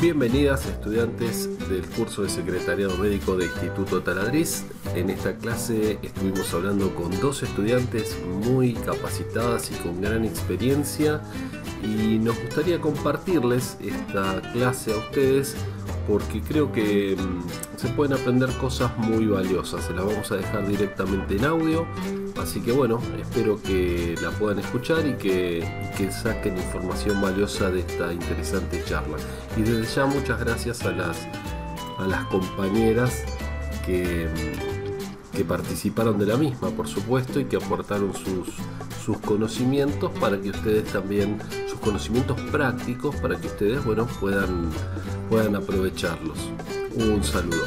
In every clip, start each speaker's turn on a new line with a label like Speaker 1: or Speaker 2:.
Speaker 1: Bienvenidas estudiantes del curso de Secretariado Médico de Instituto Taladriz. En esta clase estuvimos hablando con dos estudiantes muy capacitadas y con gran experiencia y nos gustaría compartirles esta clase a ustedes porque creo que mm, se pueden aprender cosas muy valiosas. Se las vamos a dejar directamente en audio, así que bueno, espero que la puedan escuchar y que, que saquen información valiosa de esta interesante charla. Y desde ya muchas gracias a las, a las compañeras que, mm, que participaron de la misma, por supuesto, y que aportaron sus, sus conocimientos para que ustedes también, sus conocimientos prácticos, para que ustedes, bueno, puedan puedan aprovecharlos. Un saludo.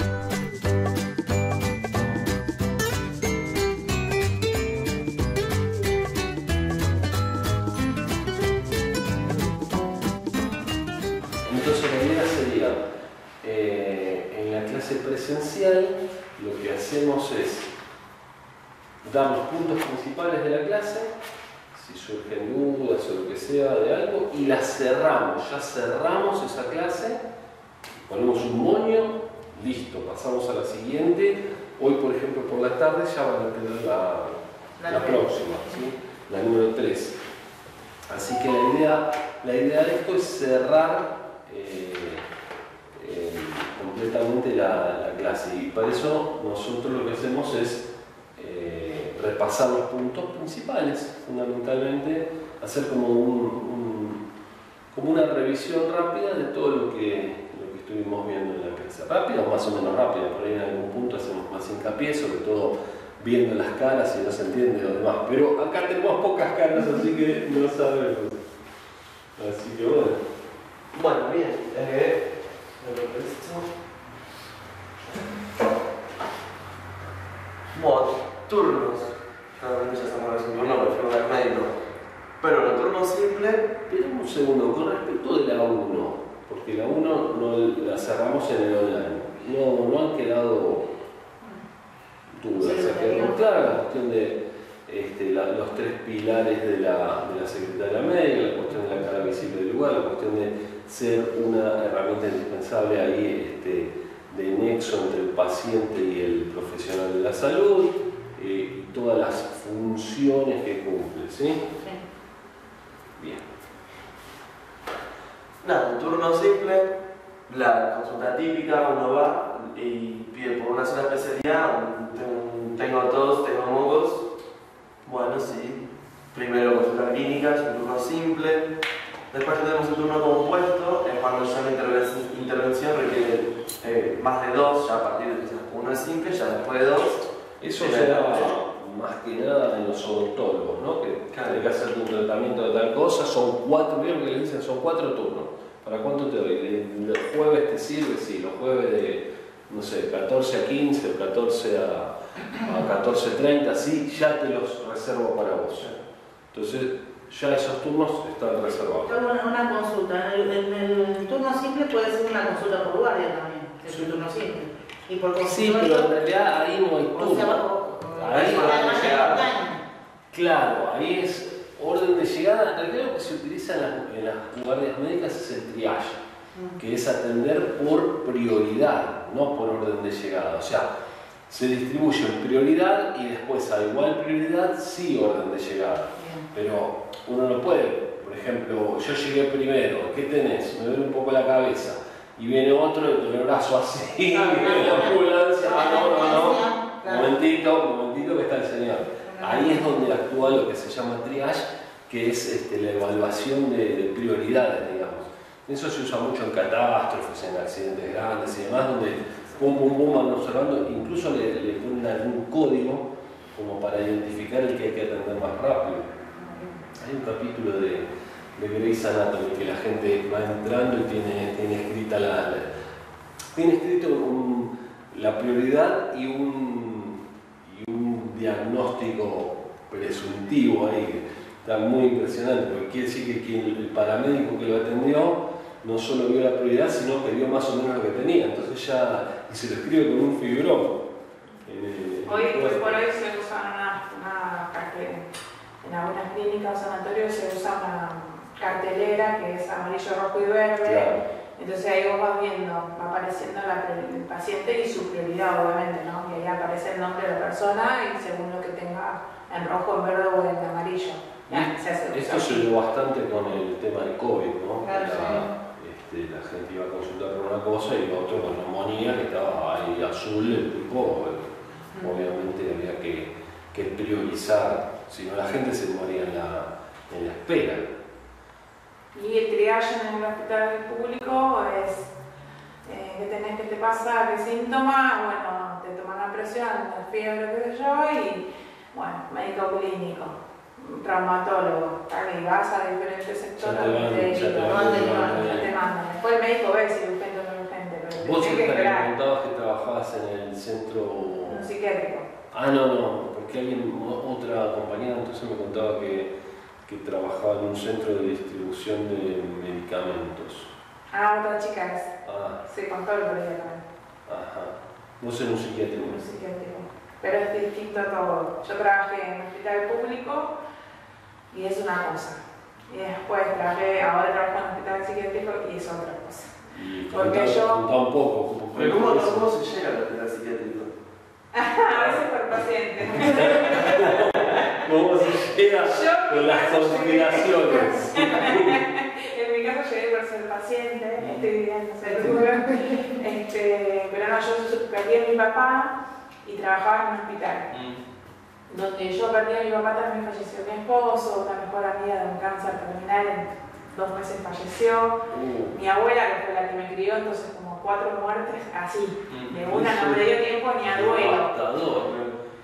Speaker 1: Entonces la idea sería, eh, en la clase presencial, lo que hacemos es dar los puntos principales de la clase, si surgen dudas o lo que sea de algo, y la cerramos, ya cerramos esa clase ponemos un moño, listo, pasamos a la siguiente. Hoy, por ejemplo, por la tarde ya van a tener la, próxima, la número 3. Así que la idea, la idea de esto es cerrar eh, completamente la, clase y para eso nosotros lo que hacemos es eh, repasar los puntos principales, fundamentalmente hacer como, un, como una revisión rápida de todo lo que estuvimos viendo en la clase. Rápida más o menos rápida, por ahí en algún punto hacemos más hincapié, sobre todo viendo las caras y no se entiende lo demás. Pero acá tenemos pocas caras, así que no sabemos. Así que bueno.
Speaker 2: Bueno, bien. Eh, bueno, turnos. ya estamos haciendo un nombre, fue médico. Pero el turno simple.
Speaker 1: Espera un segundo, con respecto de la 1 porque la 1 no la cerramos en el online. No, no han quedado dudas, se quedó clara la cuestión de este, los tres pilares de la, de la Secretaría Médica, la cuestión de la cara visible del lugar, la cuestión de ser una herramienta indispensable ahí este, de nexo entre el paciente y el profesional de la salud eh, y todas las funciones que cumple. ¿sí? Bien.
Speaker 2: Nada, un turno simple, la consulta típica, uno va y pide por una sola especialidad, tengo tos, tengo mocos, bueno, sí, primero consulta clínica, es un turno simple, después tenemos un turno compuesto, es cuando ya la intervención requiere eh, más de dos, ya a partir de que uno es simple, ya después de dos.
Speaker 1: Eso será más que nada en los odontólogos, ¿no? Que claro. que hacer un tratamiento de tal cosa, son cuatro, ¿vieron que le dicen? Son cuatro turnos. ¿Para cuánto te doy? ¿Los jueves te sirve? Sí, los jueves de, no sé, 14 a 15 o 14 a, a 14.30, sí, ya te los reservo para vos. Entonces, ya esos turnos están reservados.
Speaker 3: Una, una consulta, en el, turno simple puede ser una consulta por guardia también, es un turno simple.
Speaker 1: Y por sí, pero en realidad ahí no hay turno. ahí, claro, ahí es orden de llegada, en realidad lo que se utiliza en las, guardias médicas es el triage, mm. que es atender por prioridad, no por orden de llegada. O sea, se distribuye en prioridad y después a igual prioridad sí orden de llegada. Pero uno no puede, por ejemplo, yo llegué primero, ¿qué tenés? Me duele un poco la cabeza. Y viene otro con el brazo así, ah, la ambulancia, ah, no, no, no, momentito, momentito que está el señor. Ahí es donde actúa lo que se llama triage, que es este, la evaluación de, prioridades, digamos. Eso se usa mucho en catástrofes, en accidentes grandes y demás, donde pum, pum, pum van observando, incluso le, ponen algún código como para identificar el que hay que atender más rápido. Hay un capítulo de, de Grey's Anatomy que la gente va entrando y tiene, tiene escrita la, tiene escrito la prioridad y un, y un diagnóstico presuntivo ahí está muy impresionante, porque quiere decir que el paramédico que lo atendió no solo vio la prioridad, sino que vio más o menos lo que tenía. Entonces ya, y se lo escribe con un fibrón.
Speaker 4: Hoy, por hoy se en algunas clínicas o sanatorios se usa una cartelera que es amarillo, rojo y verde. Entonces ahí vos vas viendo, va apareciendo la, el paciente y su prioridad, obviamente, ¿no? Y ahí aparece el nombre de la persona y según lo que tenga en rojo, en verde o en amarillo. Ya, se hace
Speaker 1: Esto se dio bastante con el tema del COVID, ¿no?
Speaker 3: Claro,
Speaker 1: La- este, la gente iba a consultar por una cosa y otro con neumonía que estaba ahí azul, el tipo, obviamente había que, que priorizar, si no la gente se moría en la, en la espera.
Speaker 4: Y el triage en el hospital público es eh, qué tenés, qué te pasa, qué síntoma, bueno, te toman la presión, la fiebre, qué sé yo, y bueno, médico clínico, traumatólogo, tal, y vas a diferentes sectores y te mandan. Después el médico ve si es urgente o no urgente, pero te
Speaker 1: Vos
Speaker 4: que
Speaker 1: siempre me comentabas que trabajabas en el centro...
Speaker 4: un psiquiátrico.
Speaker 1: Ah, no, no, porque alguien, otra compañera entonces me contaba que, que trabajaba en un centro de distribución de medicamentos.
Speaker 4: Ah, otra chica es,
Speaker 1: Ah,
Speaker 4: se contó el otro día también.
Speaker 1: ajá. Vos en un psiquiátrico.
Speaker 4: un psiquiátrico. Pero es distinto a todo. Yo trabajé en un hospital público y es una cosa. Y después trabajé, ahora trabajo en un hospital psiquiátrico y es otra cosa.
Speaker 1: Y
Speaker 4: Porque
Speaker 1: contá-
Speaker 4: yo-
Speaker 1: contá un poco. ¿cómo
Speaker 2: cómo se llega al hospital psiquiátrico?
Speaker 4: A veces por paciente.
Speaker 1: ¿Cómo se llega con las conspiraciones?
Speaker 4: en mi caso llegué por ser paciente, estoy viviendo seguro. Este, pero no, yo perdí a mi papá y trabajaba en un hospital. donde yo perdí a mi papá también falleció mi esposo, una mejor amiga de un cáncer terminal, en dos meses falleció.
Speaker 1: Uh,
Speaker 4: Mi abuela, que fue la que me crió, entonces como cuatro muertes así.
Speaker 2: Mm.
Speaker 4: De una no me dio tiempo ni a duelo.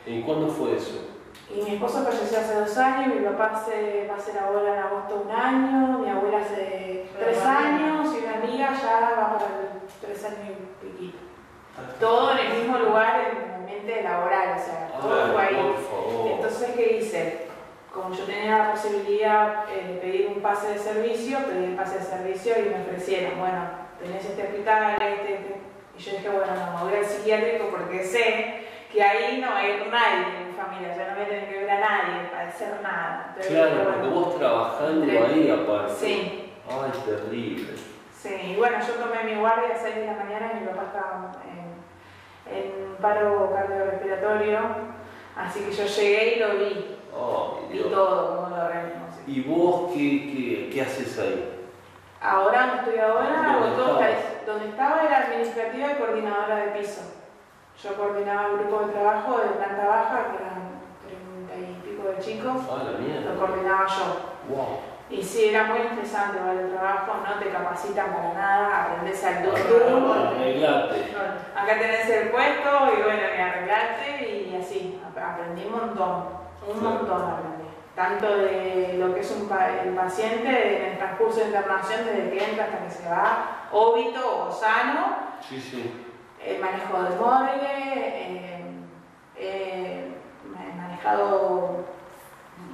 Speaker 1: ¿Y cuándo fue eso?
Speaker 4: Y mi esposo falleció hace dos años, mi papá se, va a ser ahora en agosto un año, mi abuela hace tres años y una amiga ya va para el tres años y piquito. Todo en el mismo lugar, en el ambiente laboral, o sea, todo fue
Speaker 1: Ay,
Speaker 4: ahí.
Speaker 1: por favor.
Speaker 4: Entonces, ¿qué hice? Como yo tenía la posibilidad eh, de pedir un pase de servicio, pedí el pase de servicio y me ofrecieron, bueno, tenés este hospital, este, este. Y yo dije, bueno, no, me voy al psiquiátrico porque sé que ahí no hay nadie en mi familia, yo no voy a tener que ver a nadie, padecer nada. Entonces,
Speaker 1: Claro,
Speaker 4: dije,
Speaker 1: porque
Speaker 4: bueno,
Speaker 1: vos trabajando ahí aparte.
Speaker 4: Sí,
Speaker 1: Ay, terrible.
Speaker 4: sí. Y bueno, yo tomé mi guardia a las 6 de la mañana y mi papá estaba en, en paro cardiorrespiratorio, así que yo llegué y lo vi. Vi
Speaker 1: Dios.
Speaker 4: todo, cómo lo organizamos.
Speaker 1: ¿Y vos qué, qué, qué haces ahí?
Speaker 4: Ahora, donde estoy ahora. Donde estaba era administrativa y coordinadora de piso. Yo coordinaba un grupo de trabajo de planta baja, que eran treinta y pico de chicos,
Speaker 1: Ah, la mierda.
Speaker 4: lo coordinaba yo.
Speaker 1: Wow.
Speaker 4: Y sí, era muy estresante igual el trabajo, no te capacitan para nada, aprendes al tutum.
Speaker 1: Arreglate.
Speaker 4: Acá tenés el puesto y bueno, arreglaste y así, ap- aprendí un montón, un montón aprendí. Tanto de lo que es un pa- el paciente en el transcurso de internación, desde que entra hasta que se va, óbito o sano,
Speaker 1: Sí, sí.
Speaker 4: El manejo de morgue, eh, eh, he manejado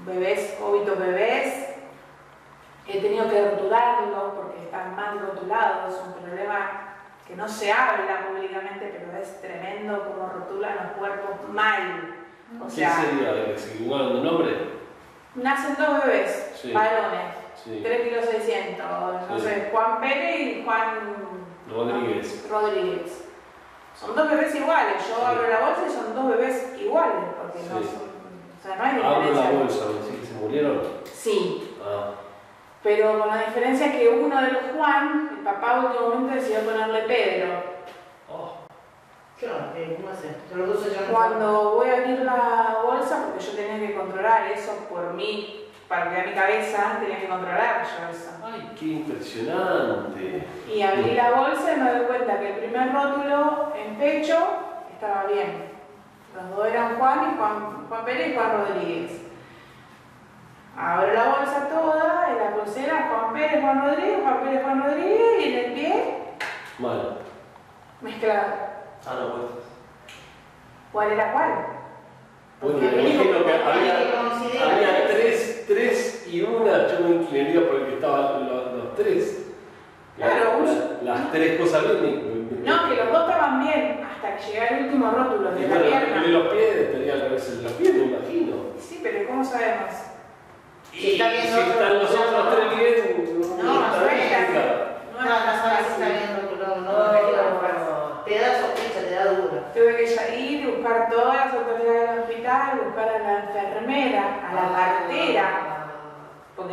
Speaker 4: bebés, óbitos bebés, he tenido que rotularlos porque están mal rotulados, es un problema que no se habla públicamente, pero es tremendo cómo rotulan los cuerpos mal. O
Speaker 1: ¿Qué
Speaker 4: sea,
Speaker 1: sería? ¿Se equivocaron de nombre?
Speaker 4: nacen dos bebés,
Speaker 1: Sí.
Speaker 4: varones,
Speaker 1: Sí.
Speaker 4: 3 kilos 600, no
Speaker 1: Sí.
Speaker 4: sé, Juan Pérez y Juan
Speaker 1: Rodríguez.
Speaker 4: Rodríguez. Son dos bebés iguales. Yo
Speaker 1: Sí.
Speaker 4: abro la bolsa y son dos bebés iguales, porque no son. O sea, no hay
Speaker 1: Abro la bolsa, ¿me decís que se murieron?
Speaker 4: Sí,
Speaker 1: Ah,
Speaker 4: pero con la diferencia que uno de los Juan, el papá momento decidió ponerle Pedro.
Speaker 1: oh,
Speaker 3: Claro, ¿cómo hace? Pero los dos se llaman-
Speaker 4: Cuando voy a abrir la bolsa, porque yo tenía que controlar eso por mí, para que a mi cabeza, tenía que controlar yo eso.
Speaker 1: ay, qué impresionante.
Speaker 4: Y abrí la bolsa y me doy cuenta que el primer rótulo en pecho estaba bien. Los dos eran Juan y Juan, Juan Pérez y Juan Rodríguez. Abro la bolsa toda, en la pulsera Juan Pérez, Juan Rodríguez, Juan Pérez, Juan Rodríguez, y en el pie
Speaker 1: Mal.
Speaker 4: mezclado.
Speaker 2: Ah, no, pues.
Speaker 4: ¿Cuál era cuál?
Speaker 1: Bueno,
Speaker 3: Porque
Speaker 1: me imagino que
Speaker 3: que
Speaker 1: había, había
Speaker 3: es-
Speaker 1: tres, ingeniería porque estaban los, los tres.
Speaker 4: Claro, uno.
Speaker 1: Las tres cosas bien.
Speaker 4: No, que los dos estaban bien hasta que llegara el último rótulo de la pierna.
Speaker 1: De los pies, tenía al revés en los pies, me imagino.
Speaker 4: Sí, pero ¿cómo sabemos?
Speaker 3: Si está bien
Speaker 1: si están los otros tres bien,
Speaker 3: no,
Speaker 1: no,
Speaker 3: no,
Speaker 1: no, no,
Speaker 3: está
Speaker 1: bien
Speaker 4: rotulado,
Speaker 3: no, te da sospecha, te da duda.
Speaker 4: Tuve que ir, y buscar todas las autoridades del hospital, buscar a la enfermera, a la parte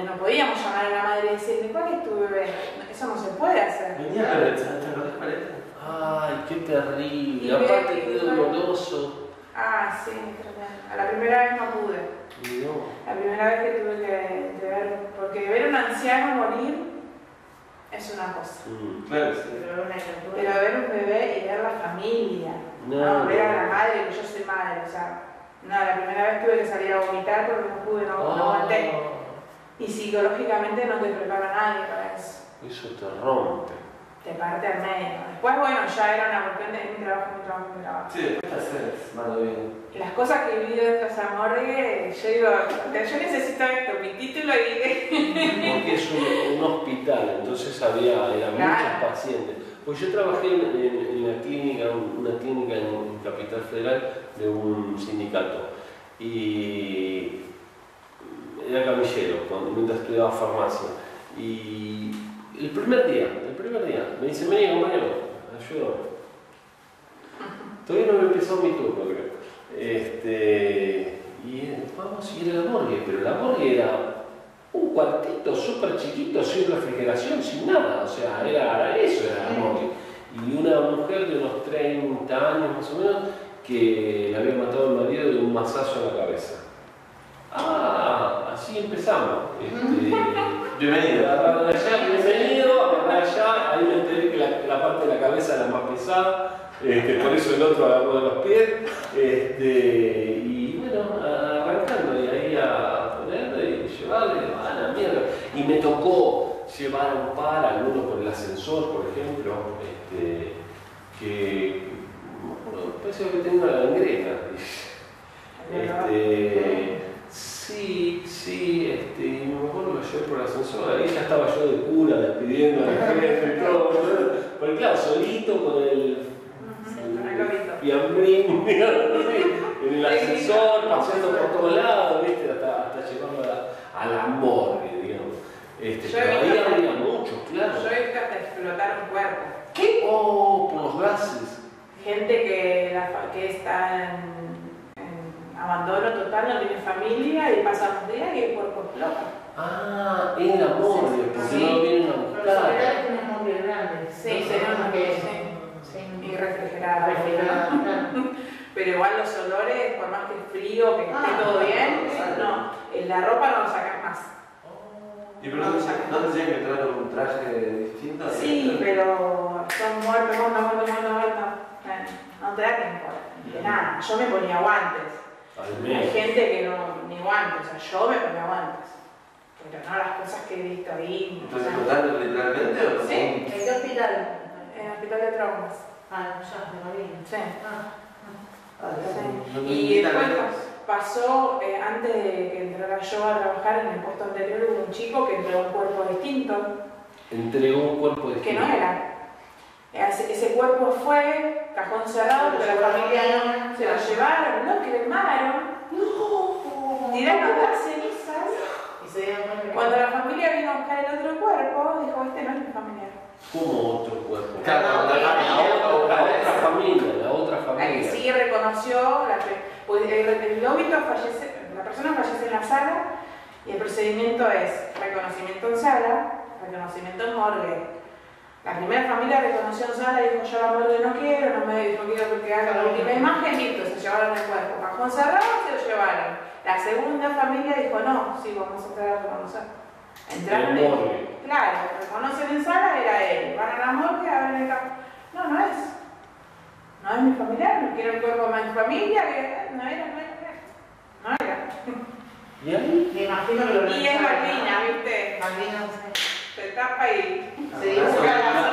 Speaker 4: no podíamos llamar a la madre y decirle, ¿cuál es tu bebé? Eso no se puede hacer.
Speaker 2: Venía a ver, ¿te acordás cuál era?
Speaker 1: Ay, qué terrible.
Speaker 4: Y
Speaker 1: Aparte, qué doloroso.
Speaker 4: Ah, sí. A la primera vez no pude.
Speaker 1: No.
Speaker 4: La primera vez que tuve que, que ver, porque ver a un anciano morir es una cosa.
Speaker 1: Mm.
Speaker 2: Claro, sí.
Speaker 3: Pero una criatura.
Speaker 4: Pero ver un bebé y ver la familia,
Speaker 1: No.
Speaker 4: no, ver a la madre, que yo soy madre, o sea, no, la primera vez tuve que salir a vomitar porque no pude, no, no
Speaker 1: Ah,
Speaker 4: aguanté. Y psicológicamente no te prepara nadie para eso,
Speaker 1: eso te rompe.
Speaker 4: te parte al medio. Después, bueno, ya era una cuestión de mi trabajo, mi trabajo, mi trabajo.
Speaker 2: Sí, después te haces bien.
Speaker 4: Las cosas que viví dentro de esa morgue, yo digo, yo necesito esto, mi título y...
Speaker 1: Porque es un, un hospital, entonces había
Speaker 4: Claro.
Speaker 1: muchos pacientes. Pues yo trabajé en, en- en la clínica, una clínica en Capital Federal de un sindicato. Y era camillero cuando, mientras estudiaba farmacia. Y el primer día, el primer día, me dice, vení compañero, ayúdame. Todavía no me empezó mi turno, creo. Este, y vamos a ir a la morgue, pero la morgue era un cuartito súper chiquito, sin refrigeración, sin nada, o sea, era eso, era la morgue. Y una mujer de unos 30 años más o menos que le había matado al marido de un mazazo en la cabeza. Ah, así empezamos. Este,
Speaker 2: Bienvenido.
Speaker 1: allá, bienvenido, allá, ahí me enteré que la, la parte de la cabeza era más pesada, este, por eso el otro agarró de los pies, este, y bueno, arrancando y ahí a ponerle y llevarle, a la mierda. Y me tocó llevar a un par, algunos por el ascensor, por ejemplo, este, que, bueno, parece que tengo una gangrena. Este, sí, sí, este, y me acuerdo que llevé por el ascensor, ahí ya estaba yo de cura despidiendo a la gente y todo, porque claro, solito con el, fiambrín, en el ascensor, paseando por todos lados, ¿viste? hasta, hasta llevarlo a la, a la morgue, digamos. Este,
Speaker 4: Yo
Speaker 1: pero
Speaker 4: visto-
Speaker 1: había muchos, claro.
Speaker 4: Yo he visto hasta explotar un cuerpo.
Speaker 1: ¿Qué? Oh, por los gases.
Speaker 4: Gente que, la que está en abandono total, no tiene familia y pasan los días y el cuerpo explota.
Speaker 1: Ah, en la morgue, porque
Speaker 4: Sí.
Speaker 1: no lo vienen a
Speaker 3: Los
Speaker 1: buscar.
Speaker 3: tienen muy grandes.
Speaker 4: Sí, tenemos
Speaker 3: como
Speaker 4: que- sí.
Speaker 3: sí.
Speaker 4: Y refrigerada.
Speaker 3: Refrigerado, claro.
Speaker 4: Pero igual los olores, por más que frío, que esté
Speaker 3: Ah,
Speaker 4: todo bien,
Speaker 2: claro.
Speaker 4: no, en la ropa no lo sacas más.
Speaker 2: ¿Y pero no, no te tienen que traer un traje distinto?
Speaker 4: Sí, pero son muertos, muertos, muertos, muertos, muertos. Eh, No te da tiempo de nada. Yo me ponía guantes. Hay gente que no, ni guantes, o sea, yo me ponía guantes. Pero no las cosas que he visto ahí.
Speaker 2: Entonces,
Speaker 4: sea,
Speaker 2: ¿contando literalmente o
Speaker 4: Sí.
Speaker 3: ¿En qué hospital?
Speaker 4: en el hospital de traumas.
Speaker 3: Ah, ya, de Marina.
Speaker 4: Sí.
Speaker 3: Ah,
Speaker 2: Ah,
Speaker 4: Sí.
Speaker 2: no, no,
Speaker 4: Y
Speaker 2: no,
Speaker 4: después
Speaker 2: no,
Speaker 4: pasó, eh, antes de que entrara yo a trabajar en el puesto anterior, hubo un chico que entregó un cuerpo distinto,
Speaker 1: Entregó un cuerpo de
Speaker 4: que no era. Ese, ese cuerpo fue cajón cerrado, porque la familia no se lo llevaron, lo cremaron, tiraron las cenizas.
Speaker 3: Y se dieron cuenta que-
Speaker 4: Cuando la familia vino a buscar el otro cuerpo, dijo, este no es mi familiar.
Speaker 1: como otro cuerpo.
Speaker 2: Claro,
Speaker 1: la,
Speaker 2: la-
Speaker 1: la-
Speaker 2: la-
Speaker 1: la otra familia, la otra
Speaker 4: La que
Speaker 1: familia.
Speaker 4: sí reconoció, la que- pues el, el óbito fallece, la persona fallece en la sala y el procedimiento es reconocimiento en sala, reconocimiento en morgue. La primera familia reconoció en sala y dijo yo la morgue no quiero, no me no quiero que haga la última imagen, listo, se llevaron el cuerpo. Cajón cerrado, se lo llevaron. La segunda familia dijo no, sí, vamos a entrar a reconocer. Entraron
Speaker 1: En morgue.
Speaker 4: Claro, reconocen en sala, era él. Van a la morgue, abren el cajón. No, no es. No es mi familiar, no quiero el cuerpo de mi familia, que no era, no era. No era.
Speaker 1: ¿Y ahí?
Speaker 3: Me imagino que lo
Speaker 4: Y es
Speaker 3: ¿no?
Speaker 4: ¿viste?
Speaker 3: Malvina, sí.
Speaker 4: Se tapa y.
Speaker 3: Se dibuja la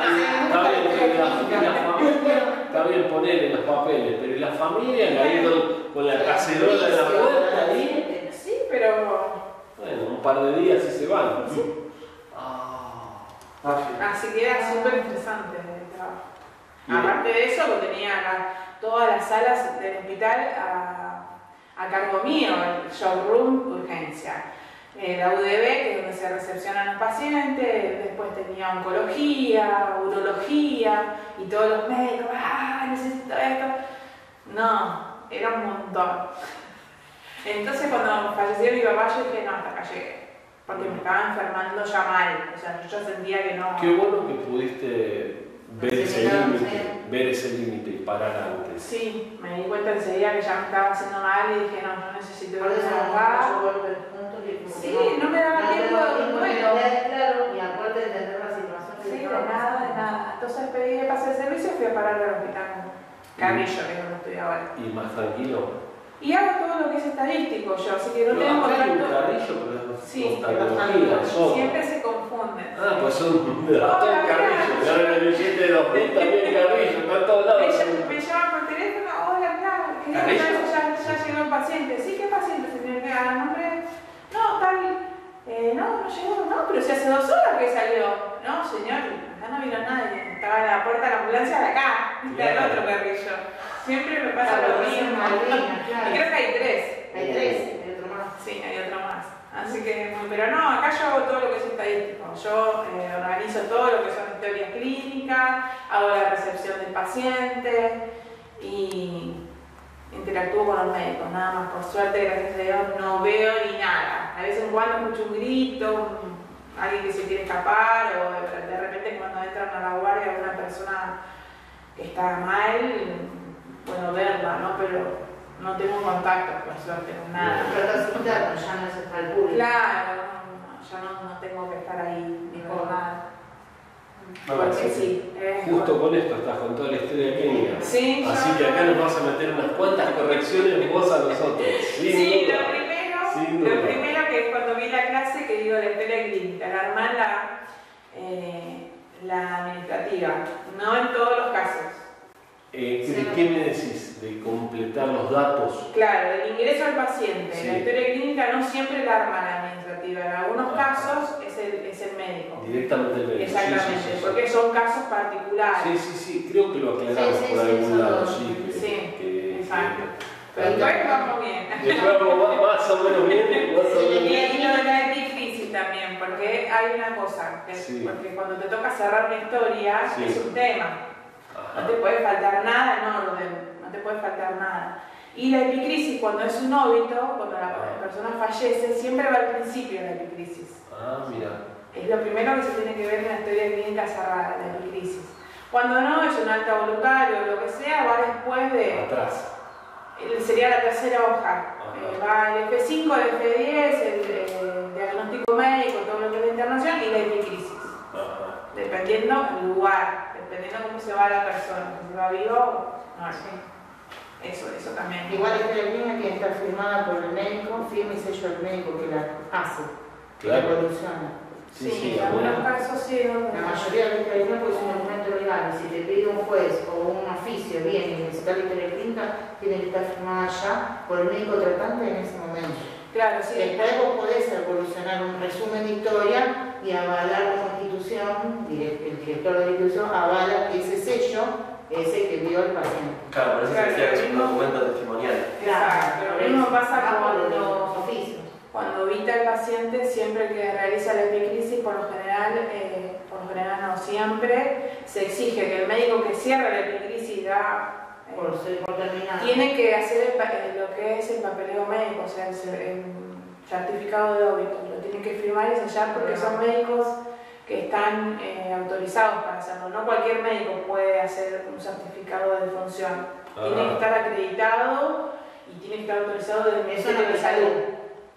Speaker 1: Está bien, poner en los papeles, pero ¿y la familia ahí con, con la cacerola en la puerta ahí?
Speaker 4: Sí, pero.
Speaker 1: Bueno, un par de días y se van. Ah.
Speaker 2: Ah.
Speaker 4: Así que era súper interesante el trabajo. Aparte de eso, lo tenía todas las salas del hospital a, a cargo mío, el showroom urgencia. Eh, la UDB, que es donde se recepcionan los pacientes, después tenía oncología, urología y todos los médicos, ah, necesito esto. No, era un montón. Entonces cuando falleció mi papá yo dije, no, hasta acá llegué. Porque me estaba enfermando ya mal. O sea, yo sentía que no.
Speaker 1: Qué bueno que pudiste ver ese límite, ver ese límite y parar antes.
Speaker 4: Sí, me di cuenta enseguida que ya me estaba haciendo mal y dije, no, yo necesito
Speaker 3: eso
Speaker 4: a Sí, no me daba
Speaker 3: no
Speaker 4: tiempo
Speaker 3: daba
Speaker 4: de
Speaker 3: tiempo entender, claro, y aparte de entender la situación que
Speaker 4: Sí, de nada, de nada. Entonces pedí de pase de servicio y fui a parar al hospital Carrillo, que es donde estoy ahora.
Speaker 1: ¿Y más tranquilo?
Speaker 4: Y hago todo lo que es estadístico yo, así que no tengo
Speaker 1: hay un
Speaker 4: contacto.
Speaker 1: carrillo, pero es
Speaker 4: Sí,
Speaker 1: otro.
Speaker 4: Siempre se confunden.
Speaker 1: Ah, pues son todo
Speaker 4: mira.
Speaker 1: carrillo. Claro, en el billete de 2000 también carrillo, está en todos
Speaker 4: Me,
Speaker 1: lados.
Speaker 4: me llaman por teléfono, hola, claro, ya, ya llegó el paciente. Sí, ¿qué paciente, señor? ¿Qué ah, nombre? No. Eh, no, no llegó, no, pero si hace dos horas que salió. No, señor, acá no vino nadie. Estaba en la puerta de la ambulancia de acá, del
Speaker 1: Claro.
Speaker 4: otro carrillo. Siempre me pasa
Speaker 3: Claro,
Speaker 4: lo mismo.
Speaker 3: línea,
Speaker 4: Y
Speaker 3: claro.
Speaker 4: creo que hay tres.
Speaker 3: Hay tres, hay otro más.
Speaker 4: Sí, hay otro más. Así que, pero no, acá yo hago todo lo que es estadístico. Yo eh, organizo todo lo que son teorías clínicas, hago la recepción del paciente y interactúo con los médicos. Nada más, por suerte, gracias a Dios, no veo ni nada. A veces en cuando escucho un grito, un- alguien que se quiere escapar o de, de repente cuando entran a la guardia una persona que está mal, bueno, verla, ¿no? Pero no tengo contacto, por suerte, con nada.
Speaker 3: Pero estás interno, ya no es para el público.
Speaker 4: Claro, no, ya no, no tengo que estar ahí ni por nada.
Speaker 1: No,
Speaker 4: Porque
Speaker 1: así que
Speaker 4: sí, es
Speaker 1: Justo con esto estás con toda la historia clínica.
Speaker 4: Sí,
Speaker 1: Así que acá nos vas a meter unas cuantas correcciones vos a nosotros. Sin
Speaker 4: Sí,
Speaker 1: duda.
Speaker 4: lo primero,
Speaker 1: Sin
Speaker 4: lo primero vi la clase que digo la historia clínica, la armar la, eh, la administrativa, no en todos los casos.
Speaker 1: Eh,
Speaker 4: Sí.
Speaker 1: ¿De qué me decís? ¿De completar los datos?
Speaker 4: Claro, el ingreso al paciente,
Speaker 1: Sí.
Speaker 4: la historia clínica no siempre la arma la administrativa, en algunos
Speaker 1: Ah.
Speaker 4: casos es el, es el médico.
Speaker 1: Directamente del médico.
Speaker 4: Exactamente,
Speaker 1: sí, sí, sí.
Speaker 4: porque son casos particulares.
Speaker 1: Sí, sí, sí, creo que lo aclaramos
Speaker 3: Sí, sí,
Speaker 1: por
Speaker 3: sí,
Speaker 1: algún lado, sí. que-
Speaker 4: Sí,
Speaker 1: que-
Speaker 4: exacto.
Speaker 1: que-
Speaker 4: Pero después vamos bien.
Speaker 1: Después vamos más, o menos bien, más o
Speaker 4: Y,
Speaker 1: menos
Speaker 4: y lo de la epícrisis también, porque hay una cosa, que-
Speaker 1: Sí.
Speaker 4: porque cuando te toca cerrar una historia
Speaker 1: Sí.
Speaker 4: es un tema, no te puede faltar nada en orden, no te puede faltar nada. Y la epicrisis, cuando es un óbito, cuando la persona fallece, siempre va al principio de la epicrisis.
Speaker 1: Ah, mira.
Speaker 4: Es lo primero que se tiene que ver en la historia clínica cerrada, la epicrisis. Cuando no, es un alta voluntario o lo que sea, va después de,
Speaker 1: Atrás.
Speaker 4: El- sería la tercera hoja. Eh, va el F5, el F10, el, el diagnóstico médico, todo lo que es la internación y la epicrisis.
Speaker 1: Ajá.
Speaker 4: Dependiendo del lugar, dependiendo cómo se va la persona, si se va vivo o no. Eso, eso también.
Speaker 3: Igual esta línea tiene que estar firmada por el médico, firme y sello del médico que la hace, que la
Speaker 1: Claro. Sí,
Speaker 4: Sí, en algunos casos sí.
Speaker 3: La mayoría de estas líneas pues, es un documento legal y si te pide un juez o un oficio viene y necesita la historia clínica, tiene que estar firmada ya por el médico tratante en ese momento.
Speaker 4: Claro, sí.
Speaker 3: Después vos podés evolucionar un resumen de historia y avalar como institución, el director de la institución avala que ese sello es el que vio al paciente.
Speaker 2: Claro, por eso
Speaker 4: Claro,
Speaker 2: se decía que es un documento testimonial.
Speaker 4: Exacto, lo mismo pasa con los-. Cuando vita el paciente, siempre que realiza la epicrisis, por lo general, eh, por lo general no siempre, se exige que el médico que cierra la epicrisis da, eh,
Speaker 3: Por ser por terminar.
Speaker 4: tiene que hacer el eh, lo que es el papeleo médico, o sea, el, cer- el certificado de óbito, lo tiene que firmar y sellar porque son médicos que están eh, autorizados para hacerlo. No cualquier médico puede hacer un certificado de defunción. Tiene que
Speaker 1: Ah.
Speaker 4: estar acreditado y tiene que estar autorizado desde el Ministerio de Salud.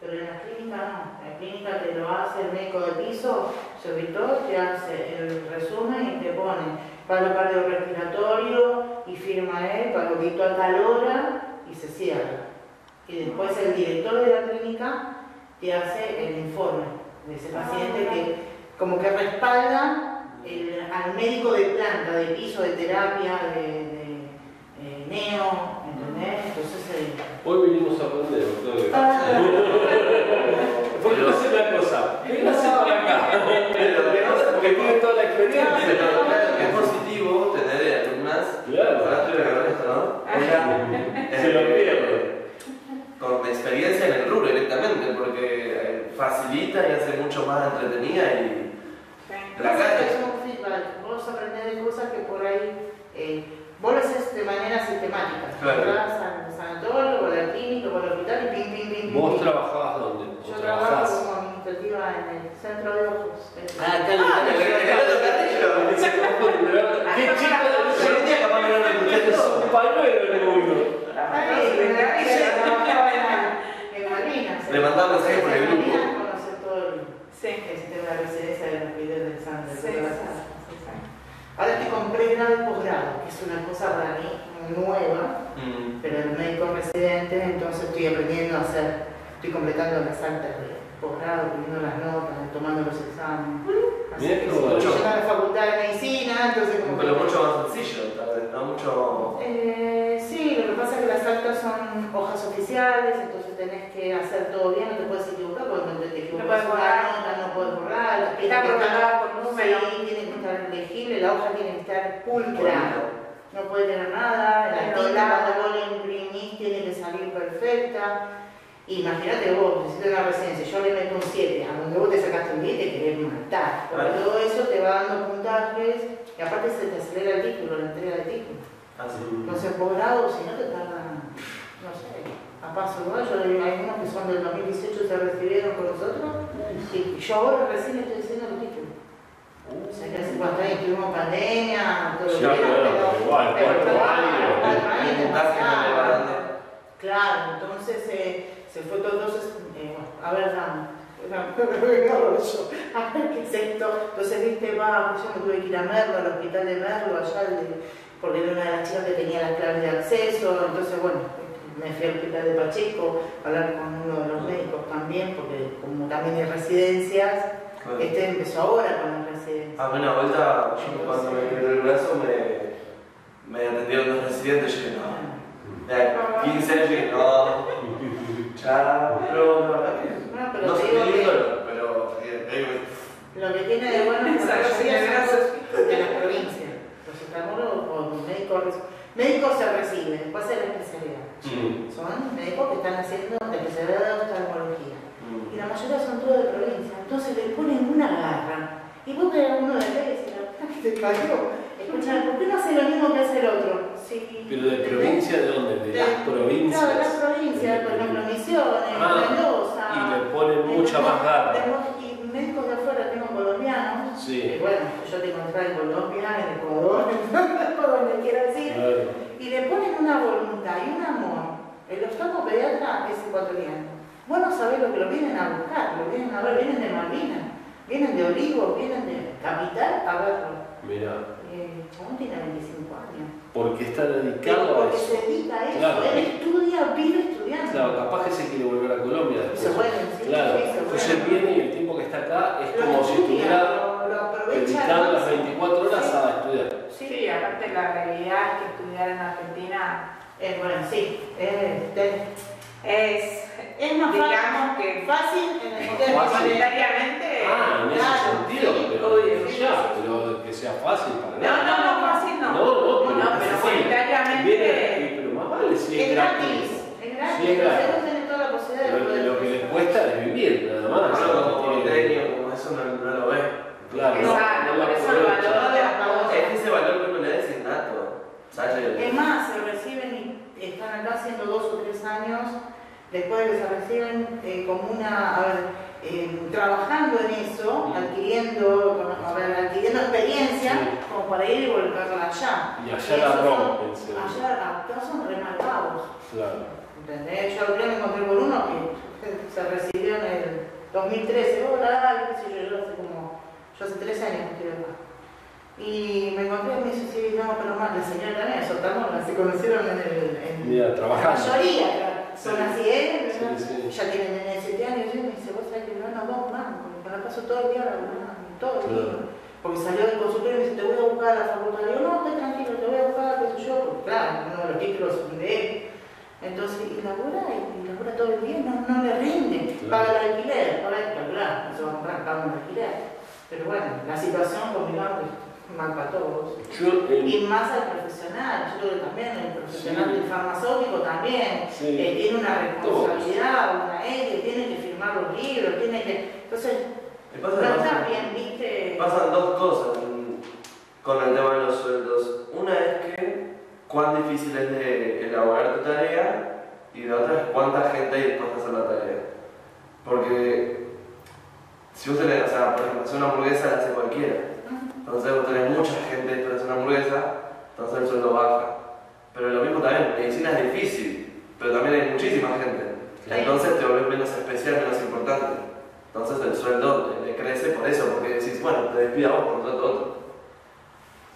Speaker 3: Pero en la clínica no. En la clínica te lo hace el médico de piso, su auditor, te hace el resumen y te pone palo cardiorrespiratorio y firma él, palo grito a tal hora y se cierra. Y después el director de la clínica te hace el informe de ese paciente que como que respalda el- al médico de planta, de piso, de terapia, de, de, neo, ¿entendés? Entonces eh,
Speaker 1: Hoy vinimos a aprender, doctor.
Speaker 3: Ah.
Speaker 1: ¿Por qué no hace una cosa? Véngase para acá. Porque tiene toda la experiencia.
Speaker 2: Pero claro, que es positivo tener alumnas,
Speaker 1: Claro.
Speaker 2: ojalá estoy regalando esto, ¿no? Oiga,
Speaker 1: Se lo
Speaker 2: eh,
Speaker 1: pierde.
Speaker 2: con experiencia en el rubro directamente, porque eh, facilita y hace mucho más entretenida y
Speaker 4: Sí.
Speaker 2: la calle.
Speaker 3: Es un feedback. Vos aprendés de cosas que por ahí eh, Vos lo haces de manera sistemática.
Speaker 2: Claro.
Speaker 3: Vas al sanatorio, o a la clínica, o al hospital y pim, pim, pim, pim.
Speaker 1: ¿Vos
Speaker 3: pim.
Speaker 1: trabajabas dónde? ¿O
Speaker 3: Yo trabajo
Speaker 1: trabajás?
Speaker 3: como administrativa en el centro de ojos.
Speaker 1: Ah, acá en
Speaker 2: Ah,
Speaker 1: el-
Speaker 2: el- el otro carrillo.
Speaker 1: Qué chico
Speaker 2: Yo un día capaz que no lo escuché
Speaker 1: Es
Speaker 2: eso.
Speaker 1: un pañuelo el uno.
Speaker 3: Ahí, en la villa, trabajaba en- en Malvinas.
Speaker 2: Le mandaba mensajes por el
Speaker 3: En
Speaker 2: grupo.
Speaker 3: Malvinas conoce todo el
Speaker 4: Sí.
Speaker 3: el sistema de residencia de los videos del Sandro.
Speaker 4: Sí, sí, sí, sí.
Speaker 3: Ahora estoy con pregrado es una cosa para mí nueva,
Speaker 2: Mm.
Speaker 3: pero el médico residente, entonces estoy aprendiendo a hacer, estoy completando las actas de posgrado, poniendo las notas, tomando los exámenes. Así
Speaker 1: Mirá
Speaker 3: que
Speaker 1: bueno.
Speaker 3: yendo a la facultad de medicina, entonces como
Speaker 2: Pero
Speaker 3: que-
Speaker 2: mucho más sencillo, tal vez, no mucho.
Speaker 3: Eh, sí, lo que pasa es que las actas son hojas oficiales, entonces tenés que hacer todo bien, no te puedes equivocar, porque te equivocas
Speaker 4: puedes
Speaker 3: una
Speaker 4: borrar.
Speaker 3: nota, no puedes borrar,
Speaker 4: Está programada.
Speaker 3: Sí, tiene que estar legible, la hoja tiene que estar pulcra, no puede tener nada, la tinta cuando vos la imprimís tiene que salir perfecta. Imagínate vos, necesitas una residencia, yo le meto un 7, a donde vos te sacaste un 10 te querés matar. Porque todo eso te va dando puntajes y aparte se te acelera el título, la entrega del título.
Speaker 2: Así.
Speaker 3: Los posgrados, si no te tardan, no sé, a paso hay algunos que son del 2018 se recibieron con nosotros y yo ahora recién estoy haciendo el título. O sea que hace cuatro años tuvimos pandemia, todo lo
Speaker 1: Ya,
Speaker 3: era,
Speaker 1: pero igual, cuatro
Speaker 3: claro,
Speaker 1: años.
Speaker 3: Claro, entonces eh, se fue todo, entonces, eh, bueno, a ver. A ver qué es esto. Entonces, viste, va, yo me tuve que ir a Merlo, al hospital de Merlo, allá, al de- porque era una de las chicas que tenía las claves de acceso. Entonces, bueno, me fui al hospital de Pacheco a hablar con uno de los médicos también, porque como también hay residencias,
Speaker 2: Claro.
Speaker 3: este empezó ahora con las residencias.
Speaker 2: A mí una vuelta, yo cuando me quebré el brazo me, me atendieron los residentes y dije, no. De 15 años dije, no. Chao. Pero la verdad que
Speaker 3: No, pero
Speaker 2: no
Speaker 3: te
Speaker 2: sé
Speaker 3: digo que-
Speaker 2: pero eh,
Speaker 3: Lo que tiene de bueno es que de las provincias. Los oftalmólogos o médicos, médicos se reciben, después hacen la especialidad.
Speaker 2: Mm.
Speaker 3: Son médicos que están haciendo la especialidad de oftalmología.
Speaker 2: mm.
Speaker 3: Y la mayoría son todos de provincia. Entonces le ponen una garra. Y vos ves a uno de acá y decís, la puta que te cayó. Escucha, ¿por qué no hace lo mismo que hace el otro? Sí,
Speaker 1: ¿Pero de provincia de dónde? De las
Speaker 3: Claro, de las
Speaker 1: provincias.
Speaker 3: provincias, por ejemplo, Misiones,
Speaker 1: Ah,
Speaker 3: Mendoza.
Speaker 1: Y le ponen mucha más garra.
Speaker 3: Tenemos- Y médicos de afuera, tengo colombianos.
Speaker 1: Sí.
Speaker 3: Y bueno, yo tengo entrada en Colombia, en Ecuador, donde quieras ir.
Speaker 1: Claro.
Speaker 3: Y le ponen una voluntad y un amor. El oftalmo pediatra es ecuatoriano. Vos no sabés lo que lo vienen a buscar, lo vienen a ver, vienen de Malvinas, vienen de Olivos, vienen de Capital a verlo.
Speaker 1: Mirá,
Speaker 3: Eh, Chabón tiene 25 años.
Speaker 1: porque está dedicado a
Speaker 3: Porque
Speaker 1: eso.
Speaker 3: se dedica a eso,
Speaker 1: Claro.
Speaker 3: él estudia, vive.
Speaker 1: Claro, capaz que se quiere volver a Colombia
Speaker 3: Se
Speaker 1: después.
Speaker 3: vuelve, sí,
Speaker 1: Claro,
Speaker 3: sí, se
Speaker 1: entonces viene y el tiempo que está acá es
Speaker 3: Lo
Speaker 1: como si
Speaker 3: estudia,
Speaker 1: estuviera
Speaker 3: lo- al
Speaker 1: las
Speaker 3: máximo.
Speaker 1: 24 horas
Speaker 3: Sí.
Speaker 1: a estudiar.
Speaker 3: Sí,
Speaker 4: Sí, aparte la realidad es que estudiar en Argentina
Speaker 3: eh, bueno, sí. te-
Speaker 4: es,
Speaker 3: es más
Speaker 4: digamos
Speaker 3: fácil,
Speaker 4: que
Speaker 3: fácil en el
Speaker 1: Fácil.
Speaker 4: monetariamente.
Speaker 1: Ah, en ese
Speaker 3: Claro,
Speaker 1: sentido,
Speaker 3: sí,
Speaker 1: pero
Speaker 4: obvio,
Speaker 1: ya, pero que sea fácil para
Speaker 4: No, no, no, fácil no.
Speaker 1: No, no, pero,
Speaker 4: No, pero
Speaker 1: sí.
Speaker 4: monetariamente-
Speaker 1: Viene- pero más vale si es,
Speaker 3: Es es gratis.
Speaker 1: Sí, gratis.
Speaker 3: Entonces vos tenés toda la posibilidad de
Speaker 1: Lo,
Speaker 3: poder.
Speaker 1: lo que les cuesta es vivir, nada más.
Speaker 2: Yo como como eso no, no lo ve.
Speaker 1: Claro, no,
Speaker 4: Exacto,
Speaker 1: no lo
Speaker 4: por eso el valor de las cosas.
Speaker 2: Es que ese valor que uno le da es innato.
Speaker 3: Es más, se reciben y están acá haciendo dos o tres años, después de que se reciben eh, como una, a ver, eh, trabajando en eso, adquiriendo, a ver, adquiriendo experiencia,
Speaker 1: Sí.
Speaker 3: como para ir y volverla allá.
Speaker 1: Y allá
Speaker 3: Y
Speaker 1: la
Speaker 3: son-
Speaker 1: rompen.
Speaker 3: Allá, acá son remarcados.
Speaker 1: Claro.
Speaker 3: ¿Entendés? Yo me encontré con uno que se recibió en el 2013, hola, qué sé yo, yo hace como, yo hace tres años que estoy acá. Y me encontré y me dice, sí, no, pero más, la señora también es otalmóloga, se conocieron en el... En,
Speaker 1: Mira,
Speaker 3: la mayoría son
Speaker 1: Sí.
Speaker 3: así, ¿eh?
Speaker 1: Sí, sí.
Speaker 3: Ya tienen nene de 7 años y me dice, vos sabés que no vamos más, porque me la paso todo el día laburando, todo el día.
Speaker 1: Claro.
Speaker 3: Porque salió del consultorio y me dice, te voy a buscar a la facultad. Y yo, no, esté tranquilo, te voy a buscar, qué sé yo, claro, uno de los títulos de él. Entonces, y labura, y labura todo el día, no, no le rinde.
Speaker 1: Claro.
Speaker 3: Paga el alquiler, paga el calcular, no se va a comprar, paga un alquiler. Pero bueno, la situación conmigo es mal para todos.
Speaker 1: Yo,
Speaker 3: Y más al profesional, yo creo que también el profesional
Speaker 1: Sí.
Speaker 3: del farmacéutico también
Speaker 1: Sí.
Speaker 3: eh, tiene una responsabilidad, una ética, tiene que firmar los libros, tiene que. Entonces,
Speaker 2: Me
Speaker 3: no está bien, viste.
Speaker 2: Pasan dos cosas con- con el tema de los sueldos. Una es que cuán difícil es de elaborar tu tarea y la otra es cuánta gente hay dispuesta a hacer la tarea. Porque si vos tenés, o sea, por ejemplo, hacer una hamburguesa la hace cualquiera. Entonces vos tenés mucha gente para hacer una hamburguesa, entonces el sueldo baja. Pero lo mismo también, medicina es difícil, pero también hay muchísima gente.
Speaker 3: Sí.
Speaker 2: Entonces te volvés menos especial, menos importante. Entonces el sueldo le crece por eso, porque decís, bueno, te despido a vos, contrato a otro.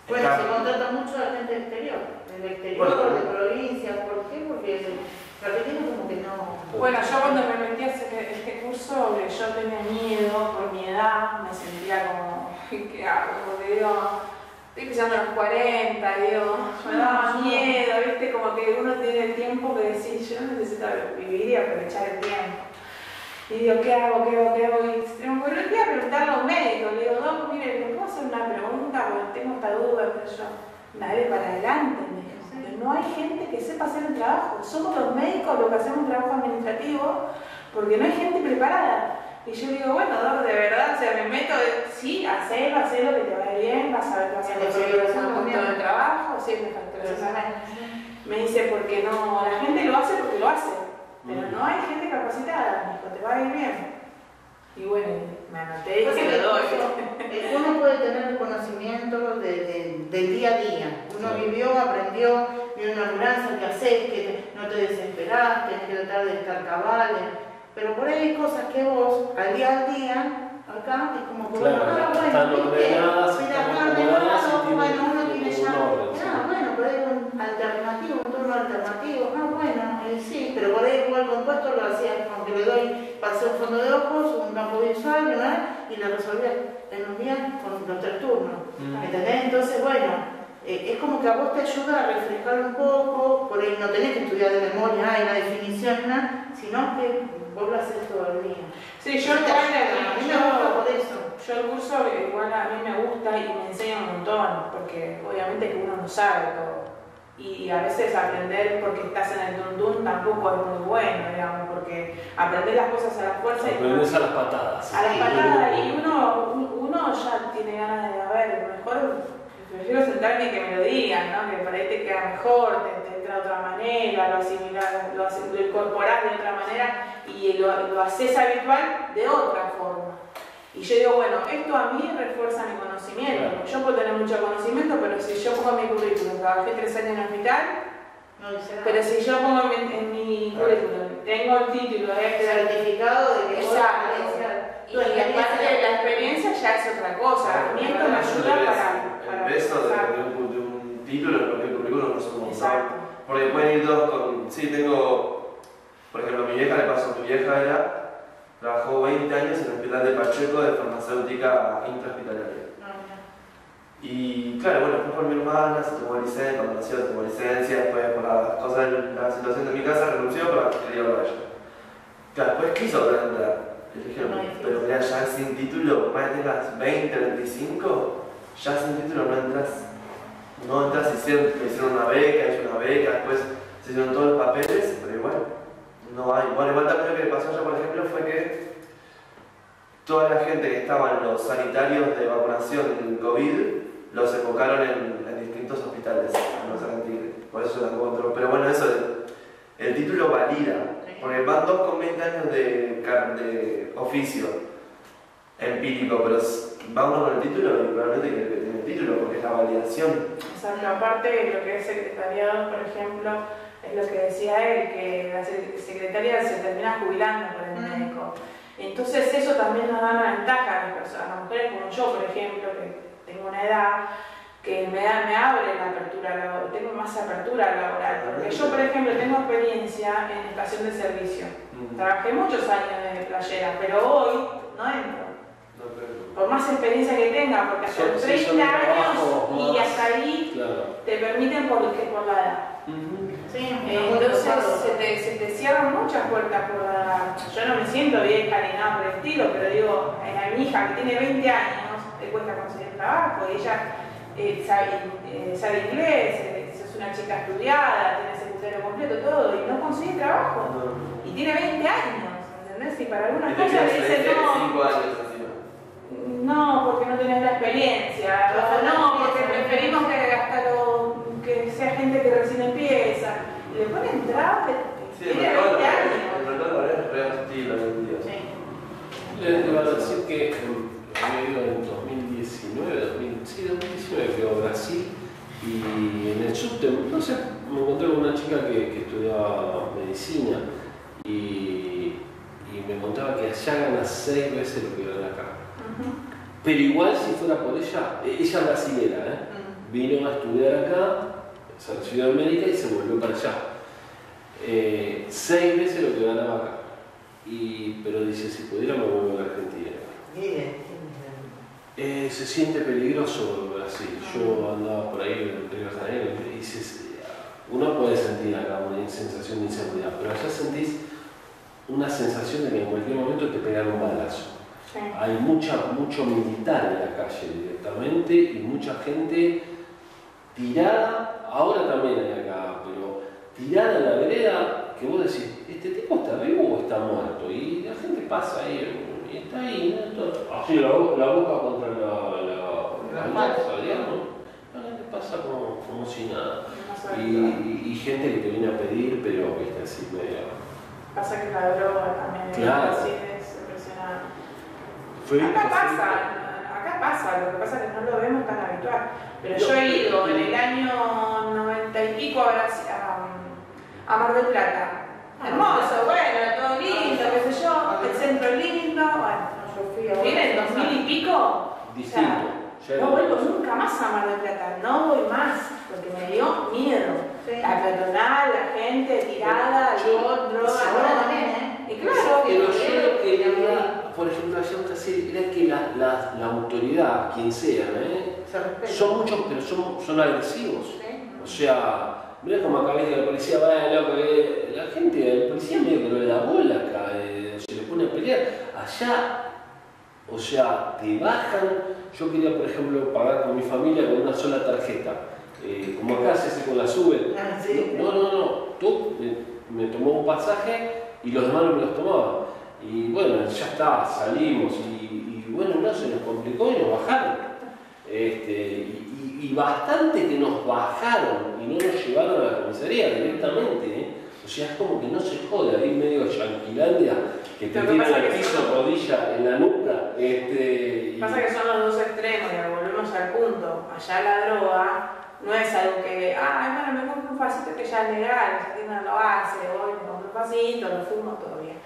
Speaker 2: En
Speaker 3: Bueno, se contrata mucho a gente exterior, del exterior,
Speaker 2: Bueno.
Speaker 3: de provincia, ¿por qué? Porque el argentino como que no...
Speaker 4: Bueno, yo cuando me metí a este curso, yo tenía miedo por mi edad, me sentía como, ¿qué hago? Porque digo, estoy pisando los 40, digo, me daba miedo, ¿viste? Como que uno tiene el tiempo que decir, yo necesito vivir y aprovechar el tiempo. Y digo, ¿qué hago? ¿Qué hago? ¿Qué hago? Y se me ocurrió que iba a preguntarle a un médico. Le digo, no, mire, ¿le puedo hacer una pregunta? Porque tengo esta duda, pero yo, dale para adelante, me dijo. Pero no hay gente que sepa hacer el trabajo. Somos los médicos los que hacemos un trabajo administrativo porque no hay gente preparada. Y yo digo, bueno, Dor, de verdad, o sea, me meto, sí, hacelo, hacelo que te va a ir bien, vas a ver vas a
Speaker 3: sí,
Speaker 4: un de trabajo, sí, me facturación Me dice, porque no, la gente lo hace porque lo hace, pero no hay gente capacitada, me dijo, te va a ir bien. Y bueno, me anoté y lo doy.
Speaker 3: eh, Uno puede tener conocimiento de- de- del día a día. Uno
Speaker 1: Sí.
Speaker 3: vivió, aprendió, vio una ambulancia, que haces, que no te desesperás, tenés que tratar de estar cabales. Pero por ahí hay cosas que vos, al día al día, acá, es como que,
Speaker 1: Claro,
Speaker 3: bueno, ah, bueno,
Speaker 1: están
Speaker 3: ¿viste?
Speaker 1: ordenadas,
Speaker 3: Mira,
Speaker 1: están
Speaker 3: acá ordenado, bueno, uno tiene ya, ah, bueno, por ahí un alternativo, un turno alternativo, ah, bueno, eh, sí, pero por ahí igual compuesto lo hacía, aunque le doy, pasé un fondo de ojos, un campo visual, ¿verdad? Y lo resolvía en un día con los tres turnos,
Speaker 1: Mm.
Speaker 3: ¿entendés? Entonces, bueno, eh, es como que a vos te ayuda a reflejar un poco, por ahí no tenés que estudiar de memoria, hay la definición, nada, sino que vos lo haces todo el día.
Speaker 4: Sí, yo
Speaker 3: te
Speaker 4: igual,
Speaker 3: a mí me
Speaker 4: yo-
Speaker 3: gusta por eso.
Speaker 4: Yo el curso igual a mí me gusta y me enseña un montón, porque obviamente que uno no sabe todo. Y a veces aprender porque estás en el dundun tampoco es muy bueno, digamos, porque aprender las cosas a la fuerza y
Speaker 1: Aprendes a las patadas.
Speaker 4: a las patadas y uno, uno ya tiene ganas de, a ver, mejor prefiero sentarme y que me lo digan, ¿no? Que por ahí te queda mejor, te, te entra de otra manera, lo asimilás, lo, lo incorporás de otra manera y lo, lo haces habitual de otra forma. Y yo digo, bueno, esto a mí refuerza mi conocimiento.
Speaker 1: Claro.
Speaker 4: Yo puedo tener mucho conocimiento, pero si yo pongo en mi currículum, trabajé tres años en el hospital,
Speaker 3: No dice nada.
Speaker 4: pero si yo pongo en mi, en mi currículum, tengo el título de este,
Speaker 3: certificado de que vos
Speaker 4: Exacto.
Speaker 3: experiencia-
Speaker 4: Y
Speaker 3: tu
Speaker 4: aparte de la experiencia ya es otra cosa. A mí esto me ayuda para, para
Speaker 2: El peso de, un, de un título en cualquier currículum no es un. Porque pueden ir dos con. Sí, tengo. Por ejemplo, a mi vieja le pasó. Mi vieja era. Trabajó 20 años en el hospital de Pacheco de farmacéutica intrahospitalaria. Y claro, bueno, después por mi hermana se tomó licencia, cuando nació se tomó licencia, después por las cosas de la situación de mi casa renunció, pero quería hablar ella. Claro, después quiso volver a entrar. Le dijeron, pero mira, ya sin título, más tengas 20, 25, ya sin título no entras. No entras, hicieron, me hicieron una beca, hice una beca, después se hicieron todos los papeles, pero igual, no hay. Bueno, igual también lo que le pasó allá, por ejemplo, fue que toda la gente que estaba en los sanitarios de vacunación COVID los enfocaron en, en distintos hospitales, no Tigre. Por eso la encontró. Pero bueno, eso, el, el título valida, porque van dos con 20 años de, de oficio empírico, pero s- va uno con el título y probablemente que tiene el título, porque es la validación.
Speaker 4: Aparte lo que es secretariado, por ejemplo, lo que decía él, que la sec- secretaria se termina jubilando por el
Speaker 3: Mm.
Speaker 4: médico. Entonces eso también nos da una ventaja a las personas, a las mujeres como yo, por ejemplo, que tengo una edad que me, da, me abre la apertura laboral, tengo más apertura laboral, porque yo, por ejemplo, tengo experiencia en estación de servicio. Trabajé muchos años de playera, pero hoy no entro. Por más experiencia que tenga, porque hasta
Speaker 1: Son-
Speaker 4: los
Speaker 1: sí,
Speaker 4: 30
Speaker 1: son
Speaker 4: años y hasta ahí
Speaker 1: Claro.
Speaker 4: te permiten por, que por la edad.
Speaker 3: Sí,
Speaker 4: Eh, Entonces se te, se te cierran muchas puertas por la. Yo no me siento vieja ni nada por el estilo, pero digo, a mi hija que tiene 20 años le cuesta conseguir trabajo y ella eh, sabe, eh, sabe inglés, eh, es una chica estudiada, tiene secundario completo, todo, y no consigue trabajo.
Speaker 2: No.
Speaker 4: Y tiene 20 años, ¿entendés? Y para algunas cosas le dicen no.
Speaker 2: 5 años.
Speaker 4: No, porque no tenés la experiencia. O no, porque preferimos que hasta lo, que sea gente que recién entraba,
Speaker 2: Sí, el
Speaker 4: tiene
Speaker 2: mercado
Speaker 4: 20
Speaker 2: laboral-
Speaker 4: años.
Speaker 2: el mercado laboral es re hostil hoy en día.
Speaker 3: Sí.
Speaker 1: Les iba a decir que em, había ido en 2019, 2000, sí, 2019 fui a Brasil y en el subte, no sé, me encontré con una chica que, que estudiaba medicina y, y me contaba que allá gana seis veces lo que gana acá. Pero igual si fuera por ella, e- ella brasilera, ¿eh? vino a estudiar acá, la Ciudad de América y se volvió para allá. Eh, seis veces lo que ganaba acá. Y, pero dice, si pudiera me vuelvo a la Argentina.
Speaker 3: Bien.
Speaker 1: Eh, se siente peligroso Brasil. Yo andaba por ahí en Río Janeiro y se- uno puede sentir acá una sensación de inseguridad, pero allá sentís una sensación de que en cualquier momento te pegan un balazo.
Speaker 4: Sí.
Speaker 1: Hay mucha, mucho militar en la calle directamente y mucha gente tirada, ahora también hay acá, pero tirada en la vereda que vos decís, ¿este tipo está vivo o está muerto? Y la gente pasa ahí y está ahí, ¿no? Todo- así la, bo- la boca contra la, la, la
Speaker 3: La
Speaker 1: losa, digamos. La gente pasa como, como si nada. Y, y- y gente que te viene a pedir, pero viste así medio.
Speaker 4: Pasa que la droga también
Speaker 1: Claro.
Speaker 4: sí es impresionante. Acá pasa, pasa, lo que pasa es que no lo vemos tan habitual. Pero yo he ido en el año 90 y pico a, Brasil- a, a Mar del Plata. Hermoso, bueno, todo lindo, qué sé yo, el centro lindo, bueno. Viene en 2000 y pico,
Speaker 1: Distinto.
Speaker 4: No vuelvo nunca más a Mar del Plata, no voy más, porque me dio miedo. La peatonal, la gente tirada,
Speaker 1: Yo-
Speaker 4: droga,
Speaker 3: también, ¿eh?
Speaker 4: Y claro, que-
Speaker 1: por ejemplo, allá en era que la, la, la autoridad, quien sea, ¿eh?
Speaker 3: Se
Speaker 1: son muchos, pero son, son agresivos.
Speaker 3: Sí.
Speaker 1: O sea, mira como acá ves que la policía va loco, eh, la gente, el policía medio que no le da bola acá, eh, se le pone a pelear. Allá, o sea, te bajan. Yo quería, por ejemplo, pagar con mi familia con una sola tarjeta. Eh, como acá se hace con la SUBE.
Speaker 3: Ah, sí.
Speaker 1: No, no, no. Tú me, me tomó un pasaje y los demás no me los tomaban. Y bueno, ya está, salimos y, y bueno, no, se nos complicó y nos bajaron. Este, y, y- y bastante que nos bajaron y no nos llevaron a la comisaría directamente. ¿eh? O sea, es como que no se jode, ahí medio yanquilandia, que te tiene el piso rodilla en la nuca. Este, y-
Speaker 4: Pasa que son los dos extremos volvemos al punto. Allá la droga no es algo que, ah, bueno, me compro un pasito que ya es legal, esa tienda lo hace, voy, me compro un pasito, lo fumo, todo bien.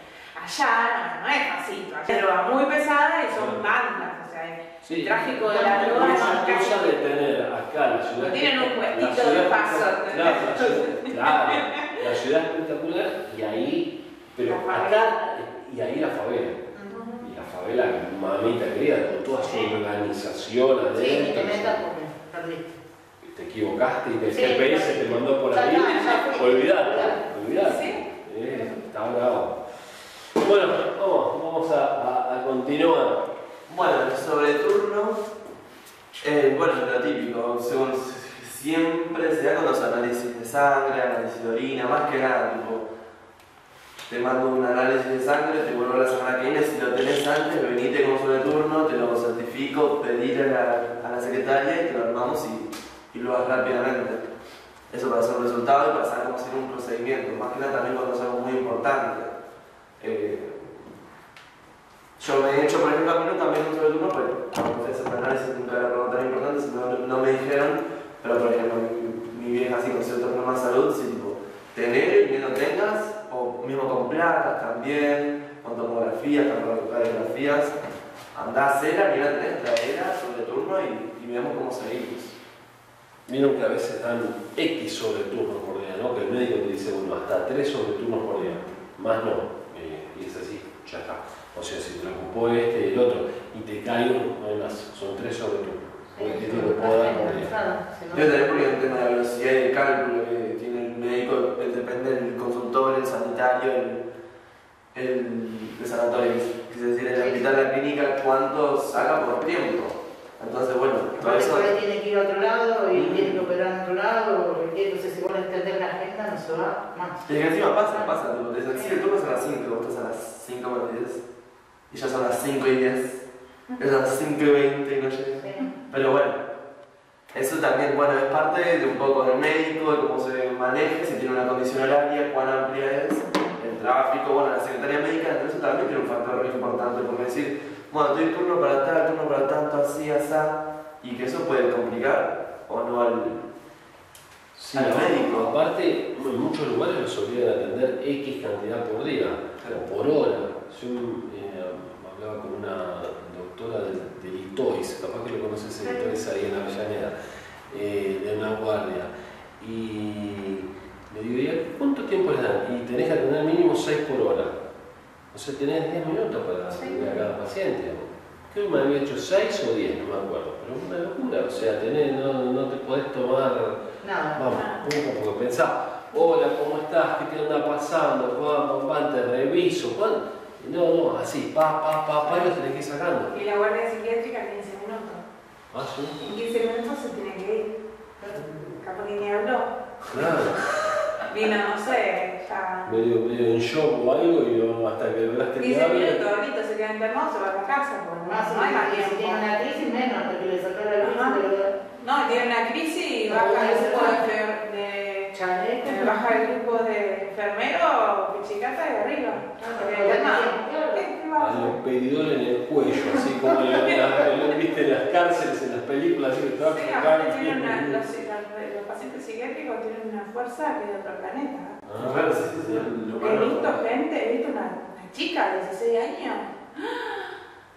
Speaker 4: Allá no, no es pasito, allá es droga muy pesada y son bandas, o sea,
Speaker 1: Sí.
Speaker 4: el tráfico de la droga es
Speaker 1: Esa
Speaker 4: un
Speaker 1: cosa de tener acá la ciudad.
Speaker 4: No tienen un puestito de paso.
Speaker 1: Claro, la ciudad, claro, la ciudad espectacular y ahí, pero acá, y ahí la favela. Y la favela, mamita querida, con toda su
Speaker 3: Sí.
Speaker 1: organización
Speaker 3: Sí, ni te
Speaker 1: adentro.
Speaker 3: metas porque perdiste.
Speaker 1: te equivocaste y el
Speaker 3: Sí,
Speaker 1: GPS te mandó por ahí, olvidate, olvidate.
Speaker 4: Sí.
Speaker 1: Eh, está bravo. Bueno, vamos, vamos a, continuar.
Speaker 2: Bueno, sobre turno, eh, bueno, lo típico, siempre se da con los análisis de sangre, análisis de orina, más que nada, tipo, te mando un análisis de sangre, te vuelvo la semana que viene, si lo tenés antes, venite con sobre turno, te lo certifico, pedir a la, a la secretaria y te lo armamos y, y lo hagas rápidamente. Eso para hacer un resultado y para saber cómo hacer un procedimiento, más que nada también cuando es algo muy importante. Eh, yo me he hecho, por ejemplo, a mí no también un sobre turno, hacer un análisis nunca era algo tan importante, no, no me dijeron, pero por ejemplo, mi, mi vieja así con cierto problema de salud, sí, tipo, tener y no tengas, o mismo con placas también, con tomografías, con radiografías, andá a hacerla, mira, tenés, traerla sobre turno y, y veamos cómo seguimos.
Speaker 1: Vieron que a veces dan X sobre turnos por día, ¿no? Que el médico te dice, bueno, hasta 3 sobre turnos por día, más no. Es ya está. O sea, si te ocupó este y el otro, y te cae uno, no hay más, son 3 sobre. Porque
Speaker 3: Sí,
Speaker 1: te lo puedo dar por
Speaker 2: Yo también porque el tema de la velocidad y el cálculo que tiene el médico, el- depende del consultor, el sanitario, el, el, el sanatorio, es decir, el hospital, la clínica, cuánto saca por tiempo. Entonces, bueno,
Speaker 3: Porque
Speaker 2: eso...
Speaker 3: tiene que ir a otro lado y
Speaker 2: Mm.
Speaker 3: tiene que operar en otro lado, y entonces si vos no entendés la agenda no se va más.
Speaker 2: Y encima pasa, pasa, sí, el turno es a las 5, vos estás a las 5 menos 10, y ya son las 5 y 10, es las 5 y 20 y no llegas.
Speaker 3: Sí.
Speaker 2: Pero bueno, Eso también, bueno, es parte de un poco del médico, de cómo se maneja, si tiene una condición horaria, cuán amplia es, el tráfico, bueno, la secretaria médica, entonces eso también tiene un factor muy importante, porque decir, bueno, estoy turno para tal, turno para tanto, así, así, y que eso puede complicar o no al,
Speaker 1: Sí,
Speaker 2: al médico.
Speaker 1: Aparte, en muchos lugares los obligan a atender X cantidad por día, o por hora. Yo eh, hablaba con una doctora de, de Litois, capaz que lo conoces Litois ahí en Avellaneda, eh, de una guardia. Y le digo, ¿y cuánto tiempo les dan? Y tenés que atender mínimo 6 por hora. O sea, tenés 10 minutos para atender a cada paciente. Creo que me había hecho 6 o 10, no me acuerdo. Pero es una locura, o sea, tenés, no, no te podés tomar
Speaker 3: Nada.
Speaker 1: Vamos, un poco pensá, hola, ¿cómo estás? ¿Qué te anda pasando? Juan, Juan, te reviso. Juan, no, no, así, pa, pa, pa, pa, y los tenés que ir sacando.
Speaker 4: Y la guardia psiquiátrica 15 minutos.
Speaker 1: Ah, sí,
Speaker 4: En 15 minutos se tiene que ir. Capaz que ni habló.
Speaker 1: claro.
Speaker 4: Vino, no sé, ya.
Speaker 1: Medio, medio en shock o algo y hasta que lograste que
Speaker 4: 15
Speaker 1: hable.
Speaker 4: minutos, ahorita se queda internado, se va a la casa. Pues,
Speaker 3: Más
Speaker 4: no, no hay más
Speaker 3: si tiene
Speaker 4: tiempo.
Speaker 3: una crisis, menos, hasta que le sacara la pero
Speaker 4: No, tiene una crisis y baja el grupo de, de
Speaker 3: chaleco.
Speaker 4: Eh, baja el grupo de enfermero, pichicata de arriba. Nada. ¿Qué va a
Speaker 1: los pedidores en el cuello, así como en las- lo viste en las cárceles, en las películas, así que
Speaker 4: Sí, tienen una- los, los- los pacientes psiquiátricos tienen una fuerza que es de otro planeta.
Speaker 1: Ah,
Speaker 2: Claro, sí, sí, sí.
Speaker 4: He visto gente, he visto una, una chica de 16 años, ¡Ah!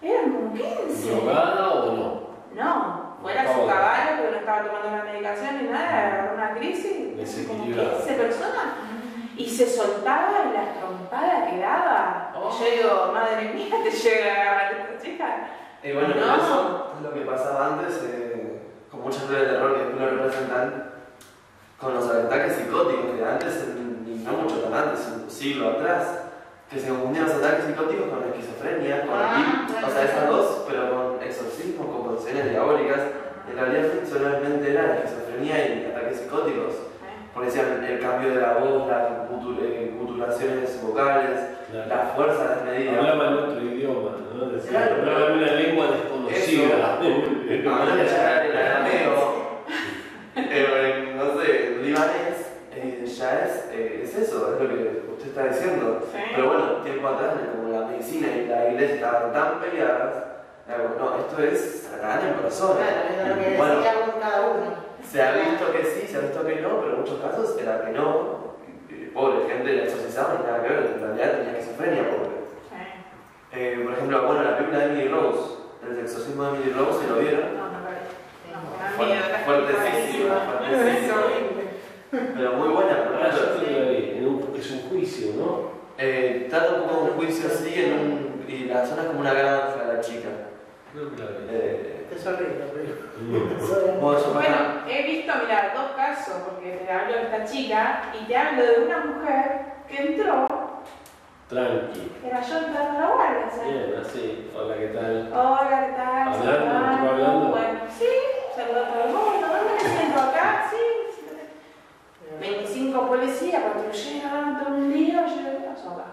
Speaker 4: eran como 15.
Speaker 1: ¿Drogada o no?
Speaker 4: No, fuera
Speaker 1: Estaba-
Speaker 4: su caballo porque no estaba tomando la medicación ni nada, agarró una crisis, como
Speaker 1: Desequilibrada.
Speaker 4: 15 personas. Y se soltaba y la trompada que daba.
Speaker 1: Oh.
Speaker 4: Yo digo, madre mía, te llega a agarrar esta chica.
Speaker 2: Y bueno,
Speaker 4: No.
Speaker 2: eso es lo que pasaba antes eh, con muchas historias de terror que después lo representan con los ataques psicóticos, que antes, y no mucho tan antes, un siglo atrás, que se confundían los ataques psicóticos con la esquizofrenia, con
Speaker 3: Ah,
Speaker 2: el-
Speaker 3: claro.
Speaker 2: o sea, esas dos, pero con exorcismo, con posesiones diabólicas. En realidad solamente era esquizofrenia y ataques psicóticos. Porque decían el cambio de la voz, las gutu- eh, guturaciones vocales,
Speaker 1: Claro.
Speaker 2: la fuerza desmedida.
Speaker 1: Hablaba en otro idioma, ¿no?
Speaker 2: Claro.
Speaker 1: hablaba en una lengua desconocida.
Speaker 2: Ya en arameo, en, no sé, en libanés, eh, ya es, eh, es eso, es lo que usted está diciendo.
Speaker 4: Sí.
Speaker 2: Pero bueno, tiempo atrás, como la medicina y la iglesia estaban tan peleadas, no, esto es sacar en persona.
Speaker 3: Claro, es lo que
Speaker 2: Bueno,
Speaker 3: decía uno cada uno.
Speaker 2: se ha visto que sí, se ha visto que no, pero en muchos casos era que no. Y, Pobre gente la exorcizaban y nada que ver, en realidad tenía esquizofrenia, pobre. Eh, por ejemplo, bueno, la película de Emily Rose, el exorcismo de Emily Rose, ¿se lo vieron?
Speaker 4: No, no.
Speaker 2: Pero muy buena, por
Speaker 1: Ah, yo es un juicio, ¿no?
Speaker 2: Eh, trata un poco de un juicio así en un, y la zona es como una granja, la chica. Eh,
Speaker 3: Es horrible, pero.
Speaker 2: Bueno,
Speaker 4: he visto, mira, dos casos, porque te hablo de esta chica y te hablo de una mujer que entró,
Speaker 1: Tranqui.
Speaker 4: era yo entrando a la guardia, ¿sabes?
Speaker 1: Bien, así. Hola, ¿qué tal?
Speaker 4: Hola, ¿qué tal?
Speaker 1: Hablando,
Speaker 4: Saludando,
Speaker 1: ¿tú hablando?
Speaker 4: Bueno, sí, saludo a todo el mundo, ¿dónde me siento acá? Sí, siéntate. 25 policías patrullaron todo un día, yo sola.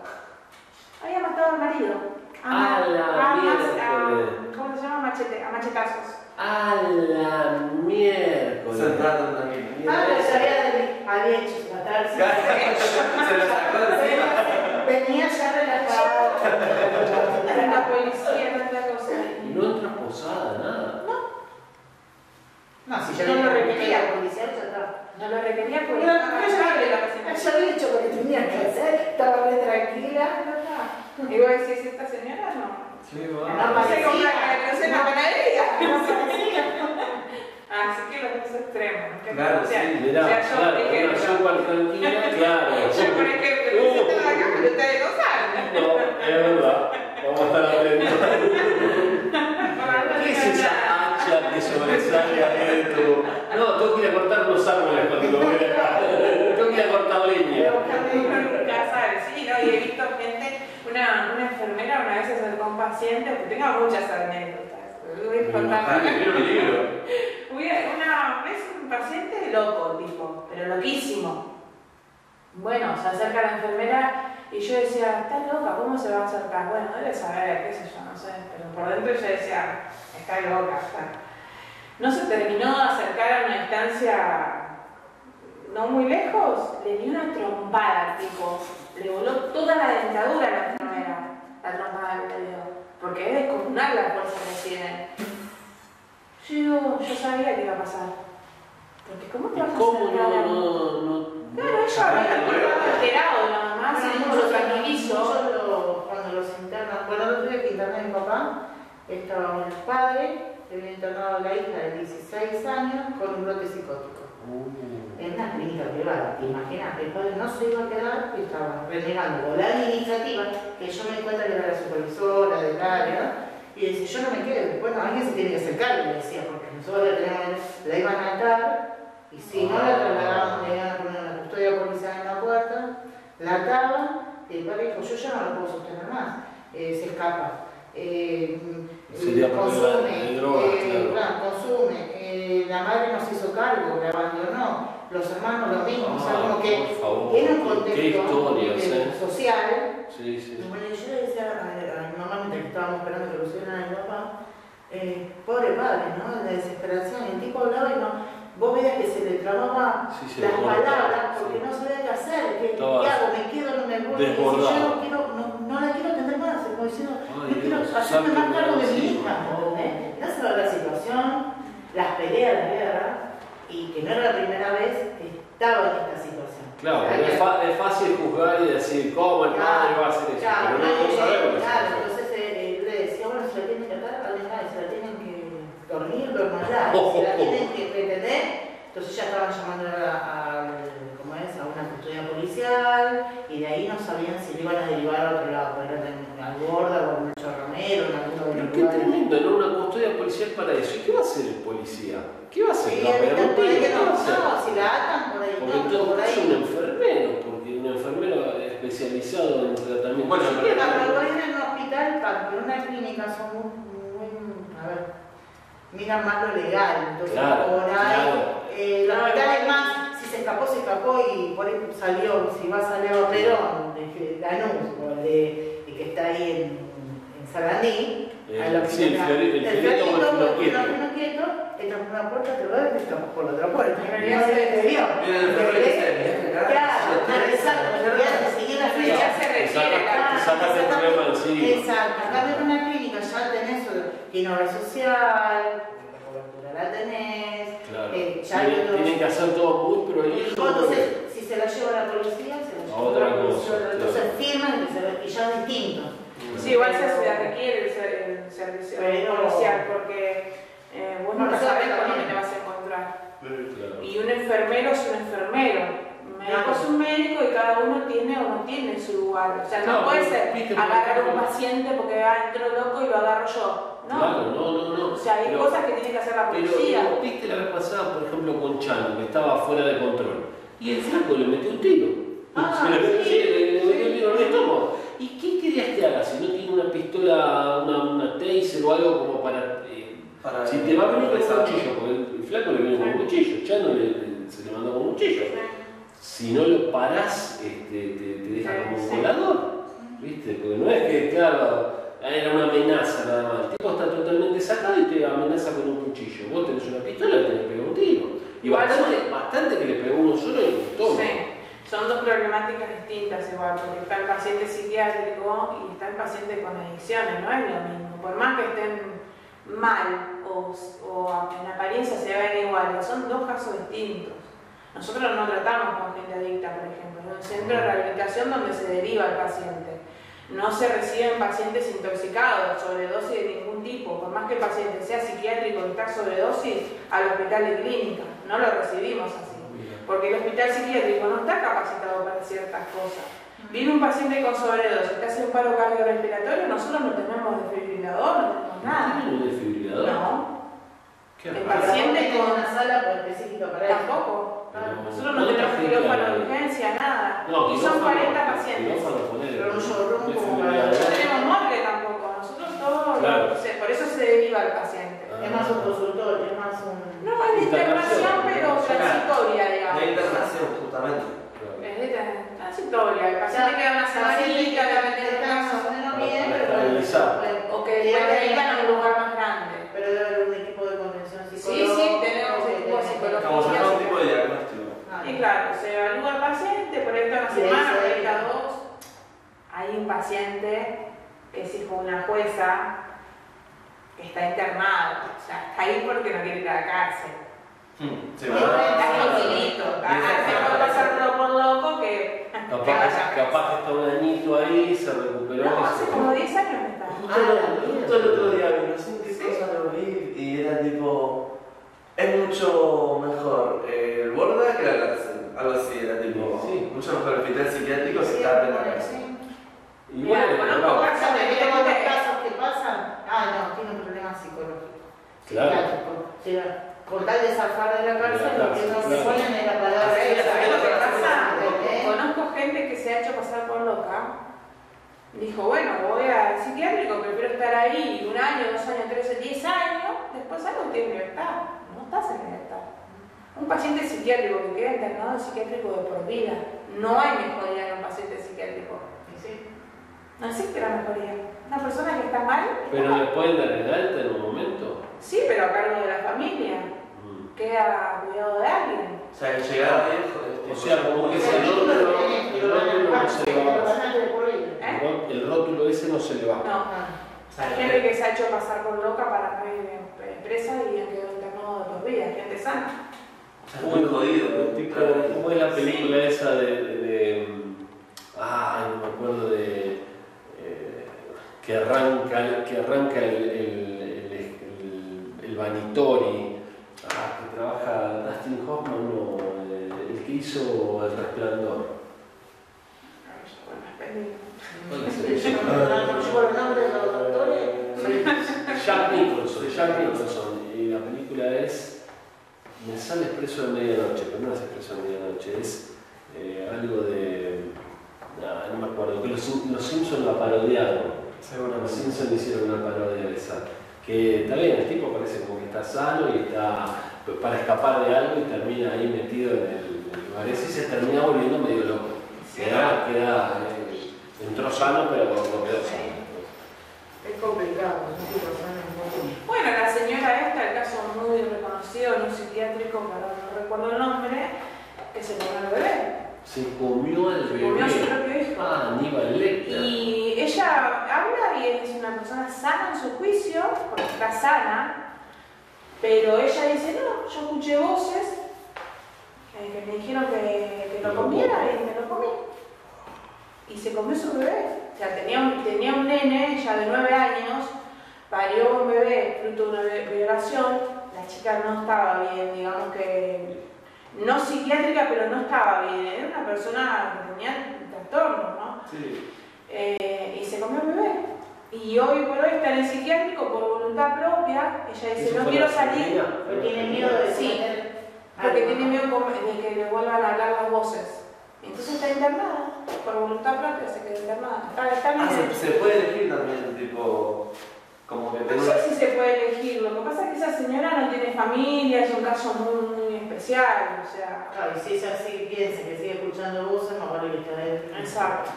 Speaker 4: Había matado al marido.
Speaker 1: A la
Speaker 4: a-
Speaker 1: miércoles.
Speaker 4: a- ¿Cómo se llama? Machete, a machetazos.
Speaker 1: A la miércoles.
Speaker 2: Sentado tranquilo.
Speaker 3: Ah, pero se había, había hecho matarse.
Speaker 2: Se lo sacó de.
Speaker 3: Venía ya relajado.
Speaker 4: La policía, no otra cosa.
Speaker 1: Y no entra posada, nada.
Speaker 3: No, si
Speaker 4: yo
Speaker 3: yo
Speaker 4: no
Speaker 3: no
Speaker 4: lo
Speaker 3: lo
Speaker 4: requería.
Speaker 3: requería, policial ya está.
Speaker 4: No lo requería porque
Speaker 3: No, no,
Speaker 4: paciente.
Speaker 3: ya había hecho lo que tenía que hacer, estaba re tranquila.
Speaker 4: Y vos decís, ¿esta señora no?
Speaker 1: Sí,
Speaker 3: No,
Speaker 4: No se compra
Speaker 3: parecía.
Speaker 4: no sé, en la panadería.
Speaker 3: No parecía.
Speaker 4: Así que los dos extremos. que
Speaker 2: Claro, sí,
Speaker 1: Mirá,
Speaker 4: o sea, yo,
Speaker 1: claro, claro.
Speaker 4: yo, por ejemplo, me siento en la cama y ustedes no saben.
Speaker 1: No, es verdad. Vamos a estar atentos. ¿Qué es esa hacha que sobresale adentro? No, tengo que ir a cortar los árboles cuando lo voy de acá. Tengo que ir a cortar leña.
Speaker 4: Ya sabes, sí, ¿no? Y he visto gente, una, una enfermera una vez se acercó a un paciente, porque tengo muchas anécdotas. Voy a contar.
Speaker 2: Ah, que tiene un libro.
Speaker 4: Fui a- Una vez un paciente loco, tipo, pero loquísimo. Bueno, se acerca la enfermera y yo decía, está loca, ¿cómo se va a acercar? Bueno, debe saber, qué sé yo, no sé, pero por dentro yo decía, está loca. está. no se terminó de acercar a una distancia no muy lejos, le dio una trompada, tipo, le voló toda la dentadura a la enfermera, la trompada que le dio, porque es descomunal la fuerza que tiene. Yo, yo sabía que iba a pasar. Porque ¿cómo te
Speaker 1: ¿Y
Speaker 4: vas a
Speaker 1: cómo no, no?
Speaker 4: Claro, ella había estaba alterado nada más, y uno lo
Speaker 3: lo- cuando los internan, el otro día que interné a mi papá, estaba el padre, que había internado a la hija de 16 años con un brote psicótico.
Speaker 1: Uh,
Speaker 3: En una clínica privada, te imaginas, el padre no se iba a quedar y estaba renegando la administrativa, que yo me di cuenta que era la supervisora del área, y dice, yo no me quedo, bueno, alguien se tiene que hacer cargo, le decía, porque nosotros la, tenemos, la iban a atar, y si no la trasladaban, le en la puerta, la ataban, y el padre dijo, yo ya no la puedo sostener más, eh, se escapa. Eh, consume,
Speaker 1: drogas,
Speaker 3: eh,
Speaker 1: claro.
Speaker 3: claro, consume, eh, la madre no se hizo cargo, la abandonó, los hermanos lo mismo, o sea,
Speaker 1: Ah,
Speaker 3: como que
Speaker 1: por favor,
Speaker 3: tiene un contexto social.
Speaker 1: Sí, sí.
Speaker 3: Y Bueno, yo le decía a, mi mamá mientras que estábamos esperando que lo a mi papá, eh, pobre padre, ¿no? En la desesperación, el tipo hablaba y no, vos veías que se le trababa
Speaker 1: Sí, se
Speaker 3: las palabras
Speaker 1: sí.
Speaker 3: porque no sabía qué hacer, qué, hago, me quedo, no me voy, y yo no quiero, no, no la quiero atender más, como diciendo, no quiero hacerme más cargo de mi hija, se va la situación, las peleas, la guerra, y que no era la primera vez que estaba en esta situación.
Speaker 1: Claro, es, fa- es fácil juzgar y decir cómo el padre va a hacer eso,
Speaker 3: Claro,
Speaker 1: pero no, sabemos la
Speaker 3: Claro, entonces eh, eh, le decía, bueno, si la tienen que atar, además, si la tienen que dormir, dormirla, si la tienen que retener, entonces ya estaban llamando a, a- ¿cómo es? a una custodia policial y de ahí no sabían si le iban a derivar a otro lado, en al gorda o en alguno de
Speaker 1: Pero qué tremendo, ¿no? Una custodia policial para eso. ¿Y qué va a hacer el policía? ¿Qué va a hacer?
Speaker 3: Sí,
Speaker 1: ¿Va a pegar un
Speaker 3: por ahí
Speaker 1: tiro?
Speaker 3: que
Speaker 1: ¿Qué
Speaker 3: no, no, si la atan por ahí,
Speaker 1: Porque
Speaker 3: no,
Speaker 1: todo
Speaker 3: por ahí.
Speaker 1: un enfermero, porque un enfermero especializado en tratamiento
Speaker 2: Bueno,
Speaker 3: cuando voy en un hospital, pa- pero en una clínica son muy, muy, a ver, miran más lo legal, entonces
Speaker 1: Claro,
Speaker 3: por ahí,
Speaker 1: claro.
Speaker 3: eh, el
Speaker 4: No,
Speaker 3: hospital
Speaker 4: igual-
Speaker 3: es más, si se escapó, se escapó y por ahí salió, si va a salir a Perón, de Lanús, o el de, el que está ahí en, en Sarandí,
Speaker 1: Eh,
Speaker 3: a lo que
Speaker 1: sí, el el el
Speaker 3: fiorito,
Speaker 1: finoquieto.
Speaker 3: el finoquieto, entra por una puerta, te y te escapas por la otra puerta.
Speaker 4: En realidad
Speaker 3: No
Speaker 4: se-
Speaker 3: se te vio.
Speaker 2: Mira el perro que se ve,
Speaker 3: Claro, exacto, ya te seguí la flecha.
Speaker 4: se
Speaker 1: Te
Speaker 4: requiere
Speaker 1: saca-
Speaker 4: la-
Speaker 1: te sacas el problema encima.
Speaker 3: Exacto, acá en una clínica ya tenés tiene obra social, la cobertura la tenés,
Speaker 1: Claro.
Speaker 3: eh, ya hay
Speaker 1: Tienen,
Speaker 3: otros-
Speaker 1: tienen que hacer todo muy prohibido.
Speaker 3: entonces si se la lleva la policía, se la
Speaker 1: A
Speaker 3: lleva
Speaker 1: otra
Speaker 3: la policía,
Speaker 1: cosa,
Speaker 3: entonces
Speaker 1: claro.
Speaker 3: firman y, se- y ya es distinto.
Speaker 4: Sí, igual se, se requiere el, ser- el servicio
Speaker 3: Pero-
Speaker 4: policial porque eh, vos
Speaker 3: Bueno,
Speaker 4: nunca
Speaker 3: eso
Speaker 4: sabés con
Speaker 3: también.
Speaker 4: dónde te vas a encontrar.
Speaker 1: Claro.
Speaker 4: Y un enfermero es un enfermero. Un médico es un médico y cada uno tiene o no tiene su lugar. O sea, no
Speaker 1: Claro,
Speaker 4: puede ser agarrar un
Speaker 1: ejemplo-
Speaker 4: paciente porque ah, entró loco y lo agarro yo. No.
Speaker 1: Claro, no, no, no.
Speaker 4: O sea, hay
Speaker 1: Pero-
Speaker 4: cosas que tiene que hacer la
Speaker 1: Pero
Speaker 4: policía.
Speaker 1: ¿no viste la vez pasada, por ejemplo, con Chano, que estaba fuera de control. Y el flaco le metió un tiro.
Speaker 3: Ah,
Speaker 1: se le metió,
Speaker 3: sí,
Speaker 1: sí, le metió un tiro en el estómago. ¿Y qué querías que haga si no tiene una pistola, una, una taser o algo como para. eh,
Speaker 2: Para
Speaker 1: si te va a venir con un cuchillo, porque el, el flaco le vino con un cuchillo, Chano le, le- se le mandó con un cuchillo. Si no lo parás, este, te, te deja como un volador. ¿Viste? Porque no es que, claro, era una amenaza nada más. El tipo está totalmente sacado y te amenaza con un cuchillo. Vos tenés una pistola y tenés que pegar un tiro. Y bastante,
Speaker 4: son-
Speaker 1: bastante que le pegó uno solo y le toma.
Speaker 4: Sí, son dos problemáticas distintas igual, porque está el paciente psiquiátrico y está el paciente con adicciones, no es lo mismo. Por más que estén mal o, o en apariencia se vean iguales, son dos casos distintos. Nosotros no tratamos con gente adicta, por ejemplo, es un centro de rehabilitación donde se deriva el paciente. No se reciben pacientes intoxicados, sobredosis de ningún tipo, por más que el paciente sea psiquiátrico y está sobredosis, al hospital de clínica, no lo recibimos así porque el hospital psiquiátrico no está capacitado para ciertas cosas. Viene un paciente con sobredosis, que hace un paro cardiorrespiratorio, nosotros no tenemos desfibrilador, no tenemos nada.
Speaker 1: ¿Tienen un desfibrilador?
Speaker 4: No,
Speaker 1: ¿Qué
Speaker 4: El paciente con-
Speaker 3: una sala específica para
Speaker 4: tampoco. Nosotros no
Speaker 1: ¿cuánta
Speaker 4: tenemos quirófano de urgencia, nada.
Speaker 1: No,
Speaker 4: y son
Speaker 1: quirófano-
Speaker 4: 40 pacientes.
Speaker 3: Pero un showroom como.
Speaker 4: No tenemos morgue tampoco, nosotros todo,
Speaker 1: Claro.
Speaker 4: o sea, por eso se deriva el paciente.
Speaker 3: Es más un consultorio, es más un...
Speaker 4: No, es de internación, pero transitoria,
Speaker 2: De
Speaker 4: digamos.
Speaker 2: internación, justamente.
Speaker 4: Es de transitoria, el paciente queda una semanita, le meten en casa.
Speaker 3: bien, pero...
Speaker 4: O que de a un lugar más grande.
Speaker 3: Pero debe haber un equipo de contención
Speaker 4: Sí,
Speaker 3: psicológica.
Speaker 4: sí, claro, se evalúa al paciente, por ahí está una semana,
Speaker 3: eso
Speaker 4: por ahí
Speaker 3: es.
Speaker 4: está dos. Hay un paciente que es hijo de una jueza que está internado, o sea, está ahí porque no quiere ir a la cárcel.
Speaker 2: Hmm, se va.
Speaker 4: Está tranquilito, ah, mejor pasarlo por loco que... que
Speaker 1: Capaz, capaz que está un añito ahí, se recuperó.
Speaker 4: No,
Speaker 1: y
Speaker 4: hace
Speaker 1: se-
Speaker 4: como 10 años que está.
Speaker 2: Justo, el- justo el otro día vi, no sé qué cosa lo vi y era tipo. Es mucho mejor el Borda que la cárcel. Algo así, era tipo.
Speaker 1: Sí.
Speaker 2: Mucho mejor el hospital psiquiátrico que
Speaker 3: Sí,
Speaker 2: estar en la
Speaker 3: sí.
Speaker 1: Y
Speaker 4: Mira,
Speaker 1: bueno,
Speaker 4: conozco
Speaker 1: no,
Speaker 4: casos
Speaker 3: ¿Sabes
Speaker 4: de
Speaker 3: que todos los casos que pasan? Ah, no, tiene un problema psicológico.
Speaker 1: Claro.
Speaker 3: con tal de zafar de la cárcel, lo que no se ponen es la palabra
Speaker 2: Sí,
Speaker 3: esa.
Speaker 4: ¿Sabes lo que pasa? Conozco gente que se ha hecho pasar por loca. Dijo, bueno, voy al psiquiátrico, prefiero estar ahí un año, dos años, tres, diez años, después salgo y tienes libertad. No estás en libertad. Un paciente psiquiátrico que queda internado es psiquiátrico de por vida. No hay mejoría en un paciente psiquiátrico.
Speaker 3: Sí.
Speaker 4: No existe la mejoría. Una persona que está mal, está
Speaker 1: Pero
Speaker 4: mal.
Speaker 1: le pueden dar el alta en un momento.
Speaker 4: Sí, pero a cargo de la familia.
Speaker 1: Mm.
Speaker 4: Queda a cuidado de alguien.
Speaker 2: O sea, llegar viejo.
Speaker 1: O sea, como que
Speaker 3: El
Speaker 1: ese rótulo, el
Speaker 3: a
Speaker 1: rótulo no se le va.
Speaker 3: a.
Speaker 1: El ró- El rótulo ese no se le va.
Speaker 4: No.
Speaker 3: Ah.
Speaker 4: Hay gente que se ha hecho pasar por loca para no ir en presa y han quedado internado de por vida, gente sana.
Speaker 2: Muy jodido.
Speaker 1: Tipo. ¿Cómo es la película esa de, de, de- Ah, no me acuerdo de. eh, que arranca, que arranca el, el, el, el- el Vanitori. Ah, que trabaja Dustin Hoffman, no, eh, el que hizo El Resplandor.
Speaker 3: El.
Speaker 1: Jack Nicholson, Jack Nicholson. Y la película es. Me sale Expreso de Medianoche, pero no es Expreso de Medianoche, es eh, algo de. no me acuerdo, que los, los Simpsons la parodiaron. Los. Simpsons hicieron una parodia de esa. Que está bien, el tipo parece como que está sano y está para escapar de algo y termina ahí metido en el, lugar y se termina volviendo medio loco. Queda, queda, eh, entró sano, pero no quedó sano.
Speaker 3: Es complicado, es un tipo sano, muy-
Speaker 4: Bueno, la señora esta, el caso muy en un psiquiátrico, ahora no recuerdo el nombre, que se comió al bebé.
Speaker 1: Se comió al
Speaker 4: Se comió a su
Speaker 1: bebé.
Speaker 4: propio hijo.
Speaker 1: Ah, Aníbal Lecter.
Speaker 4: Y ella habla y es una persona sana en su juicio, porque está sana, pero ella dice, no, yo escuché voces que me dijeron que, que lo comiera y me lo comí. Y se comió su bebé. O sea, tenía un, tenía un nene, ya de nueve años, parió un bebé fruto de una vi- violación, la chica no estaba bien, digamos que, no psiquiátrica, pero no estaba bien, era una persona que tenía trastornos, ¿no?
Speaker 2: Sí.
Speaker 4: Eh, y se comió el bebé. Y hoy por hoy está en el psiquiátrico por voluntad propia. Ella dice,
Speaker 1: ¿Eso
Speaker 4: no quiero salir?
Speaker 3: Pero tiene miedo de
Speaker 4: Sí. porque tiene miedo de que le vuelvan a hablar las voces. Entonces está internada, por voluntad propia se quedó internada. Está, está
Speaker 2: Ah,
Speaker 4: bien.
Speaker 2: se, se puede elegir también, tipo. Como que
Speaker 4: No sé si se puede elegir, lo que pasa es que esa señora no tiene familia, es un caso muy, muy especial, o sea,
Speaker 3: Claro, y si ella sigue, piensa que sigue escuchando voces, más vale que esté
Speaker 4: exacto.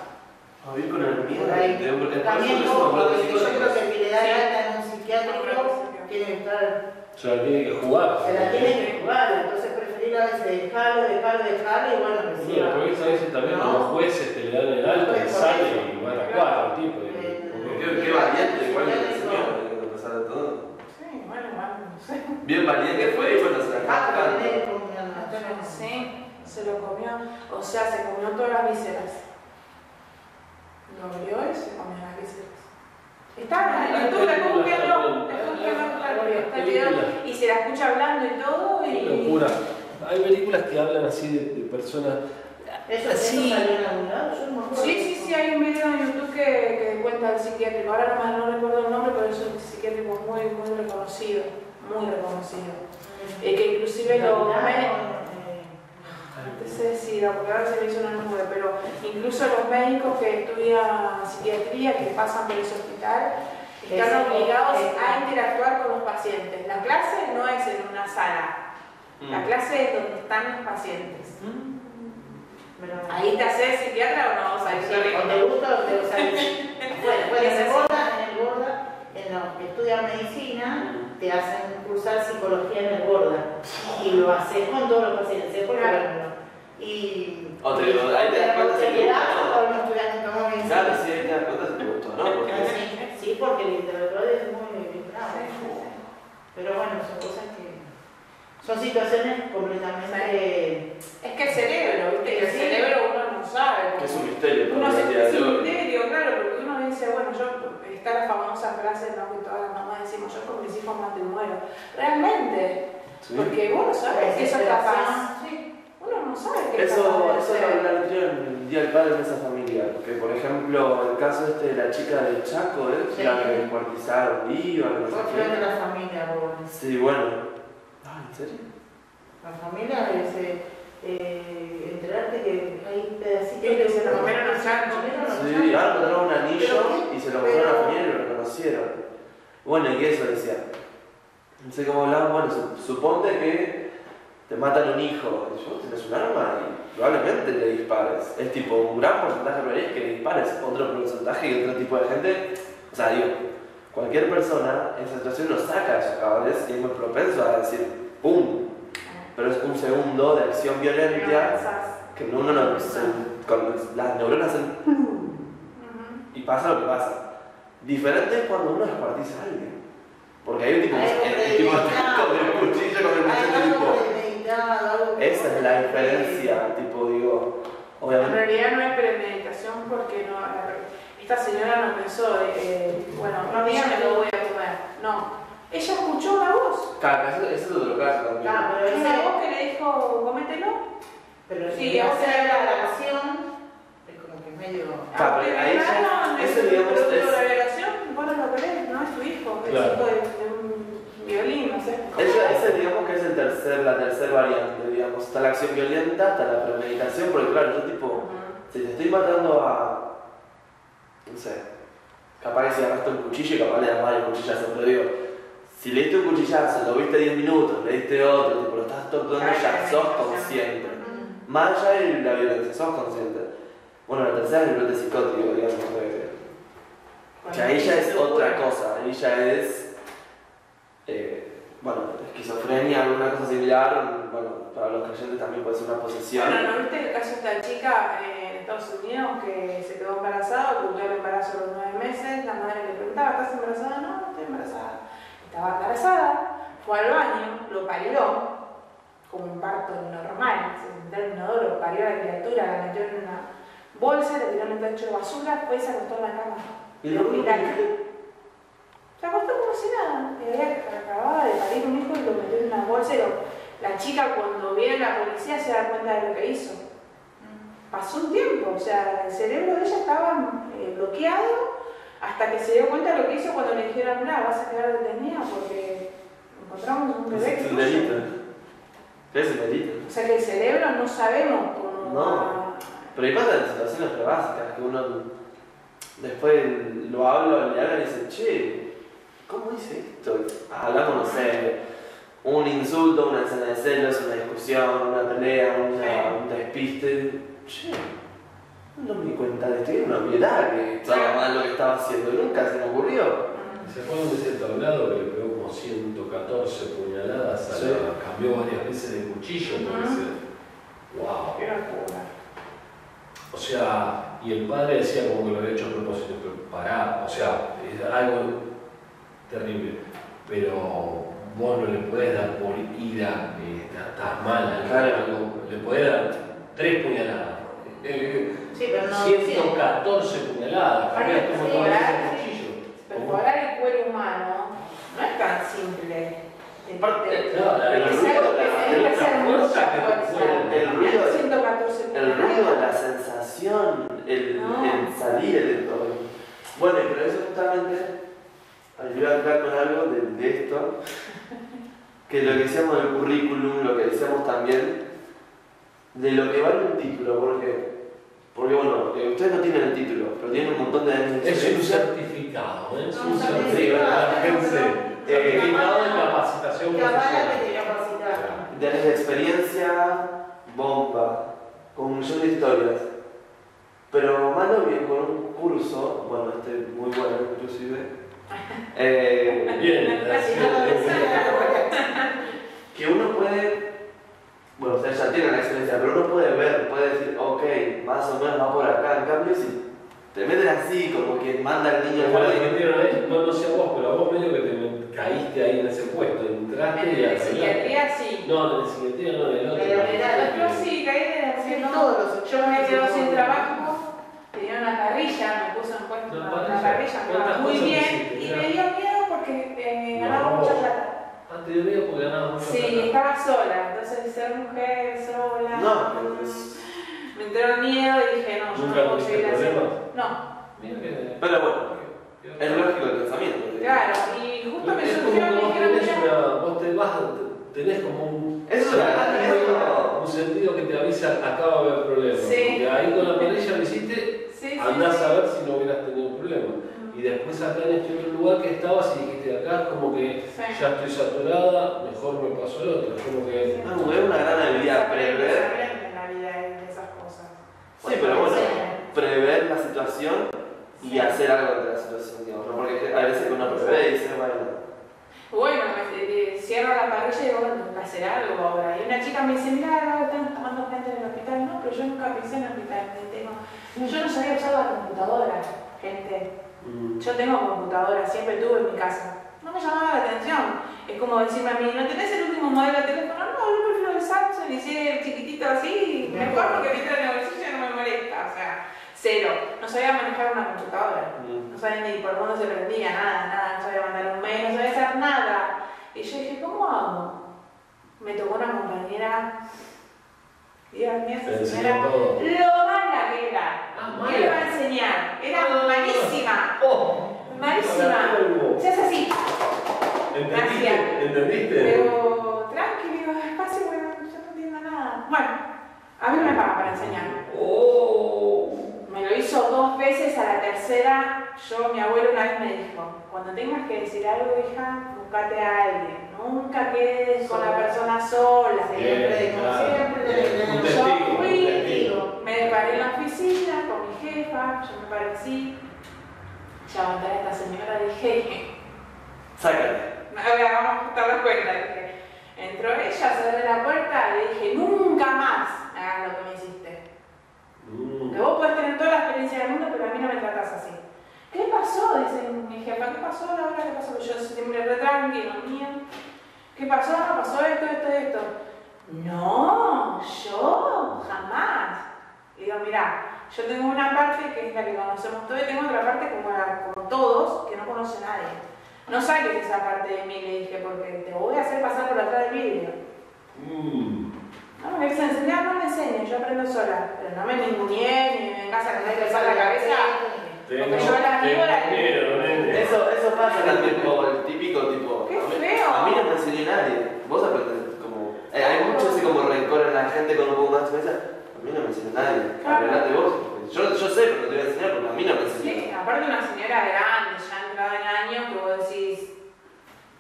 Speaker 2: A vivir con el miedo.
Speaker 3: Ahí.
Speaker 2: de-
Speaker 3: También como
Speaker 2: acuerdo
Speaker 3: porque yo creo que el que le da
Speaker 4: Sí.
Speaker 3: el alta en un psiquiátrico tiene que estar,
Speaker 1: Se la tiene que jugar.
Speaker 3: se la tiene que jugar, entonces preferir a veces dejarlo, dejarlo, dejarlo y bueno, que
Speaker 1: Bueno,
Speaker 3: siga.
Speaker 1: porque a veces también
Speaker 3: No.
Speaker 1: los jueces te le dan el alto
Speaker 3: eso.
Speaker 1: sale y van a cuatro, tipo.
Speaker 2: Qué, qué valiente, igual que el señor, que a pesar de todo.
Speaker 4: Sí, bueno, bueno, no sé.
Speaker 2: Bien valiente fue y bueno, se la
Speaker 3: Ah,
Speaker 4: sí, se lo comió, o sea, se comió todas las vísceras. Lo abrió y se comió las vísceras. Está en YouTube, después búsquenlo, está el- video, y se la escucha hablando y todo, y...
Speaker 1: locura. Hay películas que hablan así de, de personas.
Speaker 3: ¿Eso, eso
Speaker 4: Sí.
Speaker 3: salió en algún lado? Yo no me acuerdo.
Speaker 4: Sí, sí, sí, hay un video en YouTube que, que cuenta el psiquiátrico. Ahora no, me- no recuerdo el nombre, pero es un psiquiátrico muy, muy reconocido, muy reconocido. Eh, que inclusive los médicos... No sé decir, porque ahora se le hizo una nube, pero incluso los médicos que estudian psiquiatría, que pasan por ese hospital, están
Speaker 3: Ese-
Speaker 4: obligados a interactuar con los pacientes. La clase no es en una sala, la
Speaker 2: Mm.
Speaker 4: clase es donde están los pacientes.
Speaker 3: Pero-
Speaker 4: Ahí te haces psiquiatra o no, o sea,
Speaker 3: O te gusta o te gusta. Bueno, pues en el Borda, en el Borda, en los que estudian medicina, te hacen cursar psicología en el Borda. Y lo haces con todos los pacientes, por
Speaker 4: Claro.
Speaker 3: ejemplo. Y
Speaker 2: O te, ahí te das cuenta si te gusta o no.
Speaker 3: o no estudiar nunca más medicina.
Speaker 2: Claro, sí, ahí te das cuenta si te gustó no. Porque
Speaker 3: Sí, sí, porque el intelectual es muy bravo.
Speaker 4: Sí, sí, sí.
Speaker 3: Pero bueno, son cosas que. Son situaciones completamente.
Speaker 4: Es que el cerebro, ¿viste? Que el cerebro uno no sabe.
Speaker 2: es un misterio
Speaker 4: Uno
Speaker 2: el día
Speaker 4: es un misterio, claro, porque uno dice, bueno, yo, está la famosa frase, ¿no? Que todas las mamás decimos, yo con mis hijos más te muero. Realmente,
Speaker 2: Sí.
Speaker 4: porque uno sabe que eso es capaz. Sí, uno no sabe que es
Speaker 2: Eso,
Speaker 4: capaz de
Speaker 2: eso lo hablaron en el Día del Padre en esa familia. Que por ejemplo, el caso este de la chica del Chaco, ¿eh?
Speaker 3: Sí.
Speaker 2: la que descuartizaron viva, no
Speaker 3: Fue
Speaker 2: sé
Speaker 3: de la familia, pobre.
Speaker 2: Sí, bueno. Ah, ¿en serio?
Speaker 3: La familia es eh, eh, enterarte que hay pedacitos
Speaker 4: que se lo comieron los chanchos.
Speaker 2: Sí, ahora encontraron un anillo y se lo mostraron a la familia y lo reconocieron. Bueno, y eso decía. No sé cómo hablaban, bueno, su- suponte que te matan un hijo. Y yo, tienes un arma y probablemente le dispares. Es tipo un gran porcentaje de probabilidades que le dispares. Otro porcentaje y otro tipo de gente. O sea, digo, cualquier persona en esa situación lo saca de sus cabales y es muy propenso a decir ¡pum! Pero es un segundo de acción violenta que uno no. se- con las neuronas hacen
Speaker 4: Ujú.
Speaker 2: y pasa lo que pasa. Diferente es cuando uno descuartiza a alguien. Porque hay un tipo,
Speaker 3: Hay
Speaker 2: el, el tipo con el cuchillo, con el
Speaker 3: Hay
Speaker 2: machete,
Speaker 3: algo
Speaker 2: tipo. Esa es la diferencia, tipo, digo,
Speaker 4: En
Speaker 2: obviamente.
Speaker 4: realidad no es premeditación porque no, esta señora no pensó, eh, bueno, no mía me lo voy a comer. No, ella escuchó una voz.
Speaker 2: Caca, eso, eso es otro caso también.
Speaker 3: Ah, pero
Speaker 4: Una
Speaker 3: ese,
Speaker 4: voz que le dijo, comételo.
Speaker 3: pero
Speaker 4: Sí,
Speaker 3: si
Speaker 4: o
Speaker 3: hace
Speaker 4: sea,
Speaker 3: la grabación, es como que medio.
Speaker 2: Claro,
Speaker 4: Aunque
Speaker 2: ahí ya-
Speaker 4: no, el
Speaker 2: digamos, es-
Speaker 4: la vos no lo querés, no es tu hijo, es
Speaker 1: Claro.
Speaker 4: hijo de, de un violín, no sé.
Speaker 2: Ese, ese, digamos que es el tercer, la tercera variante, digamos. Está la acción violenta, está la premeditación, porque claro, yo tipo, si te estoy matando a. No sé. Capaz que si agarraste un cuchillo y capaz le das varios cuchillazos, pero digo, si le diste un cuchillazo, lo viste 10 minutos, le diste otro, tipo, lo estás torturando, ya sos consciente. Más allá de la violencia, sos consciente. Bueno, la tercera es el brote psicótico, digamos. de- que ahí ya es otra cosa, ahí ya es. eh, bueno, esquizofrenia, alguna cosa similar, bueno, para los creyentes también puede ser una posesión.
Speaker 4: Bueno, ¿no viste el caso de esta chica eh, en Estados Unidos que se quedó embarazada, ocultó el embarazo a los nueve meses? La madre le preguntaba, ¿estás embarazada? No, no estoy embarazada. Estaba embarazada, fue al baño, lo parió, como un parto normal, se sentó en el inodoro, parió a la criatura, la metió en una bolsa, le tiró en el tacho de basura, fue y se acostó en la cama.
Speaker 2: ¿Y lo
Speaker 4: hospital. Se acostó como si nada. Y había acababa de parir un hijo y lo metió en una bolsa y lo- la chica cuando viene la policía se da cuenta de lo que hizo. Pasó un tiempo, o sea, el cerebro de ella estaba eh, bloqueado hasta que se dio cuenta de lo que hizo cuando le dijeron, mira, vas a quedar detenida porque encontramos un bebé
Speaker 2: Es un
Speaker 4: tuyo".
Speaker 2: delito. Es un delito.
Speaker 4: O sea que el cerebro no sabemos cómo
Speaker 2: No.
Speaker 4: va-
Speaker 2: Pero hay pasa en situaciones re básicas que uno después lo habla, le habla y dice, che, ¿cómo hice esto? Hablamos, no sé, un insulto, una escena de celos, una discusión, una pelea, una- un despiste. Che, no me di cuenta de esto, era una obviedad que estaba mal lo que estaba haciendo, nunca se me ocurrió.
Speaker 1: ¿Se acuerdan de ese tablado que le pegó como 114 puñaladas? A
Speaker 2: Sí.
Speaker 1: la, cambió varias veces de cuchillo,
Speaker 4: Ujú.
Speaker 1: parece. ¡Wow!
Speaker 4: Qué locura.
Speaker 1: O sea, y el padre decía como que lo había hecho a propósito, pero pará, o sea, es algo terrible. Pero vos no le podés dar por ira, eh, estás mal,
Speaker 2: Claro.
Speaker 1: le podés dar tres puñaladas. Eh,
Speaker 3: Sí, pero no.
Speaker 1: 114 puñaladas,
Speaker 4: Ay,
Speaker 1: como todo
Speaker 4: el cuero humano no es tan simple. De- de-
Speaker 1: No, la-
Speaker 2: el
Speaker 4: es
Speaker 2: ruido, el ruido-
Speaker 4: 114
Speaker 2: El ruido, la sensación, el,
Speaker 4: No.
Speaker 2: el salir, el, Bueno, pero eso justamente ayuda a entrar con algo de, de esto, que lo que decíamos del currículum, lo que decíamos también, de lo que vale un título, porque, porque bueno, eh, ustedes no tienen el título, pero tienen un montón de
Speaker 1: Es un certificado, ¿eh? es un certificado.
Speaker 3: certificado,
Speaker 2: eh,
Speaker 1: certificado de capacitación profesional.
Speaker 2: de experiencia, bomba, con un millón de historias. Pero malo bien con un curso, bueno, este muy bueno inclusive, eh,
Speaker 1: Bien, gracias.
Speaker 2: que uno puede, bueno, ustedes ya tienen la experiencia, pero uno puede ver, puede decir, ok, si te meten así, como que manda al niño
Speaker 1: metieron ahí, no, no sé a vos, pero a vos medio que te caíste ahí en ese puesto, entraste
Speaker 4: En
Speaker 1: y
Speaker 4: la
Speaker 1: arreglaste.
Speaker 4: psiquiatría sí.
Speaker 1: No, en el psiquiatría no, en el otro.
Speaker 3: Pero era-
Speaker 4: Yo sí, caí de
Speaker 3: Sí,
Speaker 4: haciendo.
Speaker 3: todos los
Speaker 4: Yo me quedo sin trabajo, tenía una parrilla, me puse en puesto
Speaker 1: Una parrilla.
Speaker 4: parrilla, me iba
Speaker 1: ¿Cuántas
Speaker 4: muy bien y me dio miedo porque eh, ganaba mucha plata.
Speaker 1: Porque ganabas mucha
Speaker 4: Sí,
Speaker 1: plata.
Speaker 4: estaba sola, entonces ser mujer sola.
Speaker 2: No, pero es-
Speaker 4: Me entró el miedo y dije, no, yo
Speaker 1: ¿Nunca
Speaker 4: no puedo seguir
Speaker 1: problemas?
Speaker 4: No,
Speaker 1: Mira que.
Speaker 2: Pero bueno, es lógico el pensamiento.
Speaker 4: claro, y justo me surgió,
Speaker 1: que
Speaker 4: me
Speaker 1: vos
Speaker 4: dijeron,
Speaker 1: tenés,
Speaker 4: mira,
Speaker 1: una, vos te vas, tenés como un,
Speaker 2: Eso es
Speaker 1: un sentido que te avisa, acaba de haber problemas.
Speaker 4: Sí.
Speaker 1: Ahí con la parrilla lo hiciste,
Speaker 4: sí, sí,
Speaker 1: andás
Speaker 4: sí.
Speaker 1: a ver si no hubieras tenido problemas. Y después acá en este otro lugar que estabas y dijiste acá como que
Speaker 4: Sí.
Speaker 1: ya estoy saturada, mejor me paso al otro. Es como que.
Speaker 2: Ah, es una gran habilidad
Speaker 4: se
Speaker 2: prever.
Speaker 4: aprende en la vida de esas cosas.
Speaker 2: Sí, pero bueno,
Speaker 4: Sí.
Speaker 2: prever la situación y
Speaker 4: Sí.
Speaker 2: hacer algo ante la situación, digamos, ¿no? Porque a veces uno prevé y dice, bueno,
Speaker 4: Bueno, eh, cierro la parrilla y digo, bueno, tengo que hacer algo ahora. Y una chica me dice, mira, están tomando gente en el hospital. No, pero yo nunca pensé en el hospital. Yo no sabía usar la computadora, gente.
Speaker 1: Mm,
Speaker 4: Yo tengo computadora, siempre tuve en mi casa. No me llamaba la atención. Es como decirme a mí, ¿no tenés el último modelo de teléfono? No, yo prefiero el Samsung y si es chiquitito así, mejor porque viste en el bolsillo no me molesta. O sea, cero. No sabía manejar una computadora.
Speaker 2: mm,
Speaker 4: No sabía ni por dónde se prendía, nada, nada, no sabía mandar un mail, no sabía hacer nada. Y yo dije, ¿cómo hago? Me tocó una compañera, Dios mío, esa señora, lo mala que era.
Speaker 1: Ah,
Speaker 4: ¿Qué le va a enseñar? Era
Speaker 1: Ah.
Speaker 4: malísima,
Speaker 1: Oh,
Speaker 4: malísima. Se hace así,
Speaker 1: ¿Entendiste?
Speaker 4: Gracias.
Speaker 1: ¿Entendiste?
Speaker 4: pero tranquilo, despacio, bueno, yo no entiendo nada. Bueno, a mí no me paga para enseñar.
Speaker 1: Oh.
Speaker 4: Me lo hizo dos veces, a la tercera, yo, mi abuelo una vez me dijo, cuando tengas que decir algo, hija, buscate a alguien. Nunca quedes con la persona sola.
Speaker 3: Siempre, como siempre,
Speaker 1: un
Speaker 4: fui,
Speaker 1: testigo.
Speaker 4: Me paré en la oficina con mi jefa, yo me paré así, ya aguantar a esta señora, dije,
Speaker 2: sácale.
Speaker 4: a ver, vamos a ajustar las cuentas. Dije, entró ella, cerré la puerta, le dije, nunca más hagas lo que me hiciste.
Speaker 1: Mm.
Speaker 4: Que vos podés tener toda la experiencia del mundo, pero a mí no me tratás así. ¿Qué pasó? Dice mi jefa, ¿qué pasó Laura? ¿Qué pasó? Yo siempre re tranquilo, mía. ¿Qué pasó? Pasó esto, esto, esto. No, yo jamás. Y digo, mira, yo tengo una parte que es la que conocemos todos y tengo otra parte como, la- como todos que no conoce nadie. No saques esa parte de mí, le dije, porque te voy a hacer pasar por atrás del vidrio.
Speaker 1: Mm.
Speaker 4: No, me quise enseñar, no me enseñes, yo aprendo sola. Pero no me ninguneé, ni me vengas a querer besar la cabeza.
Speaker 1: Tengo-
Speaker 4: Porque yo la
Speaker 1: miedo, nene.
Speaker 2: Eso, eso pasa también como el típico tipo.
Speaker 4: ¡Qué
Speaker 2: a mí- no me enseñó nadie. Vos aprendés como. eh, hay mucho así como rencor en la gente con un poco más de experiencia. A mí no me enseñó nadie. Arreglate vos. Yo, yo sé, pero no te voy a enseñar porque a mí no me enseñó.
Speaker 4: Sí, aparte una señora grande, ya entrada en años, que vos decís,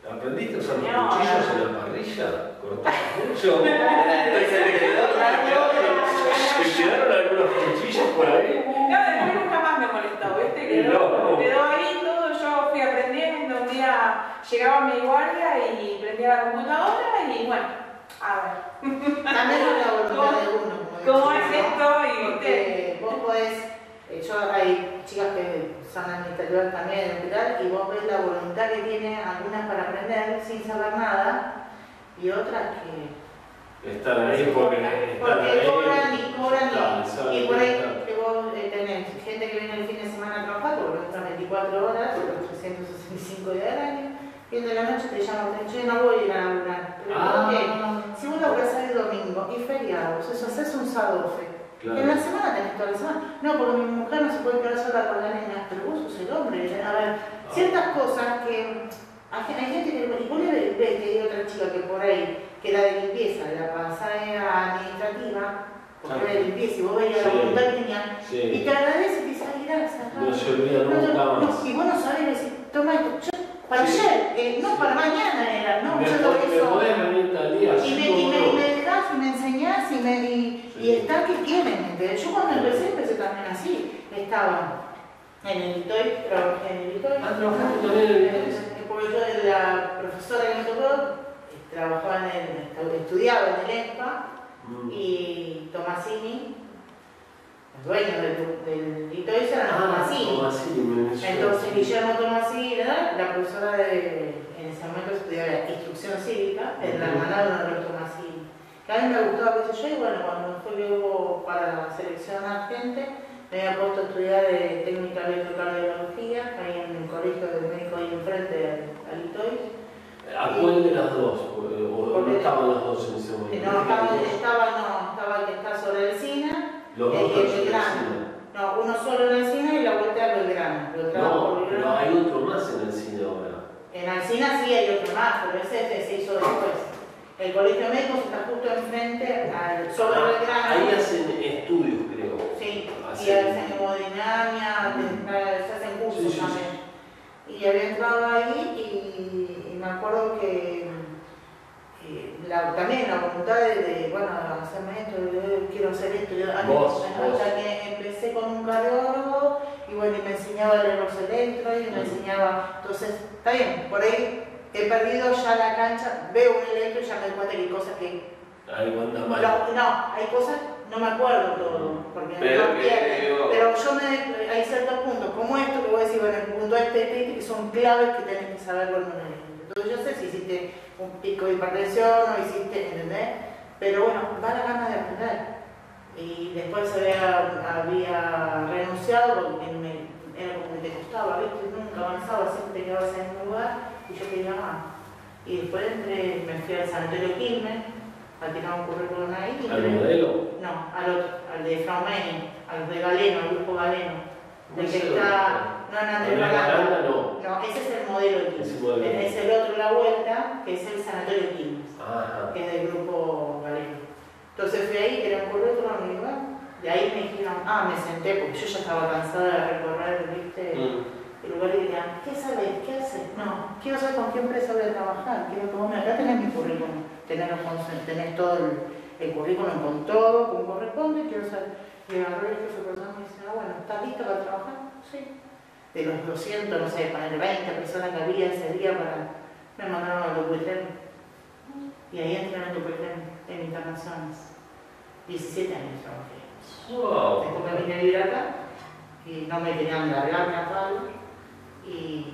Speaker 1: ¿Aprendiste a usar los
Speaker 4: No,
Speaker 1: cuchillos en la parrilla? ¿Cortabas mucho?
Speaker 2: Entonces,
Speaker 1: ¿Te quedaron- ¿Te quedaron algunos cuchillos por ahí?
Speaker 4: no, después nunca más me molestó, ¿viste? Quedó,
Speaker 1: No.
Speaker 4: quedó ahí aprendiendo, un día llegaba mi guardia y prendía la computadora y bueno, a ver.
Speaker 3: También es la voluntad de uno. como
Speaker 4: ¿Cómo es esto? Y
Speaker 3: Porque vos podés, eh, yo hay chicas que son administrativas también en el hospital y vos ves la voluntad que tienen algunas para aprender sin saber nada y otras que
Speaker 1: Están ahí porque están
Speaker 3: porque cobran y cobran y, por ahí
Speaker 1: están.
Speaker 3: que vos eh, tenés gente que viene el fin de semana a trabajar porque entran 24 horas, 365 días del año, y de la noche te llaman, yo no voy a ir a laburar. Pero ¿por qué?
Speaker 1: Ah,
Speaker 3: Si vos laburás el domingo y feriados, eso haces un sadofe. En la
Speaker 1: claro.
Speaker 3: semana tenés toda la semana. No, porque mi mujer no se puede quedar sola con la nena, pero vos sos el hombre. A ver, ciertas cosas que hay, gente que le ves ves que hay otra chica que por ahí, que era de limpieza, la pasada administrativa, porque era de limpieza, y vos veías la
Speaker 1: Sí.
Speaker 3: voluntad que tenía, y te agradece y te dice, ay, gracias.
Speaker 1: No se olvida
Speaker 3: No,
Speaker 1: nunca
Speaker 3: no,
Speaker 1: más.
Speaker 3: y vos no sabés decir, toma esto, yo, para
Speaker 1: Sí.
Speaker 3: ayer, eh, no para mañana era, no,
Speaker 1: Me
Speaker 3: yo lo
Speaker 1: me día,
Speaker 3: Y me, y, me, y me dejás y me enseñás y, me, y,
Speaker 1: Sí.
Speaker 3: y está que. ¿entendés? Yo cuando empecé, empecé también así. Estaba en el ITOI, trabajé en el ITOI.
Speaker 1: Ah, en el
Speaker 3: Porque yo, la profesora que me tocó, eh, trabajaba en el, estudiaba en el ESPA
Speaker 1: Mm.
Speaker 3: y Tomasini dueños del, del Litois eran los Tomasini.
Speaker 1: Tomasini.
Speaker 3: Entonces Guillermo Tomasini la profesora de, en ese momento estudiaba instrucción cívica, en la hermana de de los Tomasini. Que a mí me gustaba, qué sé yo, y bueno, cuando fue que hubo para seleccionar gente, me había puesto a estudiar de técnica de electrocardiología, ahí en el colegio del médico ahí enfrente al, al Litois.
Speaker 1: ¿A cuál de las dos? ¿O, no estaban los dos en ese momento?
Speaker 3: No, estaba, estaba, no, estaba el que está sobre el Sina,
Speaker 1: Los dos
Speaker 3: el Belgrano.
Speaker 1: el
Speaker 3: No, uno solo en Alcina y la vuelta a Belgrano. Trabajo
Speaker 1: No,
Speaker 3: por Belgrano.
Speaker 1: hay otro más en el cine ahora.
Speaker 3: En Alcina sí hay otro más, pero ese, ese se hizo después. El colegio médico está justo enfrente, al, sobre
Speaker 1: Ah,
Speaker 3: Belgrano.
Speaker 1: Ahí hacen estudios, creo.
Speaker 3: Sí, y
Speaker 1: Hacen-
Speaker 3: hacen hemodinamia, se hacen cursos
Speaker 1: Sí, sí, sí.
Speaker 3: también. Y había entrado ahí y, y me acuerdo que la- también la voluntad de, de, bueno, hacerme esto, yo quiero hacer esto, yo, antes,
Speaker 1: Vos,
Speaker 3: hasta
Speaker 1: vos.
Speaker 3: que empecé con un cardiólogo y bueno, y me enseñaba a leer los electros y me enseñaba, entonces, está bien, por ahí he perdido ya la cancha, veo un electro y ya me doy cuenta que hay cosas que
Speaker 1: mal.
Speaker 3: no, no, hay cosas, no me acuerdo todo, porque
Speaker 2: Pero
Speaker 3: no Pero yo me, hay ciertos puntos, como esto que voy a decir, bueno, el punto este, este, este, que son claves que tenés que saber cuando me Entonces yo sé si hiciste un pico de hipertensión o hiciste, ¿entendés? Pero bueno, va la gana de aprender. Y después había, había renunciado porque me, era como que te costaba, ¿viste? Nunca avanzaba, siempre te quedabas en un lugar y yo quería más. Y después entré, me fui al sanatorio Quilmes, a tirar un currículum ahí.
Speaker 1: ¿Al modelo?
Speaker 3: no, al otro, al de Fraumeni, al de Galeno, al grupo Galeno. El
Speaker 1: No
Speaker 3: que está, no, Andrés Balanda.
Speaker 1: Balanda, no.
Speaker 3: No, ese es el modelo Quilmes. Es el otro, la vuelta, que es el sanatorio Quilmes, que es del grupo Galeno. Entonces fui ahí, quería un currículum y bueno, de ahí me dijeron, ah, me senté, porque yo ya estaba cansada de recorrer, viste,
Speaker 2: Mm.
Speaker 3: el lugar y dirían, ¿qué sabes? ¿Qué haces? No, quiero saber con qué empresa voy a trabajar, quiero que vos me acá tenés mi currículum, tenés, tenés todo el, el currículum con todo, como corresponde, quiero saber. Y agarré el jefe de personal y me dice, ah, bueno, ¿estás lista para trabajar? Sí. De los 200, no sé, para 20 personas que había ese día para... Me mandaron al Dupuitrén. Y ahí entré en el Dupuitrén, en internaciones. 17 años trabajé.
Speaker 1: Wow.
Speaker 3: Después me vine a vivir acá y no me querían largar ni a palo. Y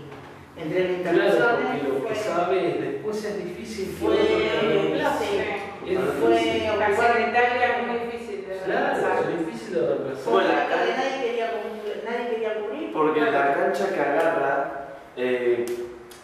Speaker 3: entré en
Speaker 1: Claro,
Speaker 3: internaciones.
Speaker 1: porque lo que
Speaker 3: fue-
Speaker 1: sabes después es difícil.
Speaker 3: Fue- claro, fue.
Speaker 4: La
Speaker 3: ocupar
Speaker 4: es muy difícil de
Speaker 1: Claro, es difícil de reemplazar.
Speaker 3: fue
Speaker 2: Bueno,
Speaker 3: una
Speaker 2: acá-
Speaker 3: que nadie quería cubrir. Nadie quería cubrir
Speaker 2: Porque la cancha que agarra eh,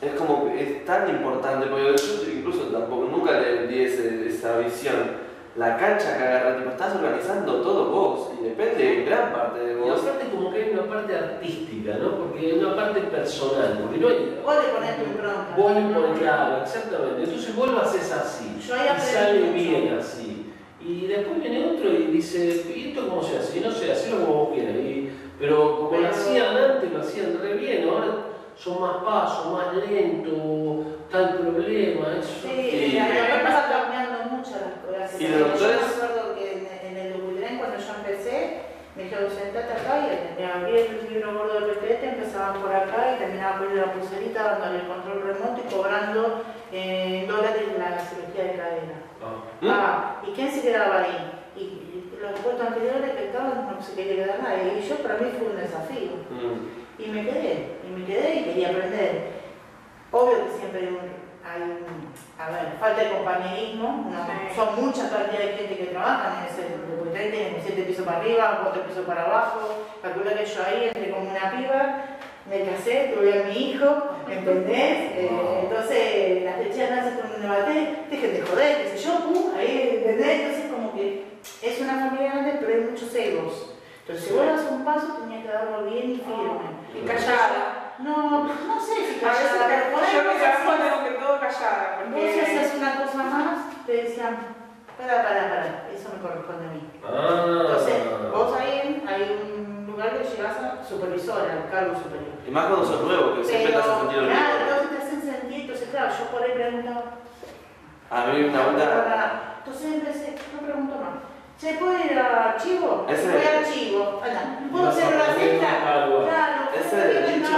Speaker 2: es como es tan importante, porque yo incluso tampoco, nunca le di ese- esa visión. La cancha que agarra, tipo, estás organizando todo vos y depende en gran parte de
Speaker 1: Y
Speaker 2: vos.
Speaker 1: aparte como que hay una parte artística, ¿no? Porque hay una parte personal, porque no hay...
Speaker 3: Vos le ponés tu impronta.
Speaker 1: Vos le pones, claro, exactamente. Entonces vos lo haces así.
Speaker 3: Yo ahí
Speaker 1: y sale
Speaker 3: mucho.
Speaker 1: bien así. Y después viene otro y dice, ¿y esto cómo se hace? Y no sé, hacelo como vos quieras. Y- pero como lo hacían antes, lo hacían re bien, ahora son más pasos, más lento, tal problema, eso.
Speaker 3: Sí, la verdad que están cambiando mucho las cosas.
Speaker 2: ¿Y los doctores?
Speaker 3: Yo me acuerdo que en, en el Dubutrén, cuando yo empecé, me dijeron, sentate acá y me abrí el libro gordo de PPT, empezaban por acá y terminaba poniendo la pulserita, dándole el control remoto y cobrando eh, dólares la cirugía de cadera.
Speaker 1: Ah.
Speaker 3: Ah, ¿y quién se quedaba ahí? Los puestos anteriores que estaban no se quería quedar nadie. Y yo para mí fue un desafío.
Speaker 2: Mm.
Speaker 3: Y me quedé, y me quedé y quería aprender. Obvio que siempre hay un, hay un- a ver, falta de compañerismo, no,
Speaker 4: Sí.
Speaker 3: son muchas cantidad de gente que trabajan en ese deporte, tienen siete pisos para arriba, cuatro pisos para abajo, calcula que yo ahí entré como una piba, me casé, tuve a mi hijo, ¿entendés? Eh, entonces las techidas nacen con un debate, dejen de joder, qué sé yo, pum, ahí, ¿entendés? Entonces es una familia grande, pero hay muchos egos. Entonces si vos das un paso tenía que darlo bien y firme.
Speaker 4: Y callada.
Speaker 3: No, no sé si
Speaker 4: A veces
Speaker 3: callada, pero
Speaker 4: yo
Speaker 3: vos hacías-
Speaker 4: tengo que todo callada.
Speaker 3: Vos
Speaker 4: Porque...
Speaker 3: si hacías una cosa más, te decían, para, para, para, eso me corresponde a mí.
Speaker 1: Ah.
Speaker 3: Entonces, vos ahí hay un lugar que llegás a supervisora, al cargo superior.
Speaker 2: Y más cuando sos nuevo, que siempre
Speaker 3: Pero,
Speaker 2: te hace sentir
Speaker 3: claro, entonces te hacen sentir, entonces claro, yo por ahí preguntaba,
Speaker 2: A mí una vuelta.
Speaker 3: entonces empecé, no pregunto más. ¿Se puede ir a archivo? Voy a archivo. ¿puedo hacer una
Speaker 1: aprendiendo
Speaker 3: cesta?
Speaker 1: a algo.
Speaker 3: Claro,
Speaker 2: Ese
Speaker 3: ir a
Speaker 2: dicho,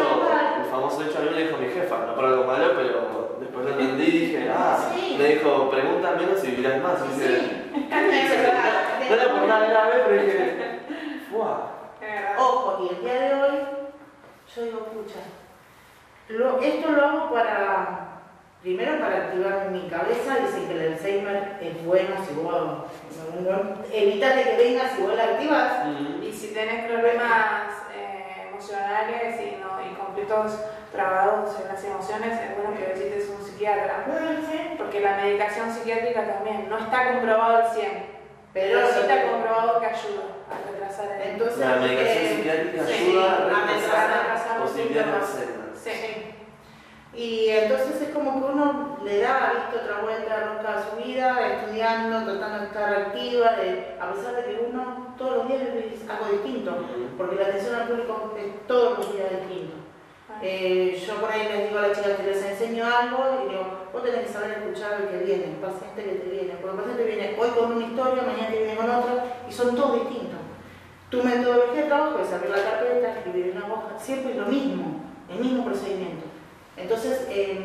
Speaker 2: el famoso dicho a mí me dijo mi jefa, no por algo malo, pero después lo entendí y dije, ah, me dijo, pregunta menos y vivirás más. Y dije,
Speaker 3: Sí.
Speaker 2: no era por nada grave, pero dije, ¡Fua!
Speaker 3: pasó y el día de hoy, yo digo, pucha, lo- esto lo hago para, primero para activar mi cabeza, dicen que el Alzheimer es bueno si vos, no, evitate que venga si vos la activas.
Speaker 2: Mm.
Speaker 4: Y si tenés problemas eh, emocionales y, no, y conflictos trabados en las emociones, es bueno que visites un psiquiatra. Porque la medicación psiquiátrica también no está comprobado al 100, pero sí está comprobado que ayuda a retrasar el
Speaker 3: Entonces,
Speaker 2: La medicación
Speaker 3: eh,
Speaker 2: psiquiátrica ayuda a
Speaker 3: a
Speaker 2: retrasar
Speaker 4: retrasar los síntomas. Sí.
Speaker 3: Y entonces es como que uno le da, visto, otra vuelta rosca a su vida, estudiando, tratando de estar activa, de- a pesar de que uno todos los días es algo distinto, porque la atención al público es todos los días distinto. Eh, yo por ahí les digo a las chicas que les enseño algo y digo, vos tenés que saber escuchar al que viene, el paciente que te viene, porque el paciente viene hoy con una historia, mañana te viene con otra y son todos distintos. Tu metodología de trabajo es abrir la carpeta, escribir una hoja, siempre es lo mismo, el mismo procedimiento. Entonces, eh,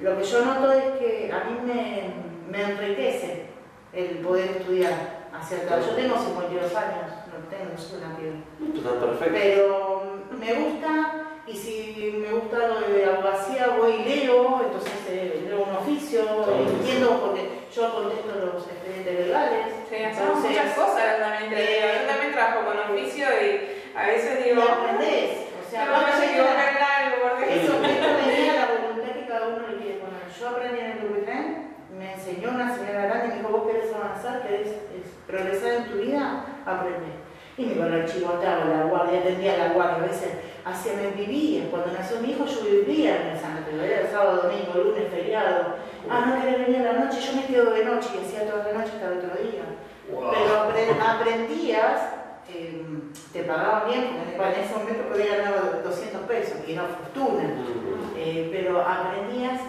Speaker 3: lo que yo noto es que a mí me, me enriquece el poder estudiar hacia atrás. Yo tengo 52 años, no tengo, no soy una piedra.
Speaker 2: Perfecto.
Speaker 3: Pero me gusta, y si me gusta lo de abogacía, voy y leo, entonces eh, leo un oficio,
Speaker 1: Sí.
Speaker 3: entiendo, porque yo contesto los expedientes legales.
Speaker 4: Sí, hacemos
Speaker 3: entonces,
Speaker 4: muchas cosas también. te digo. Yo también trabajo con oficio y a veces
Speaker 3: Y
Speaker 4: digo,
Speaker 3: aprendés. O sea,
Speaker 4: no me
Speaker 3: más
Speaker 4: se
Speaker 3: allá de
Speaker 4: equivocar
Speaker 3: la-
Speaker 4: en algo, porque
Speaker 3: Eso, esto venía la voluntad que cada uno le quiere poner. Yo aprendí en el Dubutrén, me enseñó una señora grande, me dijo, vos querés avanzar, querés es, progresar en tu vida, aprende. Y me iba al chivotaba, la guardia, atendía la guardia, a veces hacía, me vivía. Cuando nació mi hijo, yo vivía en el San Mateo, era sábado, domingo, lunes, feriado. Ah, no querés venir a la noche, yo me quedo de noche y hacía toda la noche hasta el otro día.
Speaker 1: Wow.
Speaker 3: Pero apre- aprendías, eh, te pagaban bien, porque en ese momento podía ganar 200 pesos, y era fortuna. Eh, pero aprendías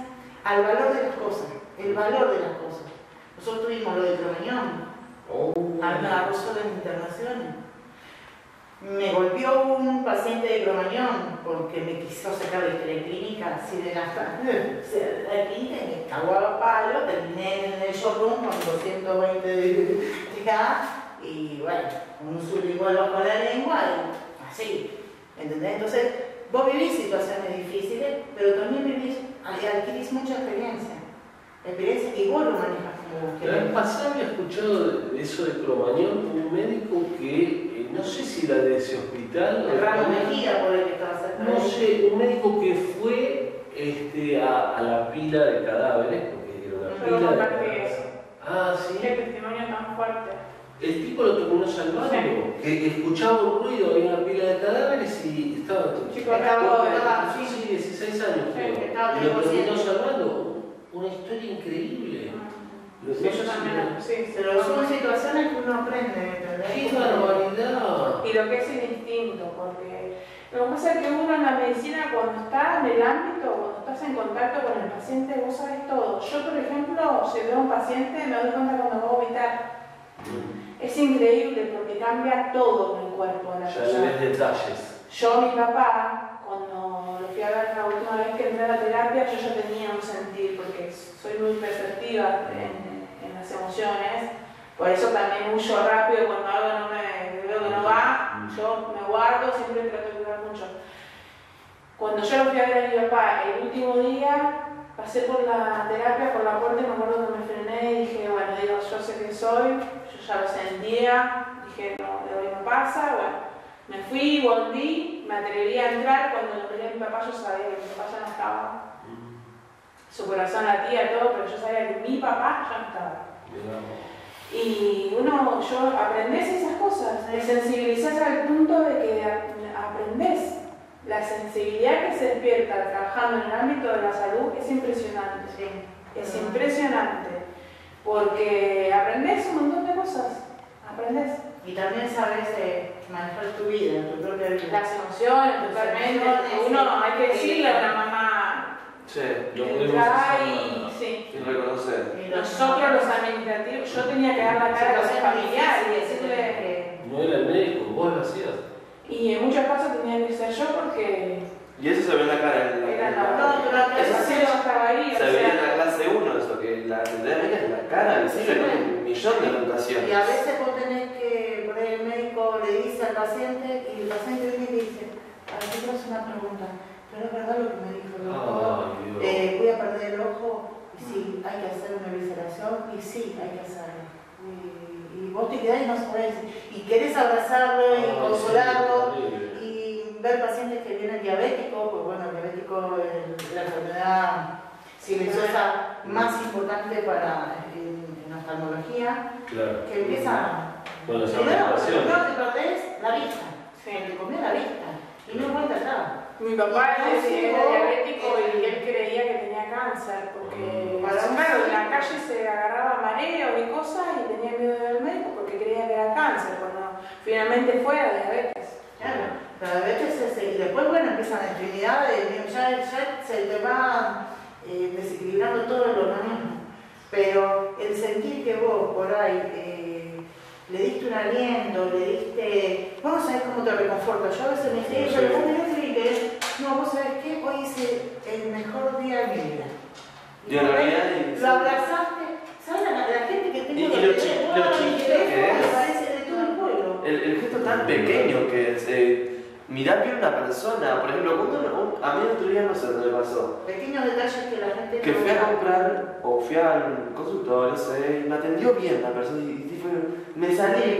Speaker 3: al valor de las cosas, el valor de las cosas. Nosotros tuvimos lo de Cromañón,
Speaker 1: Oh.
Speaker 3: agarró solo en internaciones. Me golpeó un paciente de Cromañón porque me quiso sacar de la clínica así de la, o sea, la clínica y me cagó a palo, terminé en el showroom con 220 de, de y bueno, con un sublingual bajo la lengua y así, ¿entendés? Entonces, vos vivís situaciones difíciles, pero también vivís, adquirís mucha experiencia, experiencia y vos lo manejas como
Speaker 1: La vez pasada había escuchado de- eso de Cromañón, un médico que, eh, no sé si era de ese hospital,
Speaker 3: El ramo
Speaker 1: de-
Speaker 3: Mejía por el que estaba cerca
Speaker 1: no sé, un médico que fue este, a, a la pila de cadáveres, porque era una
Speaker 4: Pero
Speaker 1: pila de
Speaker 4: eso.
Speaker 1: Ah,
Speaker 4: Qué
Speaker 1: sí.
Speaker 4: testimonio tan fuerte.
Speaker 1: El tipo lo terminó salvando, que escuchaba un ruido, había una pila de cadáveres y estaba...
Speaker 4: Chico,
Speaker 3: Estaba-
Speaker 1: Sí, sí, 16 años
Speaker 4: Sí,
Speaker 3: estaba
Speaker 1: Y lo terminó
Speaker 3: 100%.
Speaker 1: salvando. Una historia increíble.
Speaker 4: Sí, también, sí, sí.
Speaker 3: Pero son situaciones que uno aprende.
Speaker 1: ¡Qué barbaridad!
Speaker 4: Y lo que es el instinto, porque lo que pasa es que uno en la medicina cuando está en el ámbito, cuando estás en contacto con el paciente, vos sabes todo. Yo, por ejemplo, si veo a un paciente, me doy cuenta cuando va a vomitar. Es increíble porque cambia todo en el cuerpo la
Speaker 1: Ya ves detalles.
Speaker 4: Yo, mi papá, ver la última vez que entré a la terapia, yo ya tenía un sentir, porque soy muy perceptiva en, en las emociones. Por eso también huyo rápido cuando algo no me veo que no va, yo me guardo, siempre trato de cuidar mucho. Cuando yo lo fui a ver a mi papá el último día, pasé por la terapia, por la puerta y me acuerdo que me frené y dije, bueno, digo, yo sé que soy, yo ya lo sentía, dije, no, de hoy no pasa, bueno. Me fui, volví, me atreví a entrar, cuando lo miré a mi papá yo sabía que mi papá ya no estaba. Su corazón latía todo, pero yo sabía que mi papá ya no estaba. Y uno, yo aprendés esas cosas, te sensibilizás al punto de que aprendés. La sensibilidad que se despierta trabajando en el ámbito de la salud es impresionante.
Speaker 3: Sí.
Speaker 4: Es impresionante. Porque aprendés un montón de cosas. Aprendés.
Speaker 3: Y también sabes eh, manejar tu vida, tu propia vida.
Speaker 4: Las emociones, totalmente. Uno, hay que decirle a una mamá
Speaker 2: Sí,
Speaker 1: Lo
Speaker 4: entra
Speaker 1: hacer.
Speaker 4: y sí.
Speaker 2: y reconocer.
Speaker 3: Y
Speaker 4: Nosotros los administrativos, yo tenía que dar la cara a los familiares y decirle...
Speaker 3: que
Speaker 1: No era el médico, vos lo hacías.
Speaker 4: Y en muchos casos tenía que ser yo porque
Speaker 2: Y eso se ve en la cara. En la,
Speaker 4: era la
Speaker 3: No,
Speaker 4: Eso sí.
Speaker 2: sí
Speaker 4: yo ahí,
Speaker 2: se ve en la clase 1 eso, que la médica es la cara visible con un millón de rotaciones.
Speaker 3: Y a veces vos tenés que, por ahí el médico le dice al paciente y el paciente viene y dice, a ver, te hacer una pregunta, pero es verdad lo que me dijo el doctor, eh, voy a perder el ojo, y sí, hay que hacer una visceración, y sí, hay que hacerlo. Y, y vos te quedás y no sabés, y querés abrazarlo y
Speaker 1: sí,
Speaker 3: consolarlo, ver pacientes que vienen diabéticos, pues bueno, el diabético es la enfermedad silenciosa más importante para en, en oftalmología,
Speaker 1: Claro.
Speaker 3: que empieza
Speaker 1: Con las
Speaker 3: primero, primero te perdés la vista,
Speaker 4: Sí.
Speaker 3: te comió la vista y no vuelta atrás.
Speaker 4: Mi papá
Speaker 3: Y
Speaker 4: era
Speaker 3: luego,
Speaker 4: diabético y
Speaker 3: eh,
Speaker 4: él creía que tenía cáncer porque,
Speaker 3: Para un
Speaker 4: claro, en la calle se agarraba mareo y cosas y tenía miedo de ir al médico porque creía que era cáncer, cuando finalmente fue a diabetes.
Speaker 3: Claro, la diabetes es, y después bueno empiezan las enfermedades, ya, ya se te va eh, desequilibrando todo el organismo. Pero el sentir que vos por ahí eh, le diste un aliento, le diste. Vos no sabés cómo te reconforta. Yo a veces me vos me escribiste, no, vos sabés qué, hoy hice el mejor día de mi vida.
Speaker 2: Y
Speaker 3: Lo abrazaste, ¿sabes la, la gente que tengo
Speaker 2: Y- y lo chi- lo chiquito que es.
Speaker 3: de todo el pueblo.
Speaker 2: El, el gesto tan pequeño que es eh, mirar bien a una persona. Por ejemplo, cuando a mí el otro día no sé dónde pasó.
Speaker 3: Pequeños detalles que la gente
Speaker 2: Que
Speaker 3: no
Speaker 2: fui a comprar o fui al consultorio, no sé, y me atendió bien la persona y, y fue- me salí,
Speaker 4: Sí,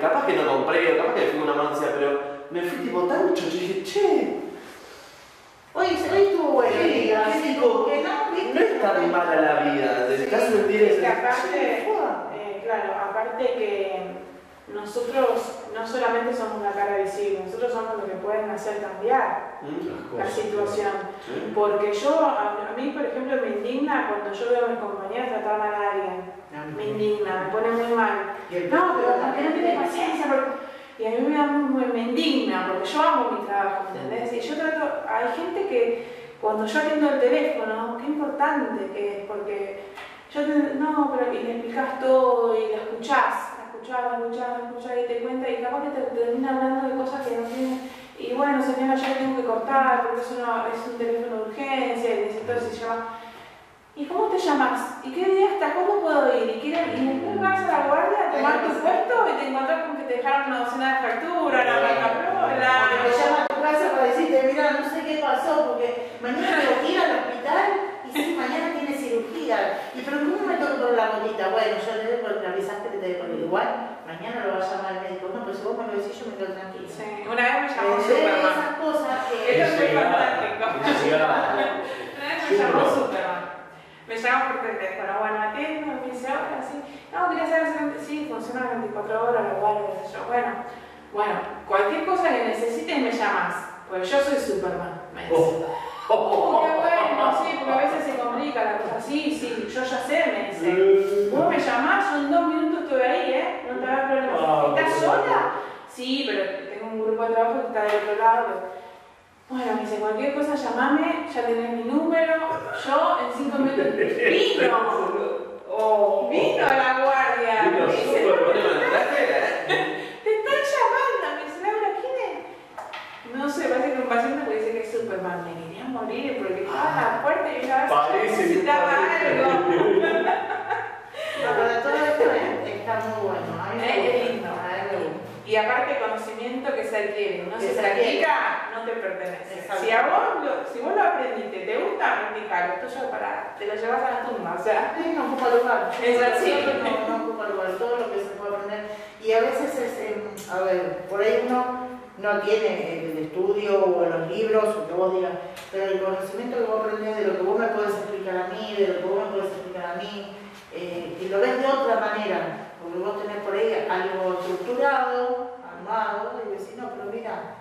Speaker 2: capaz que no compré, capaz que fui una mano hacia, pero me fui tipo tan chocho y dije, che,
Speaker 3: Hoy, hoy estuvo bueno,
Speaker 2: Sí,
Speaker 3: no, ¿viste?
Speaker 2: no es tan mala la vida, te estás sentir
Speaker 4: Es
Speaker 2: ese...
Speaker 4: que aparte, eh, claro, aparte que nosotros no solamente somos la cara visible, nosotros somos los que pueden hacer cambiar
Speaker 2: Mm,
Speaker 4: la situación.
Speaker 2: sí.
Speaker 4: Porque yo, a, a mí por ejemplo, me indigna cuando yo veo a mis compañeros tratar mal a alguien. Me indigna, me pone muy mal. No, pero porque no tienes paciencia. porque- Y a mí me, da muy, me indigna, porque yo amo mi trabajo, ¿entendés? Y yo trato, hay gente que cuando yo atiendo el teléfono, qué importante que es, porque yo te, no, pero y le explicas todo y la escuchás, la la la y te cuenta y capaz que te, te termina hablando de cosas que no tienen. Y bueno, señora, yo tengo que cortar porque es, una- es un teléfono de urgencia y necesito se llama. ¿Y cómo te llamas? ¿Y qué día estás? ¿Cómo puedo ir? ¿Y, qué- y después vas a la guardia a tomar tu puesto y te encontrás con que te dejaron una docena de facturas, la marca
Speaker 3: Te
Speaker 4: Prola.
Speaker 3: llama a tu casa para decirte, mira, no sé qué pasó, porque mañana tengo que ir al hospital y sí, mañana Y pero ¿cómo me toco por la bolita? Bueno, yo le digo, le avisaste que te dejo igual, mañana lo va a llamar el médico. No, pero si vos me lo decís, yo me quedo tranquila.
Speaker 4: Sí, una vez me llamó
Speaker 3: Eh,
Speaker 4: Superman.
Speaker 3: esas cosas que...
Speaker 4: Eso fue
Speaker 1: llegaba,
Speaker 4: fantástico. Una vez me llamó Superman. Me llama por teléfono, bueno, atiendo, me dice, ahora sí. No, quería saber si sí, funciona 24 horas, sé yo. Bueno, bueno, cualquier cosa que necesites me llamas. Pues yo soy Superman, me dice. Oh, qué bueno, sí, porque a veces se complica la cosa. Sí, sí, yo ya sé, me dice. Vos me llamás, yo en dos minutos estoy ahí, ¿eh? No te hagas problema.
Speaker 1: Ah,
Speaker 4: ¿Estás sola? Sí, pero tengo un grupo de trabajo que está del otro lado. Bueno, me dice, cualquier cosa llamame, ya tenés mi número. Yo en cinco minutos. ¡Vino!
Speaker 1: Oh.
Speaker 4: ¡Vino la guardia!
Speaker 1: Vino
Speaker 4: Me dice,
Speaker 1: Superman.
Speaker 2: Bueno, ¿me traje?
Speaker 4: ¡Te están llamando! Me dice, Laura, ¿quién es? No sé, parece que un paciente puede decir que es Superman. Me quería morir porque estaba en la puerta y yo a ver si
Speaker 1: Parece que
Speaker 4: necesitaba algo.
Speaker 3: No, pero todo esto es- está muy bueno.
Speaker 4: Es lindo. Y aparte conocimiento que se adquiere, no se practica, no te pertenece.
Speaker 3: Exacto.
Speaker 4: Si a vos lo, si vos lo aprendiste, te gusta practicarlo, tuyo para, te lo llevas a la tumba, o sea.
Speaker 3: Sí, no ocupa lugar.
Speaker 4: Es así.
Speaker 3: No, no ocupa lugar. Todo lo que se puede aprender. Y a veces es, em, a ver, por ahí uno no tiene el estudio o los libros o que vos digas, pero el conocimiento que vos aprendés de lo que vos me podés explicar a mí, de lo que vos me podés explicar a mí, eh, y lo ves de otra manera, porque vos tenés por ahí algo estructurado, armado, y decís, no, pero mira,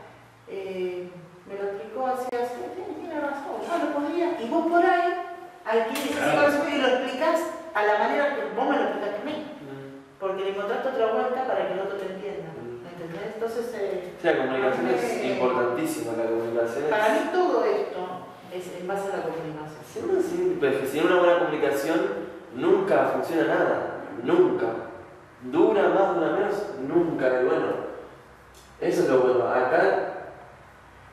Speaker 3: eh, me lo explicó así, así, tiene, razón, yo lo podría, y vos por ahí adquirís ese conocimiento y lo explicás a la manera que vos me lo explicaste a mí, porque le encontraste otra vuelta para que el otro te entienda, ¿me entendés? Entonces, eh,
Speaker 2: Sí, la comunicación es
Speaker 3: Eh,
Speaker 2: importantísima, la comunicación es...
Speaker 3: para mí todo esto es en base a la comunicación.
Speaker 2: Si uno sin, pues, sin una buena comunicación nunca funciona nada, nunca. Dura más, dura menos, nunca. Y bueno, eso es lo bueno. Acá,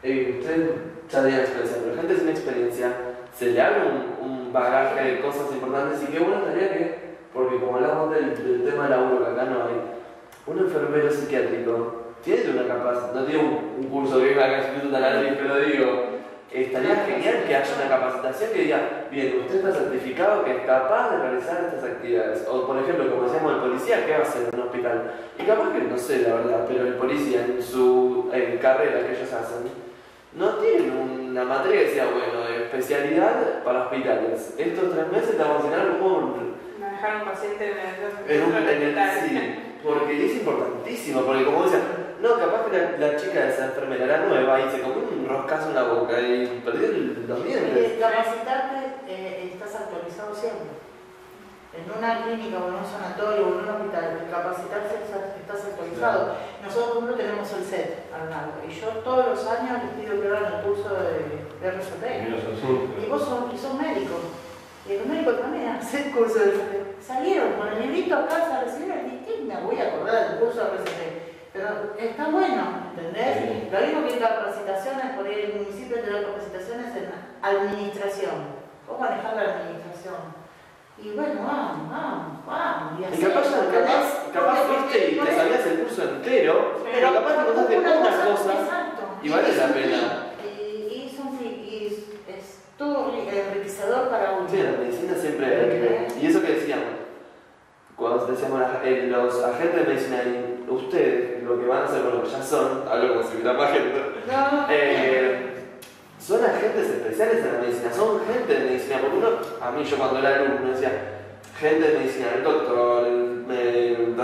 Speaker 2: eh, ustedes ya tienen experiencia, pero gente sin experiencia, se le abre un bagaje de cosas importantes y qué bueno estaría que, porque como hablamos del, del tema del laburo que acá no hay, un enfermero psiquiátrico tiene una capacidad, no tiene un, un curso que venga acá escrito tan análisis, pero digo, estaría genial que haya una capacitación que diga, bien, usted está certificado que es capaz de realizar estas actividades. O por ejemplo, como decíamos el policía, ¿qué va a hacer en un hospital? Y capaz que no sé la verdad, pero el policía en su eh, carrera que ellos hacen, no tienen una materia que sea, bueno, de especialidad para hospitales. Estos tres meses te vamos a enseñar cómo
Speaker 4: Manejar un paciente en el,
Speaker 2: en un, en el- sí, porque es importantísimo, porque como decían, no, capaz que la, la chica de esa enfermera era nueva y se comió un roscazo en la boca y perdió el- los dientes.
Speaker 3: Y capacitarte, eh, estás actualizado siempre. En una clínica o en un sanatorio o en un hospital, capacitarse estás estás actualizado. Nosotros, ejemplo, tenemos el set al lado y yo todos los años les pido que hagan el curso de, de. Y vos sos, y sos médico. Y el médico también hace el curso de. Salieron con el librito a casa a recibir dije, ¿qué me voy a acordar del curso de RCP? Pero está bueno, ¿entendés?
Speaker 1: Sí.
Speaker 3: Lo mismo que capacitaciones, por ahí el municipio te da capacitaciones en administración. ¿Cómo manejar la administración? Y bueno, vamos, vamos, vamos.
Speaker 2: Y
Speaker 3: así,
Speaker 2: capaz, capaz, capaz
Speaker 3: Porque-
Speaker 2: fuiste y te
Speaker 3: porque-
Speaker 2: sabías el curso entero, pero capaz te contaste una cosa
Speaker 3: exacto.
Speaker 2: y vale la pena
Speaker 3: todo enriquecedor para uno.
Speaker 2: Sí, la medicina siempre hay. Y eso que decíamos, cuando decíamos eh, los agentes de medicina, ustedes, lo que van a hacer con lo que ya son, hablo como si fuera más gente,
Speaker 3: no.
Speaker 2: eh, son agentes especiales en la medicina, son gente de medicina, porque uno, a mí yo cuando era alumno decía, gente de medicina, el doctor, el, el,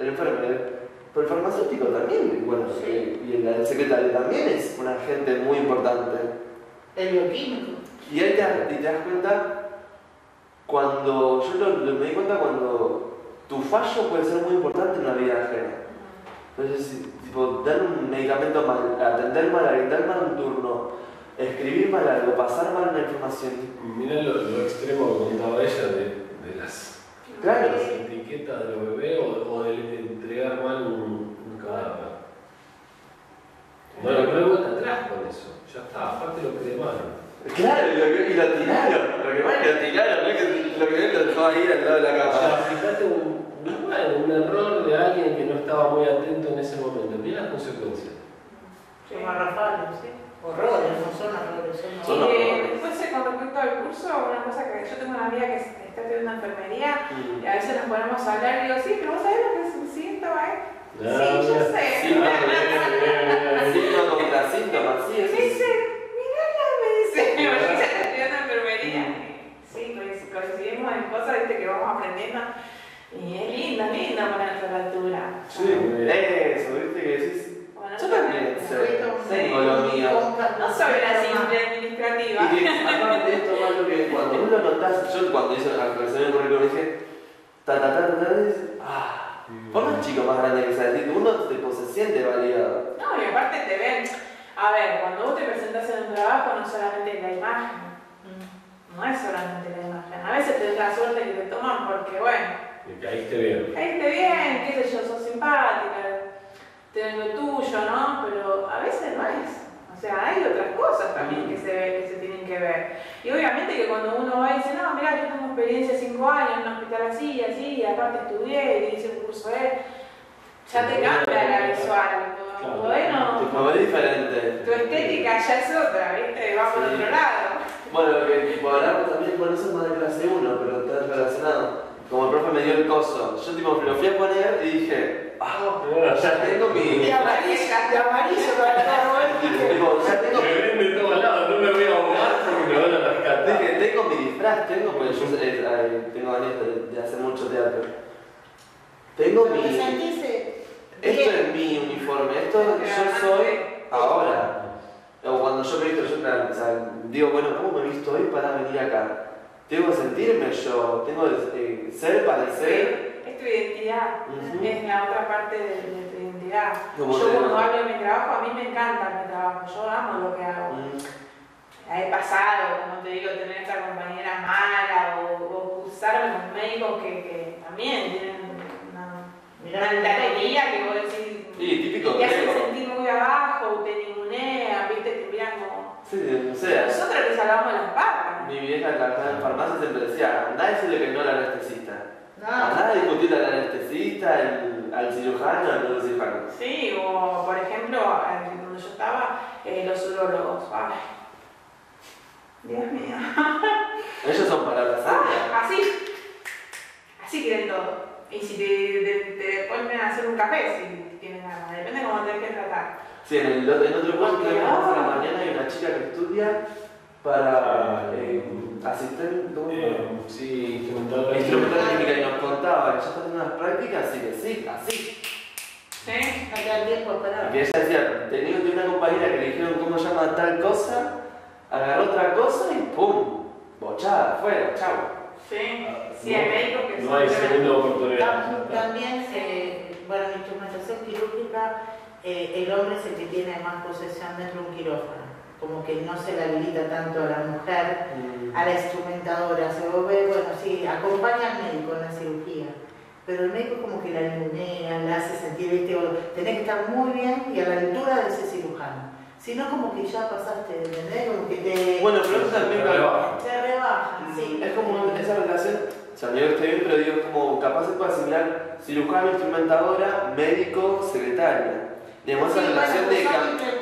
Speaker 2: el enfermero, pero el farmacéutico también, bueno, y el secretario también es un agente muy importante
Speaker 3: el bioquímico.
Speaker 2: Y ahí te, te das cuenta cuando, yo lo, lo- me di cuenta cuando tu fallo puede ser muy importante en la vida ajena. Entonces, tipo, dar un medicamento mal, atender mal, dar mal un turno, escribir mal algo, pasar mal una información.
Speaker 1: Mirá lo, lo extremo que contaba ella de, de las,
Speaker 2: Claro.
Speaker 1: las etiquetas de los bebés o, o de, de entregar mal un, un cadáver. No, no, no hay vuelta atrás con eso. Ya está, aparte lo que demanda.
Speaker 2: Claro, y lo, que- y lo tiraron. Lo que más es que lo tiraron, no es que lo que lo dejó ahí al lado de la
Speaker 1: O sea,
Speaker 2: cama.
Speaker 1: fíjate un, un- bueno, un error de alguien que no estaba muy atento en ese momento. Mira las consecuencias.
Speaker 3: Son garrafales, ¿sí? Horrores, no son errores, son
Speaker 4: Y
Speaker 2: horrores.
Speaker 4: eh, después, eh, con respecto al curso, una cosa que yo tengo una amiga que está estudiando enfermería
Speaker 2: Mm.
Speaker 4: y a veces nos ponemos a hablar y digo, sí, pero vos sabés lo que es un síntoma, ¿eh?
Speaker 1: Ah,
Speaker 4: sí, yo sé.
Speaker 2: Sí, no, síntomas, sí,
Speaker 4: Y me
Speaker 2: es.
Speaker 4: dice, mirá, me dice, yo estoy estudiando enfermería. Sí, coinc- coincidimos en cosas ¿viste, que vamos aprendiendo. Y es lindo, lindo ponerse a la altura.
Speaker 1: Sí.
Speaker 2: Eso, viste que decís.
Speaker 4: Bueno,
Speaker 2: Yo también lo mío.
Speaker 4: No soy la simple administrativa.
Speaker 2: Y que aparte de esto, más lo que cuando uno notas, yo cuando hice la actualización del currículum dije, ta ta ta ta ta, dices, ah, por más chico, más grande que sea, decir, uno tipo, se siente validado.
Speaker 4: No, y aparte te ven. A ver, cuando vos te presentás en un trabajo, no solamente es la imagen, no es solamente la imagen. A veces te da la suerte que te toman porque, bueno,
Speaker 1: caíste bien.
Speaker 4: caíste bien, qué sé yo, sos simpática, tenés lo tuyo, ¿no? Pero a veces no es. O sea, hay otras cosas también que se, ve- que se tienen que ver. Y obviamente que cuando uno va y dice, no, mira, yo tengo experiencia 5 años en un hospital así, así, y aparte estudié y hice un curso de... Ya te cambia la visual.
Speaker 1: Claro.
Speaker 4: Bueno,
Speaker 2: Tipo, es diferente.
Speaker 4: tu estética ya es otra, ¿viste? Va por
Speaker 2: Sí.
Speaker 4: otro lado.
Speaker 2: Bueno, lo que tipo, hablamos también, bueno, eso es más de clase 1, pero está relacionado. Como el profe me dio el coso, yo tipo me lo fui a poner y dije, ah, ya tengo mi.
Speaker 3: De amarillo, de amarillo para
Speaker 2: Tipo, ya tengo
Speaker 1: Me ven de todos lados, no me voy a ahogar porque me van a rescatar.
Speaker 2: Dije, tengo mi disfraz, tengo, porque yo eh, eh, tengo años de, de hacer mucho teatro. Tengo mi. Esto es mi uniforme, esto yo soy ahora. O cuando yo me visto, yo claro, o sea, digo, bueno, ¿cómo me he visto hoy para venir acá? Tengo que sentirme yo, tengo que eh, ser, parecer.
Speaker 4: Es tu identidad, es la otra parte de, de tu identidad. Yo cuando hablo de mi trabajo, a mí me encanta mi trabajo, yo amo lo que hago.
Speaker 2: Mm,
Speaker 4: He pasado, como te digo, tener esta compañera mala o, o cruzarme con médicos que, que también tienen
Speaker 3: Mirá,
Speaker 4: una altanería que vos decís,
Speaker 2: Sí, típico
Speaker 4: te
Speaker 2: griego.
Speaker 4: sentir muy abajo, te ningunean, viste, te miran como...
Speaker 2: Sí, o sea,
Speaker 4: Nosotros les salvamos las patas,
Speaker 2: en la farmacia siempre decía, andá a decirle que no al anestesista.
Speaker 3: No,
Speaker 2: Andá a discutirle al anestesista, el- al cirujano, al neurocirujano.
Speaker 4: Sí, o por ejemplo, donde yo estaba, eh, los urólogos. Ay. Dios mío.
Speaker 2: Ellos son palabras santas.
Speaker 4: Así. Así quieren todo. Y si te, te, te ponen a hacer un café, si tienes ganas, depende de cómo tenés que tratar.
Speaker 2: Sí, en, el, en otro curso que tenemos la
Speaker 4: ah.
Speaker 2: mañana hay una chica que estudia para eh, asistente.
Speaker 1: Eh, sí.
Speaker 2: Instrumental química y nos contaba que ya está haciendo unas prácticas, así que sí, así.
Speaker 4: ¿Sí?
Speaker 3: no queda tiempo
Speaker 2: Y
Speaker 3: para
Speaker 2: que ella decía, tenía una compañera que le dijeron cómo llama tal cosa, agarró otra cosa y ¡pum! Bochada, fuera, chau.
Speaker 4: Sí. Sí, hay médicos que
Speaker 1: No
Speaker 4: son
Speaker 1: hay segunda oportunidad.
Speaker 3: Tam- También, se, bueno, en instrumentación quirúrgica, eh, el hombre es el que tiene más posesión dentro de un quirófano. Como que no se le habilita tanto a la mujer, a la instrumentadora. Se ve, bueno, sí, acompaña al médico en la cirugía. Pero el médico como que la ningunea, la hace sentir, ¿viste? Tenés que estar muy bien y a la altura de ese cirujano. Si no, como que ya pasaste, ¿entendés? Como que te,
Speaker 2: Bueno, pero eso también
Speaker 1: Rebaja.
Speaker 3: te rebajan, sí.
Speaker 2: Es como esa relación, o sea, no digo que esté bien, pero digo, es como capaz se puede asimilar cirujano, instrumentadora, médico, secretaria. Digamos, esa
Speaker 3: Sí,
Speaker 2: relación
Speaker 3: bueno,
Speaker 2: de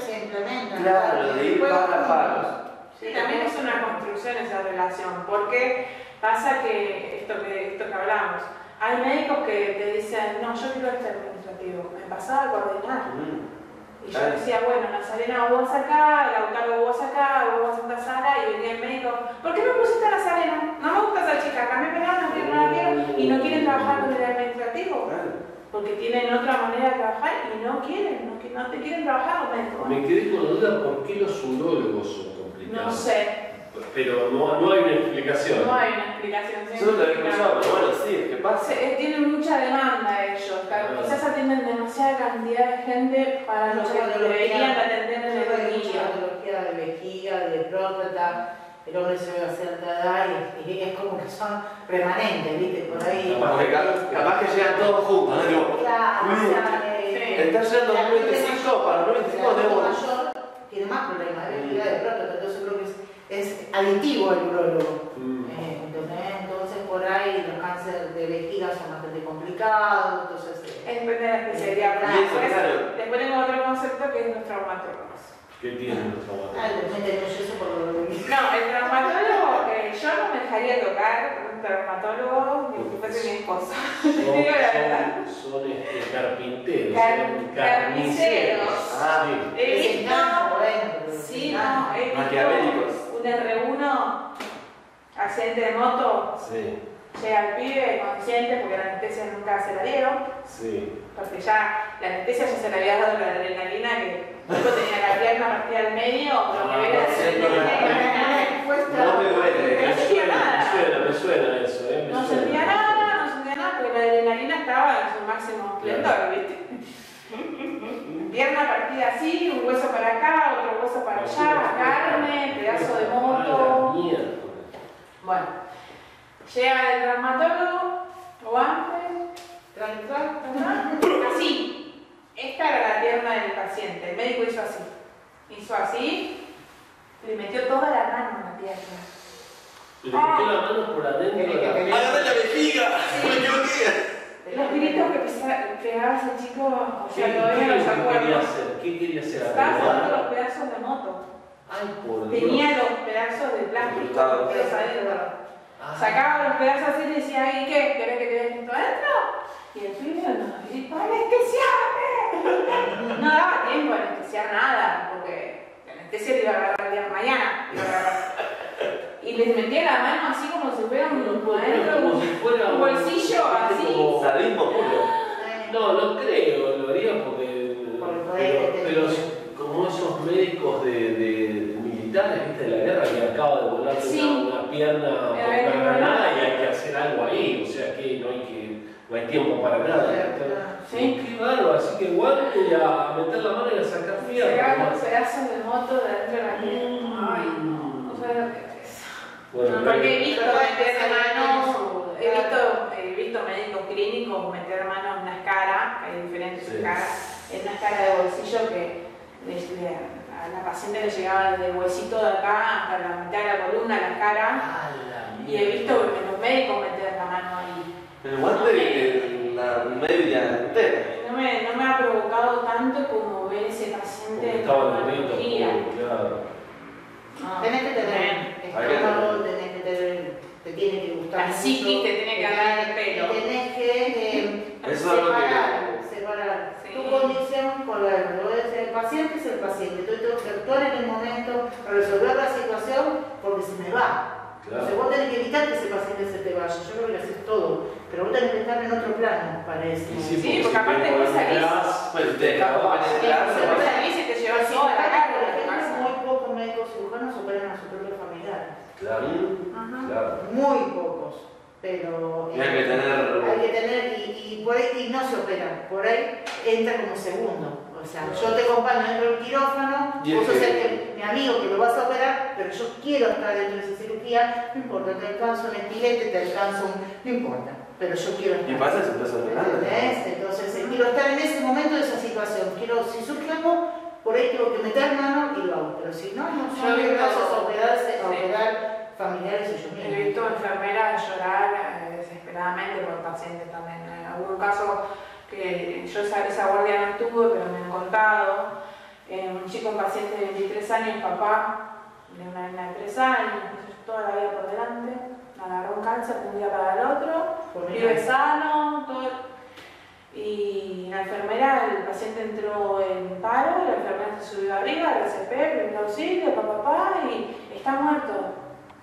Speaker 3: se.
Speaker 2: Claro, de ir
Speaker 3: Después,
Speaker 2: par a par.
Speaker 4: Sí, también es una construcción esa relación, porque pasa que esto que, esto que hablamos, hay médicos que te dicen, no, yo quiero este administrativo, me pasaba a coordinar.
Speaker 2: Mm.
Speaker 4: Y yo decía, bueno, Nazarena vos vas acá, Lautaro vos vas acá, vos vas a Santa Sara, y venía el médico, ¿por qué me pusiste a Nazarena? No me gusta esa chica, acá me pegaron, no quiero, no la quiero, y no quieren trabajar con el administrativo, porque tienen otra manera de trabajar y no quieren, no, no te quieren trabajar con médicos.
Speaker 1: Me quedé con la duda por qué los urólogos son complicados.
Speaker 4: No sé,
Speaker 1: Pero no, no hay una explicación.
Speaker 4: no hay una explicación
Speaker 2: Yo no lo había escuchado, pero bueno, sí, es que pasa.
Speaker 4: Se- eh, tienen mucha demanda ellos, claro,
Speaker 1: Ah.
Speaker 4: quizás atienden demasiada cantidad de gente para lo
Speaker 3: Mucha
Speaker 4: que
Speaker 3: patología.
Speaker 4: deberían atender en
Speaker 3: Mucha
Speaker 4: el día.
Speaker 3: patología de vejiga, de próstata, el hombre se ve a cierta edad y, y es como que son remanentes, ¿viste? Por ahí.
Speaker 2: Capaz que, capaz que llegan todos juntos, ¿no? Digo,
Speaker 3: Claro, o sea, eh,
Speaker 2: está llegando
Speaker 3: gente
Speaker 2: 2025, para el
Speaker 3: mayor-
Speaker 2: 2025
Speaker 3: la gente
Speaker 2: debo.
Speaker 3: mayor tiene más problemas de vejiga, de próstata, entonces creo que es, es aditivo el urólogo.
Speaker 1: Mm.
Speaker 3: Eh, ¿entendés? Entonces por ahí los cánceres de vejiga son bastante complicados, entonces... eh,
Speaker 4: Es depende de la especialidad.
Speaker 2: Y eso,
Speaker 4: después,
Speaker 2: claro.
Speaker 4: después tengo otro concepto que es los traumatólogos.
Speaker 1: ¿Qué tienen los
Speaker 3: Ah,
Speaker 1: traumatólogos?
Speaker 3: que
Speaker 4: No, el traumatólogo, eh, yo no me dejaría tocar un traumatólogo ni que fuese mi esposo. Te digo la verdad.
Speaker 1: Son, son este, carpinteros,
Speaker 4: Car-
Speaker 1: son
Speaker 4: carniceros.
Speaker 1: carniceros.
Speaker 2: Ah.
Speaker 1: Sí.
Speaker 4: He visto, sí,
Speaker 3: ah,
Speaker 4: no, he
Speaker 2: Maquiavélicos.
Speaker 4: visto un R1, accidente de moto,
Speaker 1: Sí,
Speaker 4: llega el pibe consciente porque la anestesia nunca se la dieron.
Speaker 1: sí.
Speaker 4: Porque ya la anestesia ya se le había dado la adrenalina que tipo tenía la pierna partida al medio, lo que
Speaker 1: Ah,
Speaker 4: la
Speaker 2: sí,
Speaker 4: adrenalina.
Speaker 2: No me duele.
Speaker 4: No sentía nada.
Speaker 1: Me suena, me suena eso, ¿eh? Me
Speaker 4: No sentía nada, no sentía nada, porque la adrenalina estaba en su máximo esplendor, ¿viste? Pierna partida así, un hueso para acá, otro hueso para allá, carne, pedazo de moto. Bueno, llega el traumatólogo, o antes,
Speaker 3: Tran, tran,
Speaker 4: así. Esta era la pierna del paciente. El médico hizo así. Hizo así, le metió toda la mano en la pierna.
Speaker 1: Le metió la mano por adentro.
Speaker 2: ¡Agarré la vejiga! ¡Me equivoqué!
Speaker 4: Los gritos que pegaba ese chico, o
Speaker 1: ¿Qué,
Speaker 4: sea, todavía los
Speaker 1: que quería
Speaker 4: acuerdo.
Speaker 1: ¿Qué quería hacer?
Speaker 4: Estaba sacando los pedazos de moto.
Speaker 1: Ay, por Dios.
Speaker 4: Tenía los pedazos de plástico metidos adentro. Sacaba los pedazos así y decía, ¿y qué? ¿Querés que te deje esto adentro? Y el pibe nos gritó, ¡anestesiame! No daba tiempo a anestesiar nada, porque la anestesia te iba a agarrar el día de mañana. Y les metía la mano así como si fuera un, adentro,
Speaker 1: como si fuera
Speaker 4: un bolsillo así.
Speaker 1: Como-
Speaker 2: Sadismo puro.
Speaker 1: No, no creo, lo haría porque.
Speaker 3: Por
Speaker 1: Pero, pero como esos médicos de, de militares, ¿viste? De la guerra que acaba de volar
Speaker 4: Sí.
Speaker 1: una, una pierna por
Speaker 4: de
Speaker 1: una granada y hay que hacer algo ahí, o sea que no hay que. No hay tiempo para nada.
Speaker 4: Sí.
Speaker 1: Qué bárbaro, así que guante y a meter la mano y a sacar fierro.
Speaker 4: Sacaba
Speaker 1: ¿no?
Speaker 4: los pedazos de moto de adentro de la pierna. Ay, no, no sabes lo que es.
Speaker 1: Bueno,
Speaker 4: No,
Speaker 1: pero-
Speaker 4: porque he visto
Speaker 3: Pero
Speaker 4: meter manos, he visto, he visto médicos clínicos meter manos en una escara, hay diferentes
Speaker 1: Sí.
Speaker 4: escaras, en una escara de bolsillo que le- le- a la paciente le llegaba desde el huesito de acá hasta la mitad de la columna, la escara,
Speaker 3: Ah,
Speaker 4: Y he visto que los médicos meter la mano ahí.
Speaker 2: El guante de la media entera.
Speaker 4: No me, no me ha provocado tanto como ver ese paciente
Speaker 1: bonito,
Speaker 4: traumatología.
Speaker 1: claro.
Speaker 4: Ah,
Speaker 3: Tenés que tener
Speaker 4: bien.
Speaker 3: Estómago, tenés que tener, te tiene que gustar
Speaker 4: La
Speaker 3: mucho,
Speaker 4: psiquis te tiene que dar el pelo.
Speaker 3: Tenés que eh,
Speaker 2: Eso es algo que-
Speaker 3: separar, separar
Speaker 4: Sí.
Speaker 3: tu condición con la de lo es el paciente es el paciente. Yo tengo que actuar en el momento, resolver la situación porque se me va.
Speaker 1: Claro.
Speaker 3: O sea, vos tenés que evitar que ese paciente se te vaya. Yo creo que haces todo, pero vos tenés que estar en otro plano para eso.
Speaker 1: Sí,
Speaker 4: Sí, porque
Speaker 1: si
Speaker 4: aparte
Speaker 1: te
Speaker 4: vos salís-
Speaker 2: Bueno, te
Speaker 1: te
Speaker 2: acabo de
Speaker 1: escapas.
Speaker 2: va.
Speaker 4: salís y te llevas
Speaker 3: Pero
Speaker 4: toda la
Speaker 3: por
Speaker 4: carga de tu
Speaker 3: ejemplo,
Speaker 4: casa.
Speaker 3: muy pocos cirujanos operan a su propio familiar.
Speaker 1: Claro,
Speaker 4: Ajá.
Speaker 1: claro.
Speaker 3: Muy pocos. Pero
Speaker 2: hay que tener-
Speaker 3: hay que tener y, y por ahí y no se opera, por ahí entra como segundo. O sea,
Speaker 1: Claro.
Speaker 3: yo te acompaño dentro del quirófano,
Speaker 2: Y
Speaker 3: vos sos
Speaker 2: que-
Speaker 3: el que- mi amigo que lo vas a operar, pero yo quiero estar dentro de esa cirugía, no importa, te alcanzo un estilete, te alcanzo un. no importa, pero yo quiero estar.
Speaker 2: Y pasa es un peso muy grande.
Speaker 3: ¿Entendés? Entonces, eh, quiero estar en ese momento de esa situación. Quiero, si surge algo, por ahí tengo que meter mano y lo hago. Pero si no, no son
Speaker 4: he
Speaker 3: gracias a operarse, a
Speaker 4: sí.
Speaker 3: operar familiares y yo
Speaker 4: He
Speaker 3: mismo.
Speaker 4: visto enfermeras llorar eh, desesperadamente por pacientes también. En algún caso que yo esa, guardia no estuve, pero me han contado. eh, un chico, un paciente de 23 años, papá de una nena de 3 años, toda la vida por delante, agarró un cáncer de un día para el otro, vive sano, todo. Y la enfermera, el paciente entró en paro, la enfermera se subió arriba, RCP, primer auxilio, papá, papá, y está muerto.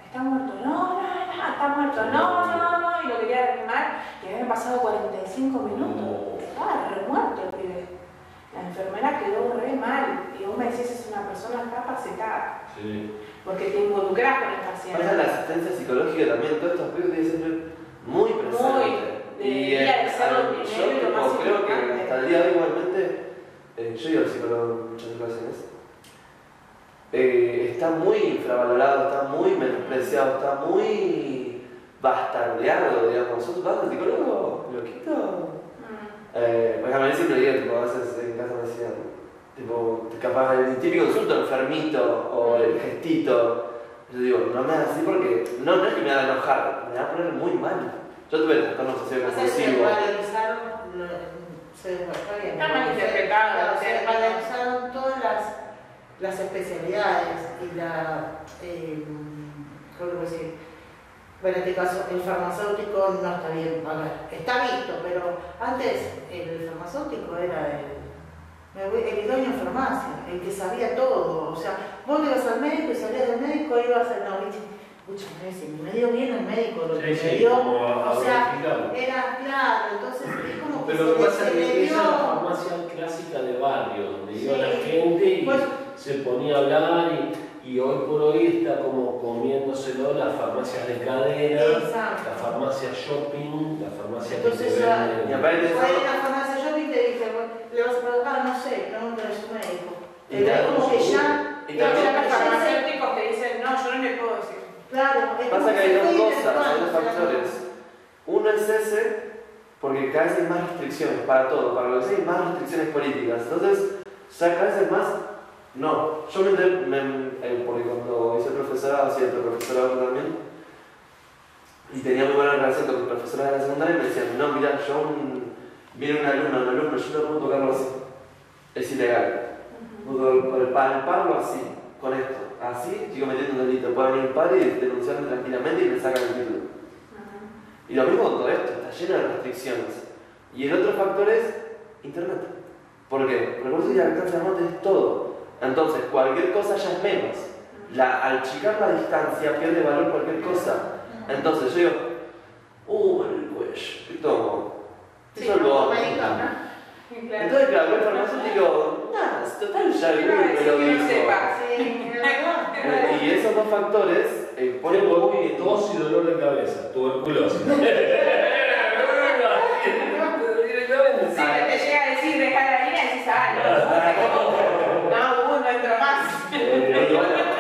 Speaker 4: Está muerto, no, no, no, está muerto, no, no, no, y lo quería reanimar, y habían pasado 45 minutos. Estaba re muerto el pibe. La enfermera quedó re mal, y vos me decís, es una persona capacitada,
Speaker 1: Sí.
Speaker 4: porque te involucras con el
Speaker 2: Pasa
Speaker 4: paciente.
Speaker 2: la asistencia psicológica también, todos estos pibes tienen siempre muy presente.
Speaker 4: debería de
Speaker 2: yo
Speaker 4: y
Speaker 2: tipo,
Speaker 4: más
Speaker 2: creo que hasta el día de hoy igualmente, eh, yo digo al psicólogo en muchas ocasiones, eh, está muy infravalorado, está muy menospreciado, está muy bastardeado, digamos. ¿Sos vas al psicólogo, loquito?
Speaker 4: Mm.
Speaker 2: Eh, por ejemplo, yo siempre digo, tipo, a veces en casa me decían, tipo, capaz el típico insulto enfermito o el gestito. Yo digo, no me hagas así porque no, no es que me haga enojar, me va a poner muy mal. Yo tuve trastorno obsesivo
Speaker 3: O sea, se
Speaker 2: compulsivo.
Speaker 3: valorizaron, lo- se, está
Speaker 4: mal interpretado,
Speaker 3: se valorizaron todas las, las especialidades y la, eh, ¿cómo puedo decir? Bueno, en este caso, el farmacéutico no está bien, a ver, está visto, pero antes el farmacéutico era el, el idóneo en farmacia, el que sabía todo. O sea, vos ibas al médico y salías del médico y ibas al no, escúchame, si me dio bien el médico, lo que
Speaker 1: Sí,
Speaker 3: me
Speaker 1: sí,
Speaker 3: dio,
Speaker 1: como a- a
Speaker 3: o sea, era claro, entonces es como que
Speaker 1: Pero lo que
Speaker 3: se,
Speaker 1: pasa es
Speaker 3: se le
Speaker 1: que esa es la
Speaker 3: dio.
Speaker 1: farmacia clásica de barrio, donde iba
Speaker 3: Sí.
Speaker 1: la gente y
Speaker 3: Pues-
Speaker 1: se ponía a hablar y, y hoy por hoy está como comiéndoselo las farmacias de cadena,
Speaker 3: Exacto.
Speaker 1: la farmacia shopping, la farmacia que
Speaker 3: Entonces,
Speaker 1: te
Speaker 3: ya-
Speaker 1: vende.
Speaker 2: Y aparte
Speaker 3: Fue
Speaker 2: eso-
Speaker 3: a la farmacia y te bueno, le vas a preguntar, no sé, pregúntale a su médico.
Speaker 2: Y
Speaker 3: Pero es como que
Speaker 2: sí.
Speaker 3: ya,
Speaker 2: Y también-
Speaker 4: Los
Speaker 3: se-
Speaker 4: farmacéuticos te dicen, no, yo no le puedo decir.
Speaker 3: Claro, es
Speaker 2: Pasa que hay dos cosas, hay dos
Speaker 3: o sea,
Speaker 2: factores. Uno es ese, porque cada vez hay más restricciones para todo, para lo que sea hay más restricciones políticas. Entonces, ya cada vez hay más. No, yo me me- eh, porque cuando hice profesorado, otro profesorado también, y tenía muy buena relación con mis profesoras de la secundaria, y me decían: No, mira, yo un, viene un alumno, un alumno, yo no puedo tocarlo así. Es ilegal. Puedo palparlo así, con esto. Así, sigo metiendo un delito. Puede venir un padre y denunciarme tranquilamente y me sacan el título. Y lo mismo con todo esto, está lleno de restricciones. Y el otro factor es Internet. ¿Por qué? Porque de la mano es todo. Entonces, cualquier cosa ya es menos. La, al achicar la distancia pierde valor cualquier cosa. Entonces yo digo, uh, el cuello, y tomo.
Speaker 3: Sí,
Speaker 2: Eso es lo
Speaker 3: como
Speaker 2: Entonces, claro, el farmacéutico, nada, total, ya el
Speaker 4: ¿Qué va a
Speaker 2: Google me lo dijo. Y esos dos factores eh, ponen muy...
Speaker 1: tos y dolor de cabeza, tuberculosis.
Speaker 4: Sí, te llega a decir dejar la línea y decís, ah, no, no, entro más.
Speaker 2: Eh,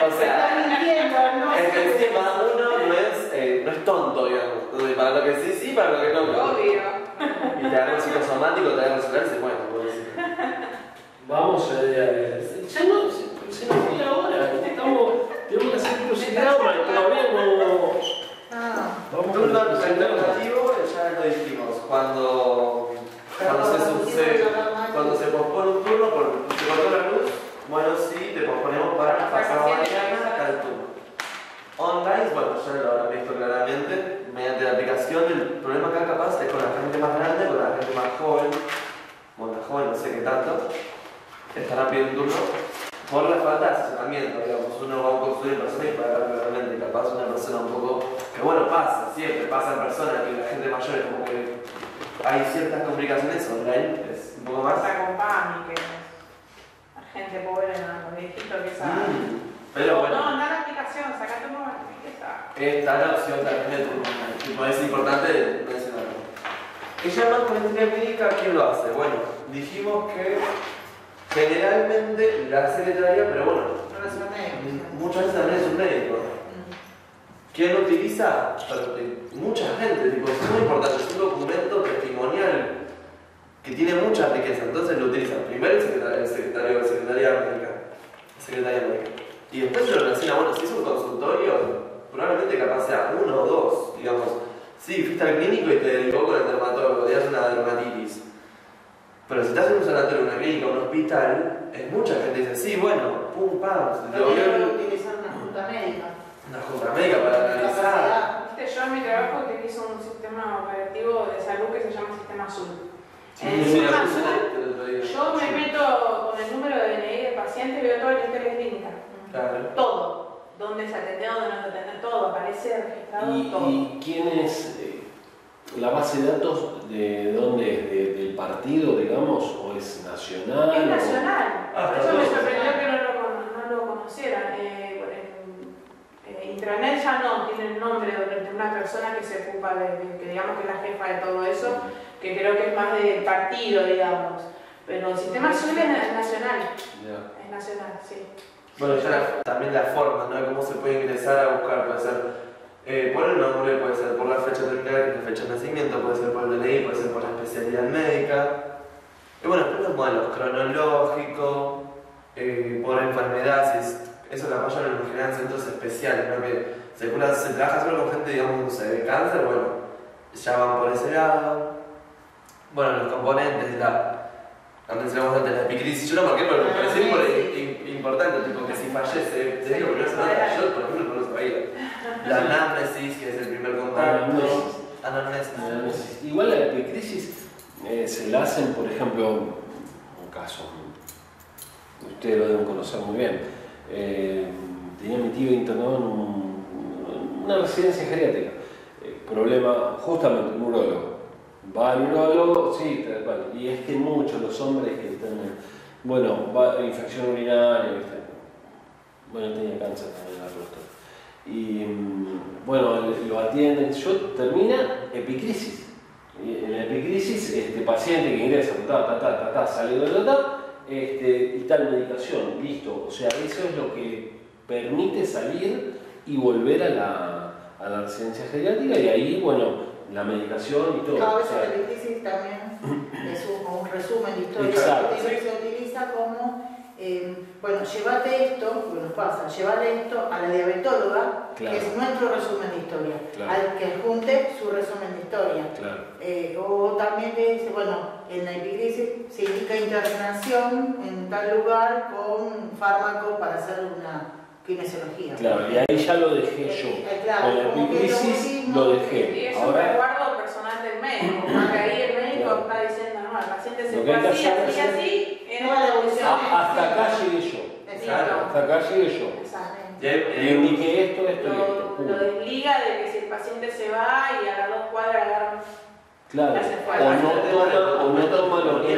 Speaker 2: o sea,
Speaker 3: no
Speaker 2: es que encima uno no es, eh, no es tonto, digamos. Para lo que sí, sí, para lo que no.
Speaker 4: Obvio.
Speaker 2: Y te agarra psicosomático, te agarra celular, se bueno, decir.
Speaker 1: Vamos, eh, ya no, se, se nos fue la hora, estamos, tenemos que hacer crucigrama y todavía no,
Speaker 3: Ah,
Speaker 1: Vamos la presentación.
Speaker 2: alternativo ya lo dijimos. Cuando, cuando, se, sucede, cuando se pospone un turno por se cortó la luz, bueno, sí, te posponemos para pasado mañana. Online, bueno, ya lo habrán visto claramente, mediante la aplicación, el problema acá capaz es con la gente más grande, con la gente más joven, bueno, la joven no sé qué tanto, estará pidiendo turno por la falta de asesoramiento, digamos, uno va a un consultorio persona y para claramente, capaz una persona un poco, que bueno, pasa, siempre pasa en personas, que la gente mayor es como que hay ciertas complicaciones online, es un poco más.
Speaker 4: Pasa con PAMI, que la gente pobre, no, los que saben.
Speaker 2: Mm, Pero bueno.
Speaker 4: No, anda la aplicación, sacate un ¿qué está?
Speaker 2: La opción también de turno es importante mencionarlo. ¿Qué llaman con entidad médica? ¿Quién lo hace? Bueno, dijimos que generalmente la secretaría, pero bueno, muchas veces también es un médico. ¿Quién lo utiliza? Eh, Mucha gente, tipo, es muy importante, es un documento testimonial que tiene mucha riqueza, entonces lo utilizan primero el secretario, el secretario de Secretaría Médica, Secretaría Médica, y después se lo relaciona, bueno, si es un consultorio, probablemente capaz sea uno o dos, digamos, sí, fuiste al clínico y te derivó con el dermatólogo, tenías una dermatitis, pero si estás en un sanatorio, una clínica, un hospital, es mucha gente que dice, sí, bueno, pum, pam, te lo veo
Speaker 3: puedo utilizar una junta médica.
Speaker 2: una junta médica para analizar.
Speaker 4: Viste, yo en mi trabajo utilizo un sistema operativo de salud que se llama Sistema Azul.
Speaker 2: Sí,
Speaker 4: En el
Speaker 2: sí,
Speaker 4: sistema Azul, yo me meto con el número de DNI del paciente y veo todo el historia clínica.
Speaker 2: Claro.
Speaker 4: Todo. Dónde se atendió, dónde no se atendió, todo. Aparece registrado
Speaker 1: ¿Y,
Speaker 4: todo.
Speaker 1: y quién es eh, la base de datos de dónde es? ¿De- ¿Del partido, digamos? ¿O es nacional?
Speaker 4: Es
Speaker 1: o-
Speaker 4: nacional.
Speaker 2: Ah,
Speaker 4: Por eso me sorprendió que no lo, no lo conocieran. Eh, eh, Intranet ya no, tiene el nombre de de una persona que se ocupa de, de- que digamos que es la jefa de todo eso, que creo que es más del partido, digamos. Pero el sistema azul es na- nacional, es nacional, sí.
Speaker 2: Bueno, ya la- también la forma, ¿no? De cómo se puede ingresar a buscar, puede ser eh, por el nombre, puede ser por la fecha terminal, que es la fecha de nacimiento, puede ser por el DNI, puede ser por la especialidad médica. Y bueno, después los modelos cronológico, eh, por enfermedad, si es- eso lo apoyan en general en centros especiales, ¿no? Que se, cura- se trabaja solo con gente, digamos, no sé, de cáncer, bueno, ya van por ese lado. Bueno, los componentes, la, la mencionamos antes, la epicrisis, yo no marqué, me
Speaker 3: Ah,
Speaker 2: por-
Speaker 3: sí.
Speaker 2: im- importante, tipo que si fallece, te digo, pero no nada, yo por ejemplo no lo sabía. La anamnesis, que es el primer contacto.
Speaker 1: Anamnesis.
Speaker 2: Anamnesis.
Speaker 1: Igual la epicrisis eh, se la hacen, por ejemplo, un caso, ustedes lo deben conocer muy bien. Eh, tenía mi tío internado en un- una residencia geriátrica. Eh, problema, justamente, un urólogo. Va al urólogo, sí, tal cual. Y es que muchos los hombres que están, en- bueno, va infección urinaria, bueno, tenía cáncer también al rostro. Y mm, bueno, lo atienden. Yo termina epicrisis. En la epicrisis, este paciente que ingresa, ta, ta, ta, ta, ta, sale de ta, ta, este, y tal medicación, listo. O sea, eso es lo que permite salir y volver a la, a la residencia geriátrica y ahí, bueno, la medicación y todo.
Speaker 3: Cada
Speaker 1: o
Speaker 3: vez
Speaker 1: sea,
Speaker 3: el difícil también es un, un resumen de historia
Speaker 1: Exacto.
Speaker 3: que se utiliza como, eh, bueno, llévate esto, porque nos pasa, llevarle esto a la diabetóloga,
Speaker 1: Claro.
Speaker 3: que es nuestro resumen de historia,
Speaker 1: Claro.
Speaker 3: al que adjunte su resumen de historia.
Speaker 1: claro.
Speaker 3: Eh, o también te dice, bueno, en la epicrisis se indica internación en tal lugar con fármaco para hacer una kinesiología.
Speaker 1: Claro, y ahí ya lo dejé yo.
Speaker 3: Eh, claro,
Speaker 1: Con la
Speaker 3: que
Speaker 1: epicrisis lo
Speaker 4: Y
Speaker 1: dejé.
Speaker 4: es un
Speaker 1: Ahora,
Speaker 4: resguardo personal del médico, porque ahí el médico
Speaker 1: Claro.
Speaker 4: está diciendo, no, el paciente se
Speaker 1: Lo que
Speaker 4: fue
Speaker 1: que
Speaker 4: así,
Speaker 1: hacer
Speaker 4: así, así, en
Speaker 3: la
Speaker 4: evolución.
Speaker 1: a- hasta acá llegué yo.
Speaker 3: Exacto.
Speaker 1: Hasta acá llegué yo.
Speaker 4: Exacto.
Speaker 2: Y
Speaker 1: Y indiqué esto, esto y esto.
Speaker 4: Lo,
Speaker 1: pum.
Speaker 4: lo desliga de que si el paciente se va y a las dos cuadras agarran.
Speaker 1: Claro. O no toma, o no toma lo que.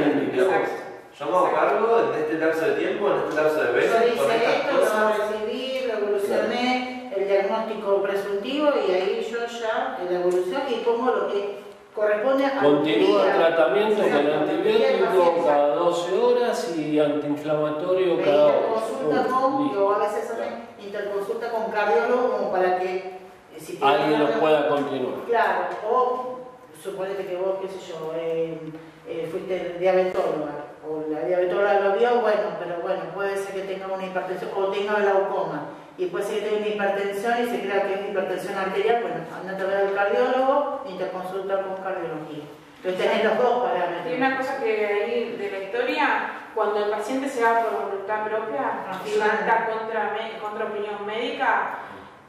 Speaker 2: Yo me hago cargo en este lapso de tiempo, en este lapso de
Speaker 3: Yo
Speaker 2: veces, con
Speaker 3: hice
Speaker 2: estas
Speaker 3: esto, lo recibir, lo evolucioné, el diagnóstico presuntivo y ahí yo ya en la evolución y pongo lo que corresponde a
Speaker 1: Continúa
Speaker 3: día.
Speaker 1: tratamiento con antibiótico cada 12 horas y antiinflamatorio
Speaker 3: Me
Speaker 1: cada hora.
Speaker 3: interconsulta con,
Speaker 1: Listo.
Speaker 3: o a veces hacen interconsulta con cardiólogo como para que eh, si tiene
Speaker 1: Alguien lo pueda continuar.
Speaker 3: Claro, o suponete que vos, qué sé yo, eh, eh, fuiste diabetóloga o la diabetóloga lo vio, bueno, pero bueno, puede ser que tenga una hipertensión o tenga glaucoma y puede ser que tenga una hipertensión y se crea que es hipertensión arterial, bueno, andate a ver al cardiólogo y te consulta con cardiología. Entonces tenés los dos parámetros.
Speaker 4: Y una cosa que hay de la historia, cuando el paciente se va por voluntad propia
Speaker 3: Ah,
Speaker 4: y levanta contra, contra opinión médica,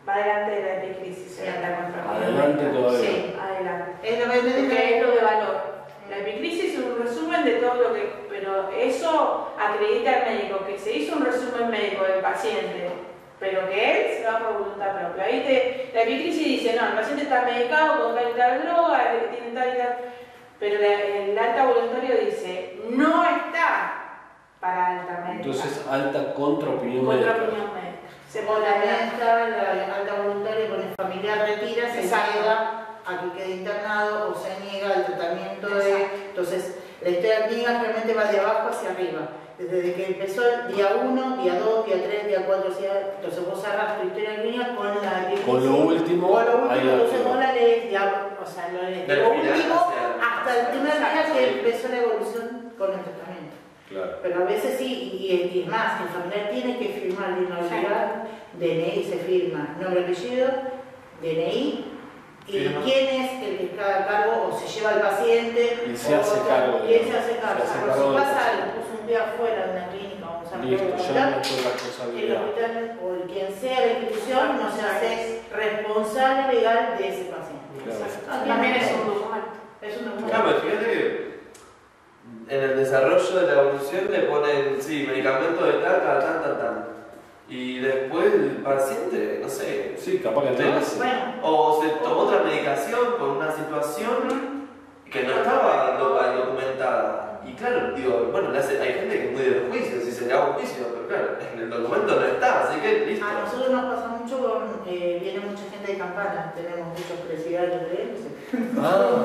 Speaker 4: va adelante de la epicrisis.
Speaker 3: Sí.
Speaker 4: anda contra opinión
Speaker 1: Adelante todavía.
Speaker 3: Sí.
Speaker 4: Adelante.
Speaker 3: Es lo que me
Speaker 4: Porque es lo de valor. La epicrisis es un resumen de todo lo que. Pero eso acredita al médico que se hizo un resumen médico del paciente, pero que él se va por voluntad propia. Ahí te- la epicrisis dice: no, el paciente está medicado con tal y tal droga, tiene tal y tal. Pero la- el alta voluntario dice: no está para alta médica.
Speaker 1: Entonces, alta contra opinión
Speaker 4: contra
Speaker 1: médica.
Speaker 4: opinión médica. Se pone
Speaker 3: la alta voluntaria con el familiar retira, se
Speaker 4: Exacto.
Speaker 3: A que quede internado o se niega al tratamiento de... Entonces, la historia clínica realmente va de abajo hacia arriba. Desde que empezó el día 1, día 2, día 3, día 4, entonces vos cerrás tu historia clínica con la.
Speaker 1: Con lo último,
Speaker 3: Con lo último,
Speaker 1: la
Speaker 3: entonces vos la lees, ya, o sea, lo lees. Lo último hasta el primer día que empezó la evolución con el tratamiento.
Speaker 1: Claro.
Speaker 3: Pero a veces sí, y, y es más, el familiar tiene que firmar de inhabilidad, DNI se firma, nombre, apellido, DNI, y
Speaker 2: Firma.
Speaker 3: quién es el que está a cargo o se lleva al paciente.
Speaker 1: Y se
Speaker 3: o-
Speaker 1: hace cargo,
Speaker 3: Y él se hace cargo.
Speaker 1: Se hace
Speaker 3: Por
Speaker 1: cargo
Speaker 3: si pasa algo, puso un día afuera de una clínica, vamos a
Speaker 1: Listo, ya no
Speaker 3: hospital,
Speaker 1: tu
Speaker 3: el hospital o el quien sea la institución no se hace responsable legal de ese paciente.
Speaker 1: Claro.
Speaker 4: También es un documento.
Speaker 3: Es un documento.
Speaker 2: Claro, pero fíjate que en el desarrollo de la evolución le ponen, sí, medicamento de tal, tal, tal, tal, tal. Y después el paciente, no sé,
Speaker 1: Sí, capaz que te hace.
Speaker 3: Bueno,
Speaker 2: o se tomó otra medicación por una situación que no estaba documentada. Y claro, digo, bueno, le hace- hay gente que es muy de juicio, si se le haga un juicio, pero claro, en el documento no está, así que listo.
Speaker 3: A nosotros nos pasa mucho con, eh, viene mucha gente de campana, tenemos muchos presidiarios de él,
Speaker 1: Ah,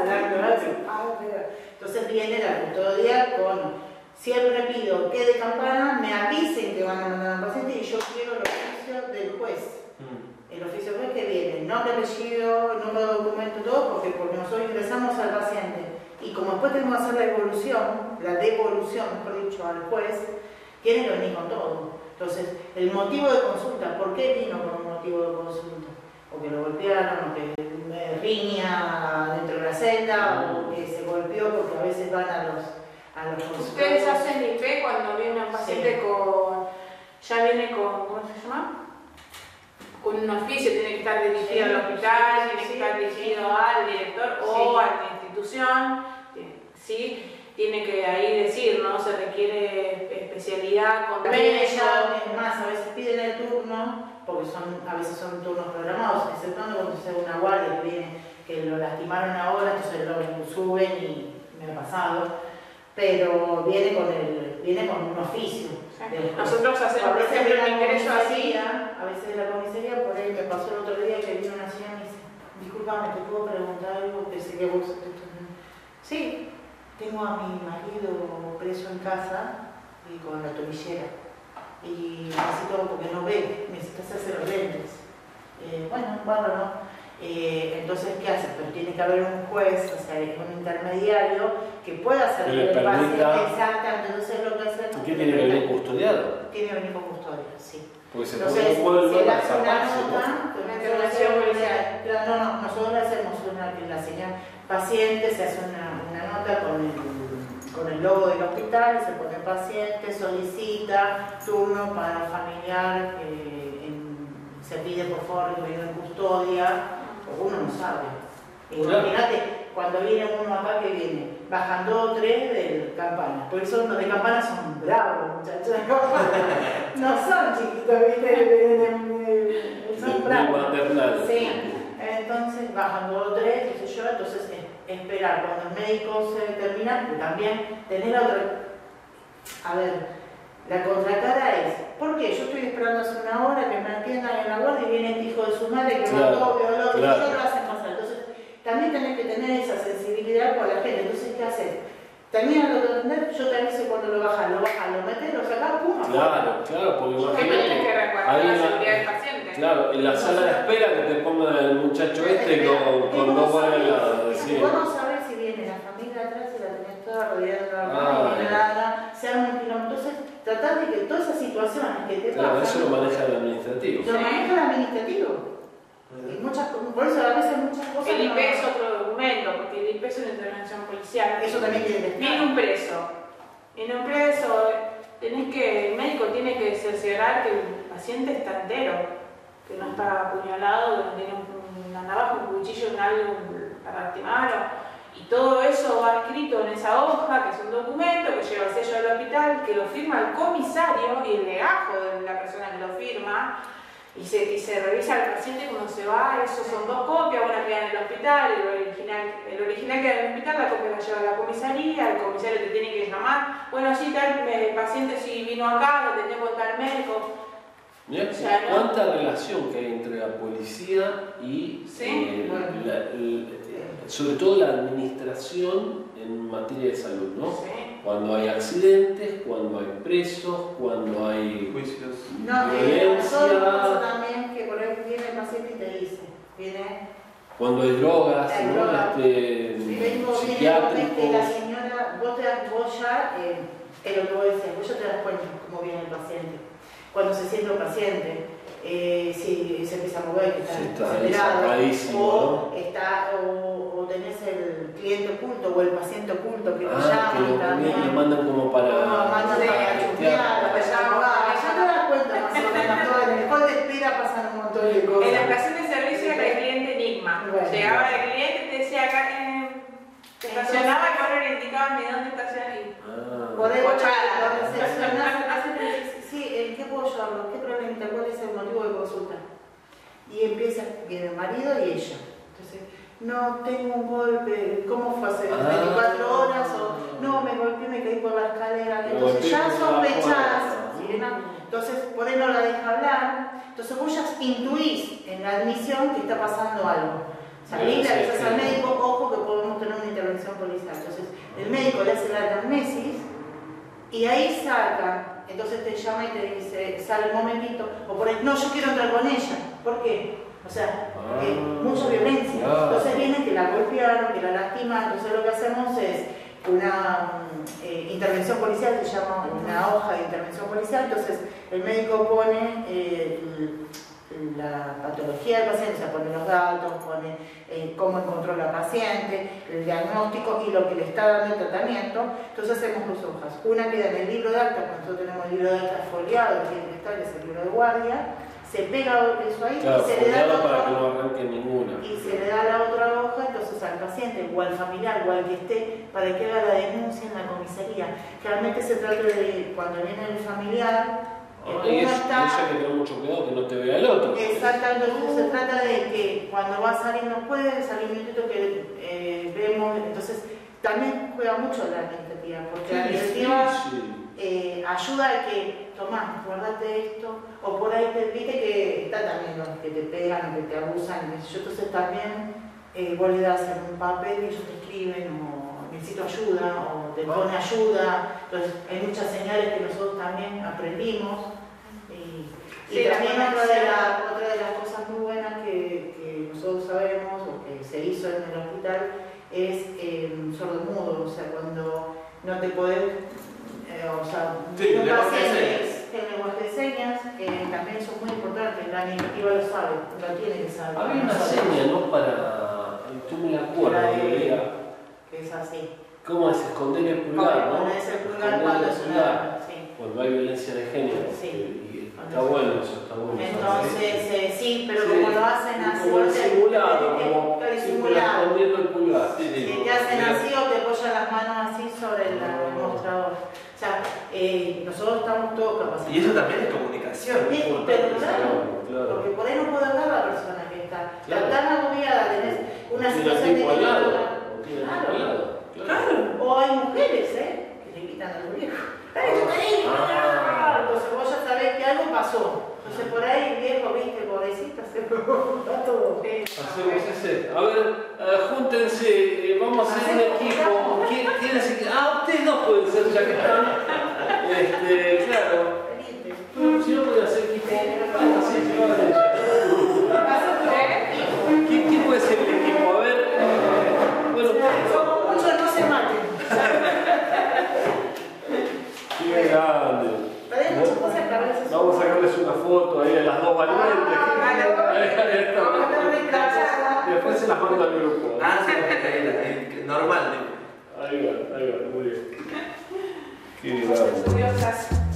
Speaker 3: entonces viene la custodia con, siempre pido que de campana me avisen que van a mandar a un paciente y yo quiero el oficio del juez.
Speaker 2: Mm.
Speaker 3: El oficio del juez que viene, nombre, apellido, número de documento, todo, porque, porque nosotros ingresamos al paciente. Y como después tenemos que hacer la evolución, la devolución, mejor dicho, al juez, tiene que venir con todo. Entonces, el motivo de consulta, ¿por qué vino con un motivo de consulta? O que lo golpearon, o que me riña dentro de la celda, o que se golpeó, porque a veces van a los, a los
Speaker 4: Ustedes hacen IP cuando viene un paciente con. ya viene con. ¿cómo se llama? Con un oficio, tiene que estar dirigido
Speaker 3: Sí,
Speaker 4: al hospital,
Speaker 3: sí,
Speaker 4: tiene que estar dirigido al director o a la institución. eh, Sí, tiene que ahí decir, ¿no? Se requiere especialidad,
Speaker 3: ella, es más, a veces piden el turno, porque son, a veces son turnos programados, exceptuando cuando se hace una guardia que viene, que lo lastimaron ahora, entonces lo suben y me ha pasado. Pero viene con el, viene con un oficio.
Speaker 4: Nosotros hacemos,
Speaker 3: a
Speaker 4: por ejemplo, el
Speaker 3: la
Speaker 4: ingreso así.
Speaker 3: a veces de la comisaría, por ahí me pasó el otro día que vino una señora y me dice, disculpame, ¿te puedo preguntar algo? Pensé que vos... Sí, tengo a mi marido preso en casa y con la tobillera. Y necesito, porque no ve, necesita hacerse los lentes. Eh, bueno, bárbaro. Eh, entonces, ¿qué hace? Pero tiene que haber un juez, o sea, un intermediario que pueda hacer
Speaker 1: Que le
Speaker 3: el paciente
Speaker 1: permita-
Speaker 3: exactamente. Entonces, lo que hace
Speaker 1: ¿Y qué tiene que venir custodiado?
Speaker 3: Tiene que venir con custodia, sí.
Speaker 1: Porque se
Speaker 3: Entonces,
Speaker 1: puede, puede
Speaker 3: si él
Speaker 1: volver a
Speaker 3: hace una nota,
Speaker 4: Una intervención policial.
Speaker 3: No, no, nosotros le hacemos una, la señal paciente, se hace una, una nota con el, con el logo del hospital, se pone paciente, solicita turno para familiar, eh, en- se pide por favor que venga en custodia, porque uno no sabe.
Speaker 1: Claro.
Speaker 3: Imagínate, cuando viene uno acá que viene, bajan dos o tres del campana, porque son, los de campana son bravos, muchachos de no son chiquitos, ¿viste? De- de- de-
Speaker 1: De-
Speaker 3: Son
Speaker 1: de
Speaker 3: bravos. Sí, entonces bajan dos o tres, qué sé yo, entonces es- esperar cuando el médico se termina, también tener otra. A ver, la contracara es, ¿por qué? Yo estoy esperando hace una hora que me atiendan en la guardia y viene este hijo de su madre que
Speaker 1: Claro,
Speaker 3: mató, violó, y
Speaker 1: claro.
Speaker 3: yo lo hacen pasar. Entonces, también tenés que tener esa sensibilidad con la gente. Entonces, ¿qué haces? Terminan de atender, yo te aviso cuando lo bajas, lo bajas, lo metes, lo sacás, pum.
Speaker 1: Claro, claro, porque
Speaker 4: Porque tienes que
Speaker 1: imagínate. Hay
Speaker 4: la
Speaker 1: una-
Speaker 4: seguridad del paciente.
Speaker 1: Claro, en la sala de espera que te pongan al muchacho este con, con dos Sí.
Speaker 3: Vos no sabés si viene la familia atrás y la tenés toda rodeada de la
Speaker 1: Ah,
Speaker 3: mano y viene la tratar de que todas esas situaciones que te
Speaker 1: Claro, eso lo maneja el administrativo.
Speaker 3: lo maneja el administrativo. Y muchas, por eso a veces muchas cosas.
Speaker 4: El IP
Speaker 3: no-
Speaker 4: es otro documento, porque el IP es una intervención policial.
Speaker 3: Eso también tiene que
Speaker 4: Viene un preso. Viene un preso, tenés que, el médico tiene que cerciorar que el paciente está entero, que no está apuñalado, que no tiene un- una navaja, un cuchillo, un algo para lastimar. Todo eso va escrito en esa hoja, que es un documento que lleva el sello del hospital, que lo firma el comisario y el legajo de la persona que lo firma. Y se, y se revisa al paciente cuando se va, esos son dos copias, una queda en el hospital, el original, el original queda en el hospital, la copia la lleva a la comisaría, el comisario te tiene que llamar, bueno, sí, tal, el paciente sí vino acá, lo tenemos tal médico,
Speaker 1: Mirá
Speaker 4: O sea, ¿no?
Speaker 1: cuánta relación que hay entre la policía y
Speaker 4: Sí,
Speaker 1: eh,
Speaker 3: bueno.
Speaker 1: la- el- sobre todo la administración en materia de salud, ¿no?
Speaker 4: Sí.
Speaker 1: Cuando hay accidentes, cuando hay presos, cuando hay
Speaker 2: Juicios.
Speaker 3: No,
Speaker 1: violencia,
Speaker 3: pasa también que por ahí viene el paciente y te dice, viene,
Speaker 1: cuando hay drogas,
Speaker 3: Hay
Speaker 1: ¿no?
Speaker 3: drogas.
Speaker 1: Este,
Speaker 3: vengo, viene la
Speaker 1: psiquiátricos.
Speaker 3: señora, vos, te, das- vos ya, eh, es lo que vos decías, vos ya te das cuenta cómo viene el paciente. Cuando se siente el paciente, eh, si se empieza a mover, que está
Speaker 1: Sí, está
Speaker 3: acelerado, o, está, o, o tenés el cliente oculto o el paciente oculto que te
Speaker 1: Ah,
Speaker 3: llama
Speaker 1: que
Speaker 3: y
Speaker 1: lo,
Speaker 3: también.
Speaker 1: lo mandan como para.
Speaker 3: Como mandan
Speaker 4: Sí,
Speaker 3: para
Speaker 4: sí,
Speaker 3: chupear, para llamar, ya te das cuenta más o menos, todo en el de espera pasan un montón de cosas.
Speaker 4: En la estación de servicio era el cliente Enigma.
Speaker 3: Bueno.
Speaker 4: Llegaba el cliente y te decía acá, eh, te estacionaba y ahora le indicaban de dónde estacionar. y-
Speaker 1: Ah.
Speaker 4: Bochada.
Speaker 3: lo sí, ¿en qué puedo ayudarlo? ¿Qué problemita? ¿Cuál es el motivo de consulta? Y empieza, viene el marido y ella. Entonces, no tengo un golpe, ¿cómo fue hace
Speaker 1: Ah.
Speaker 3: 24 horas? O no, me golpeé, me caí por la escalera. Entonces ya sospechás. Entonces, por ahí no la deja hablar. Entonces, vos ya intuís en la admisión que está pasando algo. Salís, le avisas al médico, ojo que podemos tener una intervención policial. Entonces, el médico le hace la anamnesis y ahí saca, entonces te llama y te dice, sale un momentito, o por ahí, no, yo quiero entrar con ella. ¿Por qué? O sea,
Speaker 1: Ah,
Speaker 3: eh, mucha violencia. Entonces viene que la golpearon, que la lastiman, entonces lo que hacemos es una mm, eh, intervención policial, se llama una hoja de intervención policial, entonces el médico pone eh, l- la patología del paciente, o sea, pone los datos, pone eh, cómo encontró la paciente, el diagnóstico y lo que le está dando el tratamiento. Entonces hacemos dos hojas. Una queda en el libro de acta, cuando nosotros tenemos el libro de acta foliado, que tiene que es el libro de guardia, se pega eso ahí
Speaker 1: Claro,
Speaker 3: y se le da
Speaker 1: para no arranque ninguna.
Speaker 3: y se le da la otra hoja entonces al paciente o al familiar o al que esté para que haga la denuncia en la comisaría. Realmente se trata de cuando viene el familiar,
Speaker 1: Y, es,
Speaker 3: está
Speaker 1: eso hay que tener mucho cuidado que no te vea el otro.
Speaker 3: exactamente, entonces se trata de que cuando va saliendo puede salir un minutito que eh, vemos, entonces también juega mucho la administrativa, porque la administrativa eh, ayuda a que, tomás, guardate esto, o por ahí te viste que está también los que te pegan o que te abusan, entonces también eh, vos le das en un papel y ellos te escriben o necesito ayuda o te pone ayuda, entonces hay muchas señales que nosotros también aprendimos y, y
Speaker 4: Sí, la
Speaker 3: también otra de,
Speaker 4: conexión.
Speaker 3: la- otra de las cosas muy buenas que, que nosotros sabemos o que se hizo en el hospital es eh, sordo-mudo, o sea, cuando no te podés, eh, o sea,
Speaker 2: Sí,
Speaker 3: paciente en lenguaje de señas, que también eso es muy importante, la administrativa lo sabe, lo tiene que saber.
Speaker 1: Había una seña, ¿no? Para. Tú me la acuerdo,
Speaker 3: es así.
Speaker 1: ¿Cómo es esconder el pulgar?
Speaker 3: Cuando
Speaker 1: ¿no?
Speaker 3: es el pulgar,
Speaker 1: Esconder
Speaker 3: cuando
Speaker 1: el
Speaker 3: es
Speaker 1: pulgar.
Speaker 3: una... Sí.
Speaker 1: Cuando hay violencia de género.
Speaker 3: Sí.
Speaker 1: Y está bueno eso, está bueno.
Speaker 3: Entonces, eh, sí, pero
Speaker 1: Sí.
Speaker 3: como lo hacen así,
Speaker 1: Como simulado,
Speaker 3: te- te-
Speaker 1: como
Speaker 3: simulado.
Speaker 1: escondiendo el pulgar. Sí,
Speaker 3: Si
Speaker 1: sí.
Speaker 3: te hacen
Speaker 1: Mira,
Speaker 3: así o te apoyan las manos así sobre el, el mostrador. O sea, eh, nosotros estamos todos capacitados.
Speaker 2: Y eso también es comunicación.
Speaker 3: Sí, pero claro,
Speaker 1: Claro.
Speaker 3: porque por ahí no puede hablar la persona que está.
Speaker 1: Claro.
Speaker 3: Tan agobiada, tenés una situación
Speaker 1: el
Speaker 3: de
Speaker 1: tipo
Speaker 3: Claro.
Speaker 1: Claro.
Speaker 3: O hay mujeres, ¿eh? Que le gritan a tu viejo. ¡Ay, yo te digo!
Speaker 1: Ah.
Speaker 3: Entonces vos ya sabés que algo pasó. Entonces por ahí el viejo, viste, pobrecita, se está todo.
Speaker 1: Hacemos ese. A ver, eh, júntense, eh, vamos a hacer un equipo. ¿Quién, quién Ah, ustedes dos pueden ser ya que están. Este, claro. Si no pueden hacer equipo. Vamos a sacarles
Speaker 3: una
Speaker 1: foto ahí a las dos valientes. Después se las mando al grupo.
Speaker 2: Ah, sí, normal.
Speaker 1: Ahí va, ahí va, muy bien. Qué